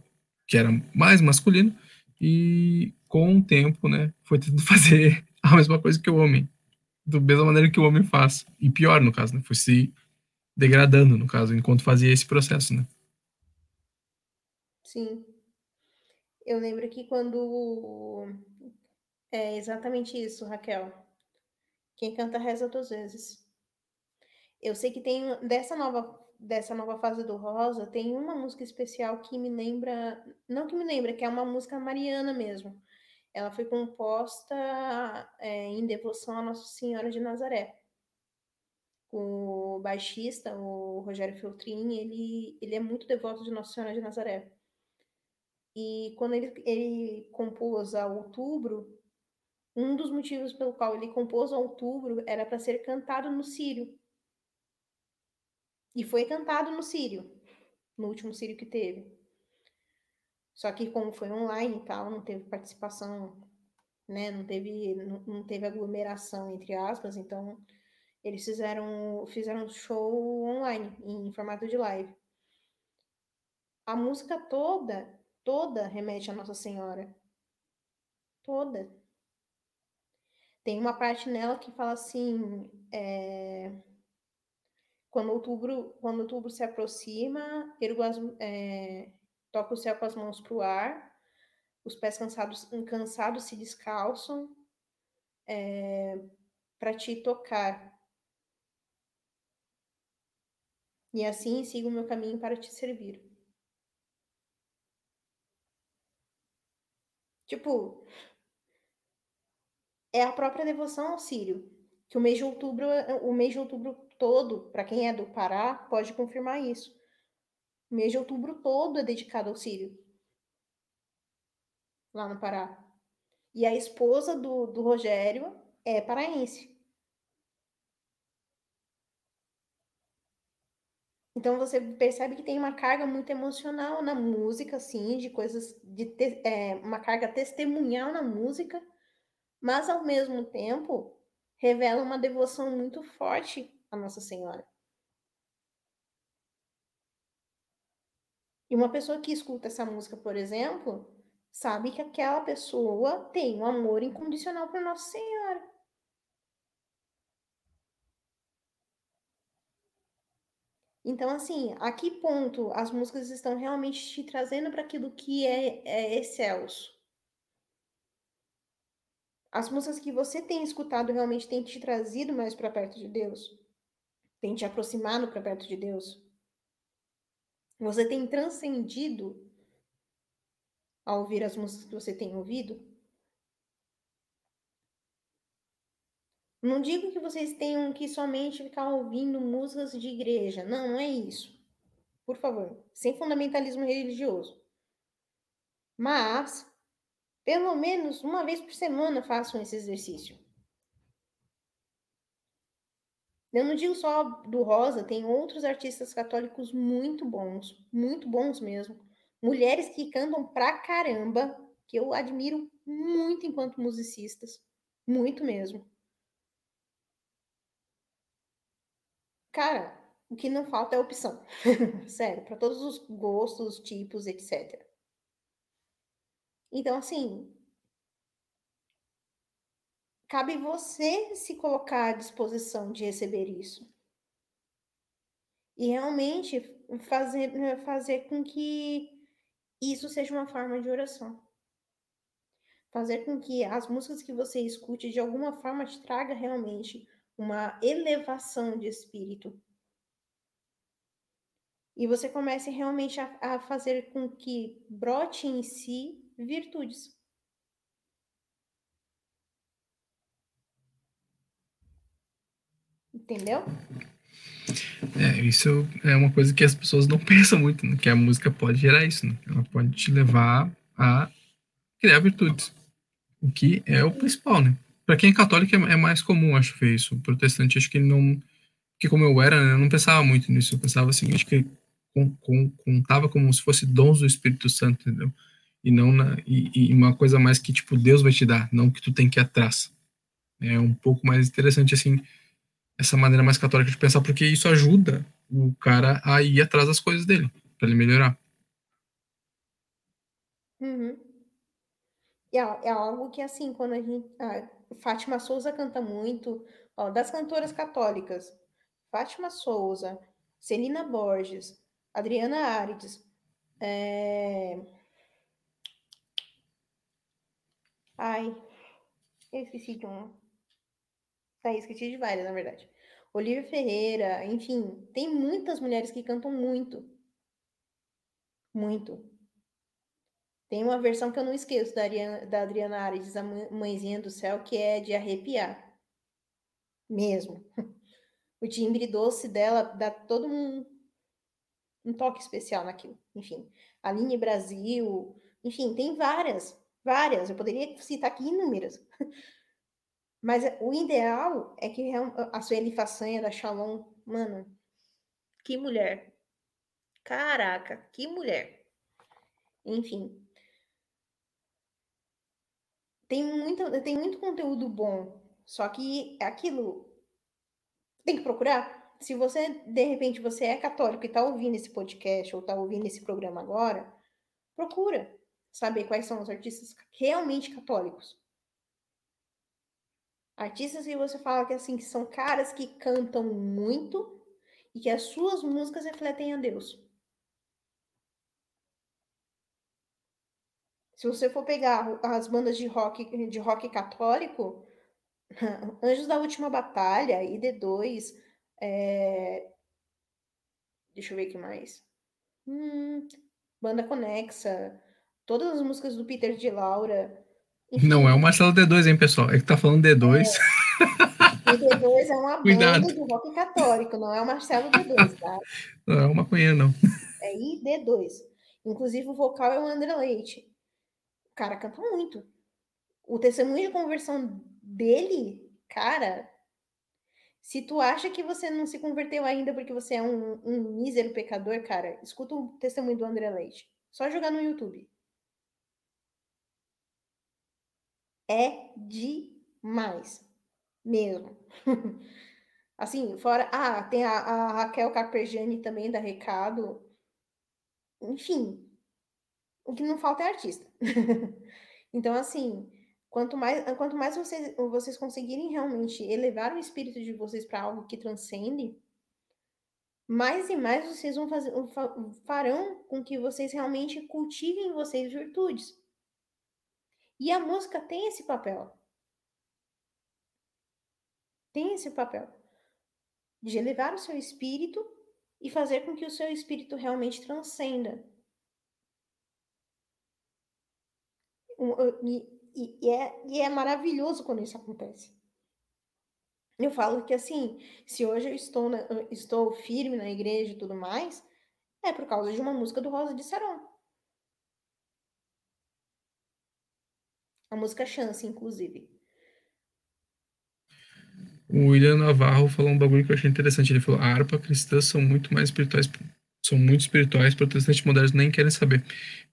que era mais masculino, e com o tempo, né, foi tentando fazer a mesma coisa que o homem, da mesma maneira que o homem faz, e pior no caso, né, foi se degradando no caso, enquanto fazia esse processo, né. Sim. Eu lembro que quando é exatamente isso, Raquel. Quem canta reza duas vezes. Eu sei que tem dessa nova dessa nova fase do Rosa, tem uma música especial que me lembra, não que me lembra, que é uma música mariana mesmo. Ela foi composta é, em devoção a Nossa Senhora de Nazaré. O baixista, o Rogério Feltrin, ele, ele é muito devoto de Nossa Senhora de Nazaré. E quando ele, ele compôs a Outubro, um dos motivos pelo qual ele compôs a Outubro era para ser cantado no Sírio, e foi cantado no Sírio, no último Sírio que teve. Só que como foi online e tal, não teve participação, né? Não teve, não, não teve aglomeração, entre aspas, então eles fizeram, fizeram show online, em formato de live. A música toda, toda remete a Nossa Senhora. Toda. Tem uma parte nela que fala assim, é, quando outubro, quando outubro se aproxima, ergo as, é, toca o céu com as mãos para o ar, os pés cansados, cansados se descalçam é, para te tocar. E assim sigo o meu caminho para te servir. Tipo, é a própria devoção ao Sírio, que o mês de outubro, o mês de outubro todo, para quem é do Pará, pode confirmar isso. O mês de outubro todo é dedicado ao Sírio. Lá no Pará. E a esposa do, do Rogério é paraense. Então você percebe que tem uma carga muito emocional na música, assim, de coisas de te, é, uma carga testemunhal na música, mas ao mesmo tempo revela uma devoção muito forte à Nossa Senhora. E uma pessoa que escuta essa música, por exemplo, sabe que aquela pessoa tem um amor incondicional para Nossa Senhora. Então, assim, a que ponto as músicas estão realmente te trazendo para aquilo que é, é excelso? As músicas que você tem escutado realmente têm te trazido mais para perto de Deus? Tem te aproximado para perto de Deus? Você tem transcendido ao ouvir as músicas que você tem ouvido? Não digo que vocês tenham que somente ficar ouvindo músicas de igreja. Não, não é isso. Por favor, sem fundamentalismo religioso. Mas, pelo menos uma vez por semana façam esse exercício. Eu não digo só do Rosa, tem outros artistas católicos muito bons, muito bons mesmo. Mulheres que cantam pra caramba, que eu admiro muito enquanto musicistas, muito mesmo. Cara, o que não falta é opção. Sério, para todos os gostos, tipos, etc. Então, assim, cabe você se colocar à disposição de receber isso. E realmente fazer, fazer com que isso seja uma forma de oração. Fazer com que as músicas que você escute de alguma forma te traga realmente uma elevação de espírito. E você comece realmente a, a fazer com que brote em si virtudes. Entendeu? É, isso é uma coisa que as pessoas não pensam muito, né? que a música pode gerar isso, né? Ela pode te levar a criar virtudes, o que é o principal, né? Para quem é católico é, é, mais comum, acho ver isso. O protestante, acho que não, que como eu era, né, eu não pensava muito nisso. Eu pensava assim, acho que contava como se fosse dons do Espírito Santo, entendeu? E não na, e, e uma coisa mais que tipo Deus vai te dar, não que tu tem que ir atrás. É um pouco mais interessante assim essa maneira mais católica de pensar, porque isso ajuda o cara a ir atrás das coisas dele, para ele melhorar. Uhum. É, é, algo que, assim, quando a gente. A Fátima Souza canta muito, ó, das cantoras católicas. Fátima Souza, Celina Borges, Adriana Arides, é... Ai, eu esqueci de um. Tá, esqueci de várias, na verdade. Olivia Ferreira, enfim, tem muitas mulheres que cantam muito. Muito. Tem uma versão que eu não esqueço da, Ariana, da Adriana Ares, a Mãezinha do Céu, que é de arrepiar. Mesmo. O timbre doce dela dá todo um, um toque especial naquilo. Enfim, Aline Brasil, enfim, tem várias, várias. Eu poderia citar aqui inúmeras. Mas o ideal é que a Sueli Façanha da Shalom, mano, que mulher. Caraca, que mulher. Enfim. Tem muito, tem muito conteúdo bom. Só que é aquilo. Tem que procurar. Se você, de repente, você é católico e está ouvindo esse podcast ou está ouvindo esse programa agora, procura saber quais são os artistas realmente católicos. Artistas que você fala que assim que são caras que cantam muito e que as suas músicas refletem a Deus. Se você for pegar as bandas de rock de rock católico, Anjos da Última Batalha, ID2, é... deixa eu ver o que mais. Hum, banda Conexa, todas as músicas do Peter de Laura, enfim. Não é o Marcelo D2, hein, pessoal? É que tá falando D2. É. O D2 é uma banda de rock católico, não é o Marcelo D2, tá? Não é uma maconha, não. É ID2. Inclusive, o vocal é o André Leite. O cara canta muito. O testemunho de conversão dele, cara, se tu acha que você não se converteu ainda porque você é um, um mísero pecador, cara, escuta o testemunho do André Leite. Só jogar no YouTube. é demais. Mesmo. assim, fora. Ah, tem a, a Raquel Carpegiani também da Recado. enfim, o que não falta é artista. então, assim, quanto mais, quanto mais vocês, vocês conseguirem realmente elevar o espírito de vocês para algo que transcende, mais e mais vocês vão fazer, farão com que vocês realmente cultivem em vocês virtudes. E a música tem esse papel. Tem esse papel de elevar o seu espírito e fazer com que o seu espírito realmente transcenda. E, e, é, e é maravilhoso quando isso acontece. Eu falo que assim, se hoje eu estou, na, estou firme na igreja e tudo mais, é por causa de uma música do Rosa de Saron. A música Chance, inclusive. O William Navarro falou um bagulho que eu achei interessante. Ele falou: a harpa cristã são muito mais espirituais, são muito espirituais, protestantes modernos nem querem saber.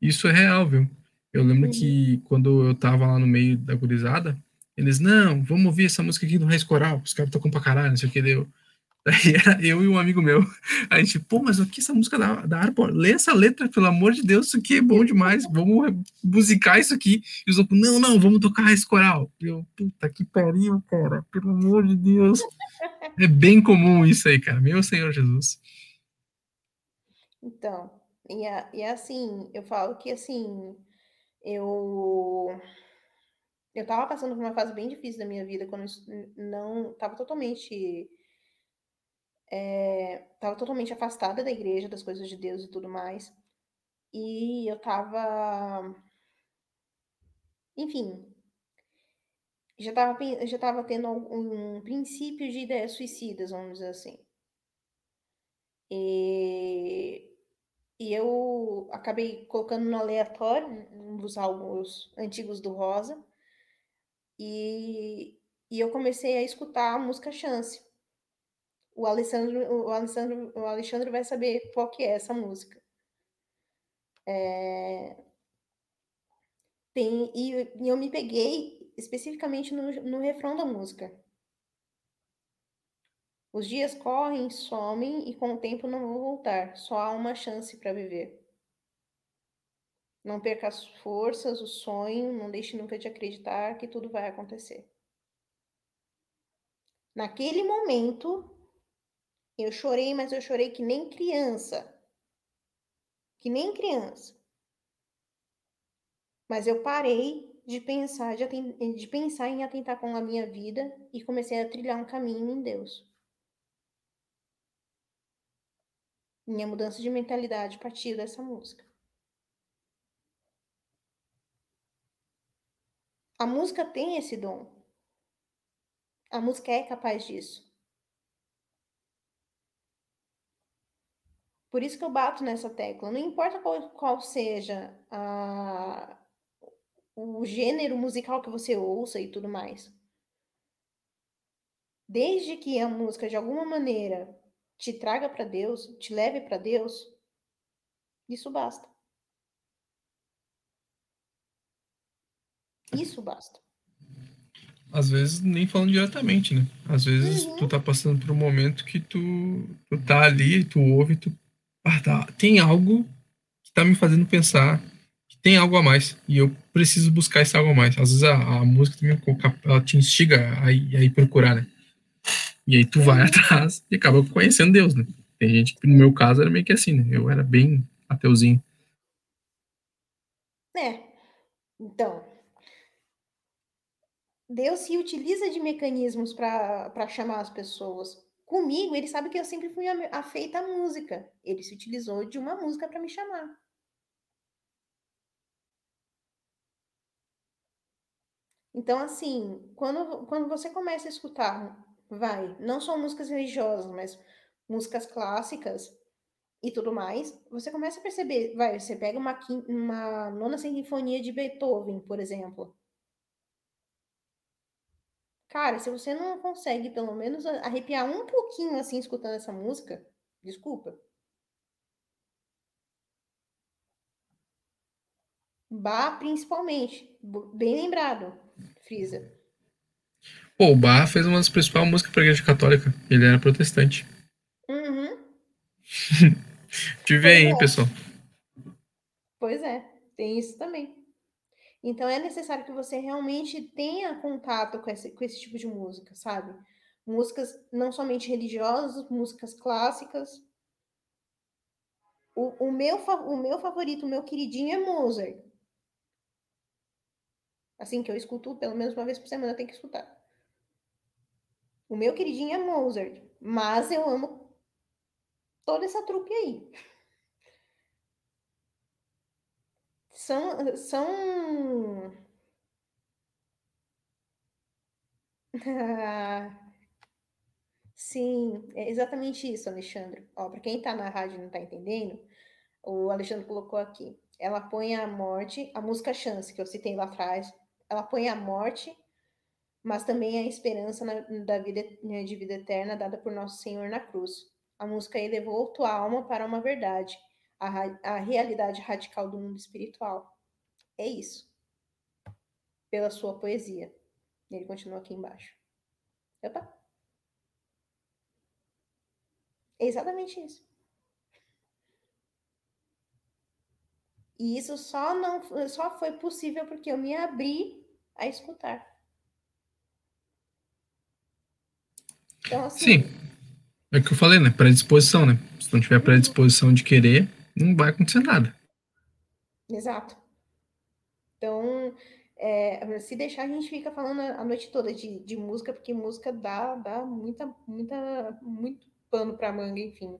Isso é real, viu? Eu lembro uhum. que quando eu tava lá no meio da gurizada, eles, não, vamos ouvir essa música aqui do Raiz Coral, os caras tocam pra caralho, não sei o que deu. Daí era eu e um amigo meu. A gente, pô, mas aqui essa música da, da harpa, lê essa letra, pelo amor de Deus, isso aqui é bom demais, vamos musicar isso aqui. E os outros, não, não, vamos tocar raiz coral. E eu, puta que pariu, cara, pelo amor de Deus. É bem comum isso aí, cara, meu Senhor Jesus. Então, e, a, e assim, eu falo que assim, eu eu tava passando por uma fase bem difícil da minha vida, quando eu não tava totalmente é, tava totalmente afastada da igreja, das coisas de Deus e tudo mais. E eu tava enfim, já tava, já tava tendo um, princípio de ideias suicidas, vamos dizer assim. E, e eu acabei colocando no aleatório um dos álbuns antigos do Rosa. E, e eu comecei a escutar a música Chance. O Alessandro, o Alessandro, o Alexandre vai saber qual que é essa música. É... Tem, e, e, eu me peguei especificamente no, no refrão da música. Os dias correm, somem e com o tempo não vão voltar. Só há uma chance para viver. Não perca as forças, o sonho, não deixe nunca de acreditar que tudo vai acontecer. Naquele momento, eu chorei, mas eu chorei que nem criança. Que nem criança. Mas eu parei de pensar, de, de pensar em atentar com a minha vida e comecei a trilhar um caminho em Deus. Minha mudança de mentalidade partiu dessa música. A música tem esse dom. A música é capaz disso. Por isso que eu bato nessa tecla. Não importa qual, qual seja a, o gênero musical que você ouça e tudo mais. Desde que a música, de alguma maneira, te traga para Deus, te leve para Deus, isso basta. Isso basta. Às vezes nem falando diretamente, né? Às vezes uhum. tu tá passando por um momento que tu, tu tá ali, tu ouve, tu. Ah, tá, tem algo que tá me fazendo pensar que tem algo a mais. E eu preciso buscar esse algo a mais. Às vezes a, a música também ela te instiga a, a ir procurar, né? E aí tu vai atrás e acaba conhecendo Deus, né? Tem gente que, no meu caso, era meio que assim, né? Eu era bem ateuzinho. É. Então, Deus se utiliza de mecanismos para chamar as pessoas. Comigo, ele sabe que eu sempre fui afeita à música. Ele se utilizou de uma música para me chamar. Então, assim, quando, quando você começa a escutar, vai, não só músicas religiosas, mas músicas clássicas e tudo mais, você começa a perceber, vai, você pega uma, uma nona sinfonia de Beethoven, por exemplo. Cara, se você não consegue pelo menos arrepiar um pouquinho assim escutando essa música, desculpa. Bach, principalmente. Bem lembrado, Frisa. Pô, o Bach fez uma das principais músicas para a igreja católica. Ele era protestante. Uhum. Te vê aí, pessoal. Pois é, tem isso também. Então é necessário que você realmente tenha contato com esse, com esse tipo de música, sabe? Músicas não somente religiosas, músicas clássicas. O, o, meu, o meu favorito, o meu queridinho é Mozart. Assim que eu escuto pelo menos uma vez por semana, eu tenho que escutar. O meu queridinho é Mozart, mas eu amo toda essa trupe aí. São. são... sim, é exatamente isso, Alexandre. Ó, para quem está na rádio e não está entendendo, o Alexandre colocou aqui. Ela põe a morte, a música Chance, que eu citei lá atrás, ela põe a morte, mas também a esperança na, da vida, né, de vida eterna dada por nosso Senhor na cruz. A música elevou tua alma para uma verdade, a, a realidade radical do mundo espiritual. É isso. Pela sua poesia. Ele continua aqui embaixo. Opa. É exatamente isso. E isso só não só foi possível porque eu me abri a escutar. Então, assim, Sim. É o que eu falei, né? Predisposição, né? Se não tiver predisposição de querer, não vai acontecer nada. Exato. Então, é, se deixar, a gente fica falando a noite toda de, de música, porque música dá, dá muita, muita, muito pano para manga, enfim.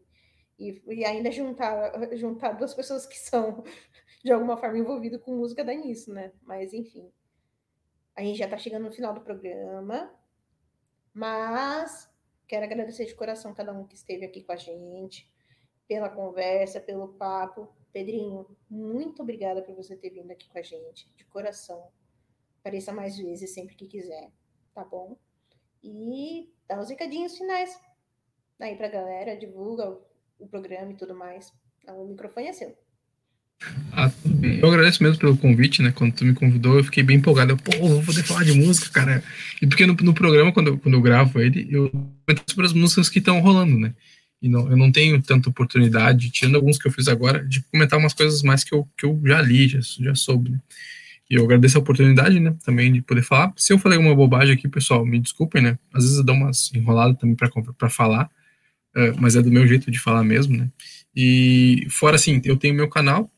E, e, ainda juntar, juntar duas pessoas que são, de alguma forma, envolvidas com música dá nisso, né? Mas, enfim. A gente já está chegando no final do programa, mas Quero agradecer de coração cada um que esteve aqui com a gente, pela conversa, pelo papo. Pedrinho, muito obrigada por você ter vindo aqui com a gente, de coração. Apareça mais vezes sempre que quiser, tá bom? E dá os recadinhos finais aí pra galera, divulga o, programa e tudo mais. O microfone é seu. Ah, eu agradeço mesmo pelo convite, né? Quando tu me convidou, eu fiquei bem empolgado. Eu, pô, vou poder falar de música, cara. E porque no, no programa, quando eu, quando eu gravo ele, eu comento sobre as músicas que estão rolando, né? E não, eu não tenho tanta oportunidade, tirando alguns que eu fiz agora, de comentar umas coisas mais que eu, que eu já li, já, já soube, né? E eu agradeço a oportunidade, né? Também de poder falar. Se eu falei alguma bobagem aqui, pessoal, me desculpem, né? Às vezes eu dou umas enroladas também para falar, uh, mas é do meu jeito de falar mesmo, né? E fora assim, eu tenho meu canal,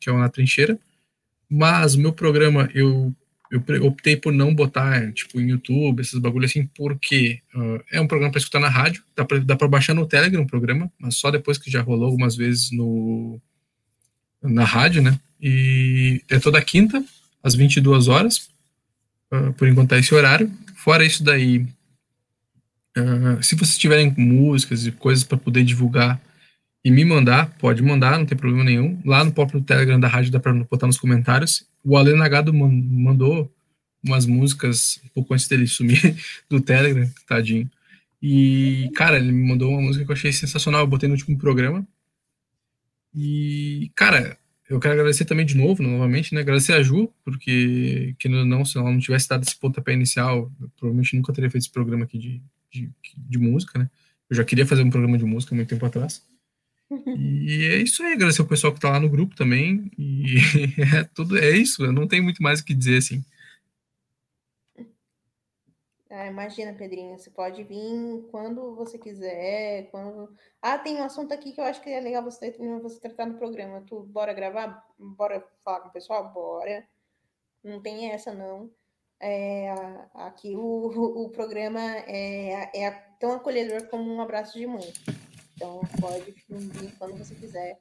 que é o Na Trincheira, mas o meu programa eu, eu optei por não botar tipo em YouTube, esses bagulho assim, porque uh, é um programa para escutar na rádio, dá para dá baixar no Telegram o programa, mas só depois que já rolou algumas vezes no na rádio, né? E é toda quinta, às 22 horas, uh, por enquanto é esse horário. Fora isso daí, uh, se vocês tiverem músicas e coisas para poder divulgar e me mandar, pode mandar, não tem problema nenhum. Lá no próprio Telegram da rádio dá para botar nos comentários. O Alê Nagado mandou umas músicas um pouco antes dele sumir do Telegram, tadinho. E, cara, ele me mandou uma música que eu achei sensacional, eu botei no último programa. E, cara, eu quero agradecer também de novo, novamente, né? Agradecer a Ju, porque, que não, se ela não tivesse dado esse pontapé inicial, provavelmente nunca teria feito esse programa aqui de, de, de música, né? Eu já queria fazer um programa de música muito tempo atrás. E é isso aí, agradecer o pessoal que tá lá no grupo também. E é tudo, é isso, eu não tenho muito mais o que dizer assim. Ah, imagina, Pedrinho, você pode vir quando você quiser, quando... Ah, tem um assunto aqui que eu acho que é legal você, você tratar no programa. Tu, bora gravar? Bora falar com o pessoal? Bora. Não tem essa, não. É, aqui o, o programa é, é tão acolhedor como um abraço de mãe. Então, pode vir quando você quiser.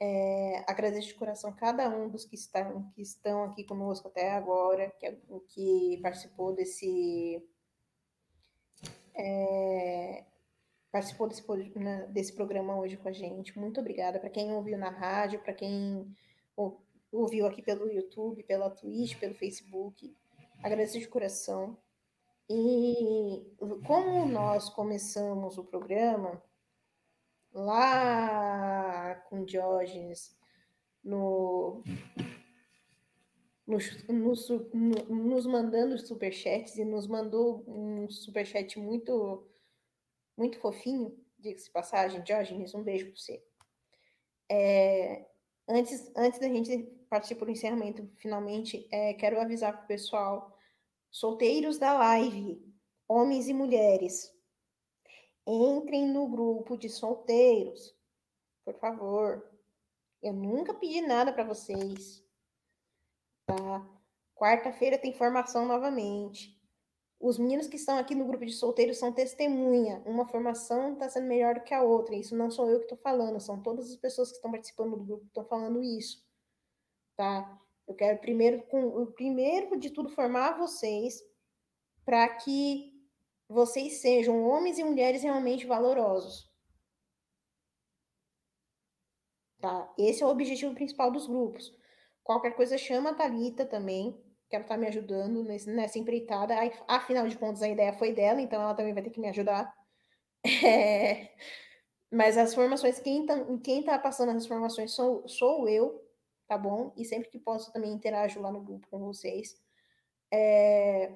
É, agradeço de coração cada um dos que estão, que estão aqui conosco até agora, que, que participou desse. É, participou desse, né, desse programa hoje com a gente. Muito obrigada para quem ouviu na rádio, para quem ouviu aqui pelo YouTube, pela Twitch, pelo Facebook. Agradeço de coração. E como nós começamos o programa, lá com Diógenes no, nos, nos, nos mandando superchats e nos mandou um superchat muito muito fofinho, diga-se passagem, Diógenes, um beijo para você. É, Antes, antes da gente partir para o encerramento, finalmente, é, quero avisar para o pessoal, solteiros da live, homens e mulheres, entrem no grupo de solteiros, por favor. Eu nunca pedi nada para vocês, tá? Quarta-feira tem formação novamente. Os meninos que estão aqui no grupo de solteiros são testemunha. Uma formação está sendo melhor do que a outra. Isso não sou eu que estou falando, são todas as pessoas que estão participando do grupo que estão falando isso. Tá? Eu quero primeiro, com, primeiro de tudo, formar vocês para que vocês sejam homens e mulheres realmente valorosos. Tá? Esse é o objetivo principal dos grupos. Qualquer coisa chama a Thalita também, que ela está me ajudando nesse, nessa empreitada. Afinal de contas, a ideia foi dela, então ela também vai ter que me ajudar. É... Mas as formações, quem tá, quem tá passando as formações sou, sou eu, tá bom? E sempre que posso também interajo lá no grupo com vocês. É...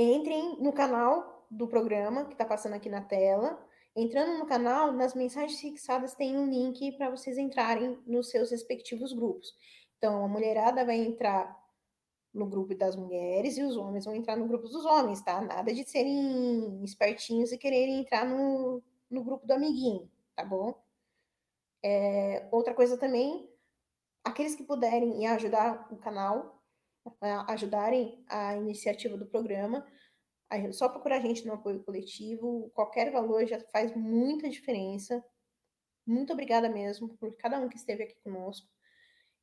Entrem no canal do programa que está passando aqui na tela. Entrando no canal, nas mensagens fixadas tem um link para vocês entrarem nos seus respectivos grupos. Então, a mulherada vai entrar no grupo das mulheres e os homens vão entrar no grupo dos homens, tá? Nada de serem espertinhos e quererem entrar no, no grupo do amiguinho, tá bom? É, outra coisa também, aqueles que puderem ajudar o canal, ajudarem a iniciativa do programa, só procurar a gente no apoio coletivo, qualquer valor já faz muita diferença. Muito obrigada mesmo por cada um que esteve aqui conosco.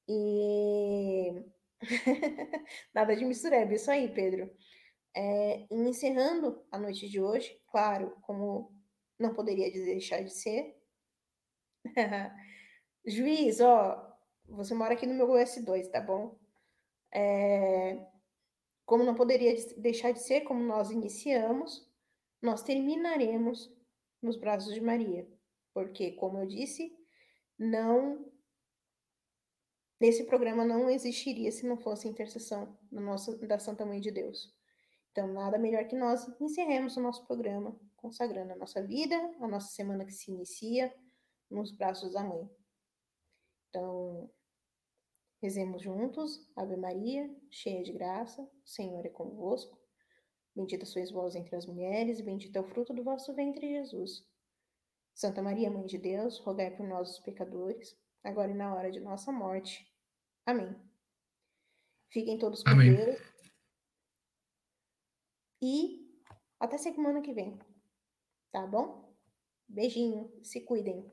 E Nada de mistureba, isso aí, Pedro. É, encerrando a noite de hoje, claro, como não poderia deixar de ser. Juiz, ó, você mora aqui no meu OS2, tá bom? É, como não poderia deixar de ser, como nós iniciamos, nós terminaremos nos braços de Maria. Porque, como eu disse, não esse programa não existiria se não fosse a intercessão da, da Santa Mãe de Deus. Então, nada melhor que nós encerremos o nosso programa consagrando a nossa vida, a nossa semana que se inicia, nos braços da Mãe. Então, rezemos juntos. Ave Maria, cheia de graça, o Senhor é convosco. Bendita sois vós entre as mulheres, e bendito é o fruto do vosso ventre, Jesus. Santa Maria, Mãe de Deus, rogai por nós, os pecadores agora e na hora de nossa morte. Amém. Fiquem todos com Amém. Deus. E até semana que vem. Tá bom? Beijinho. Se cuidem.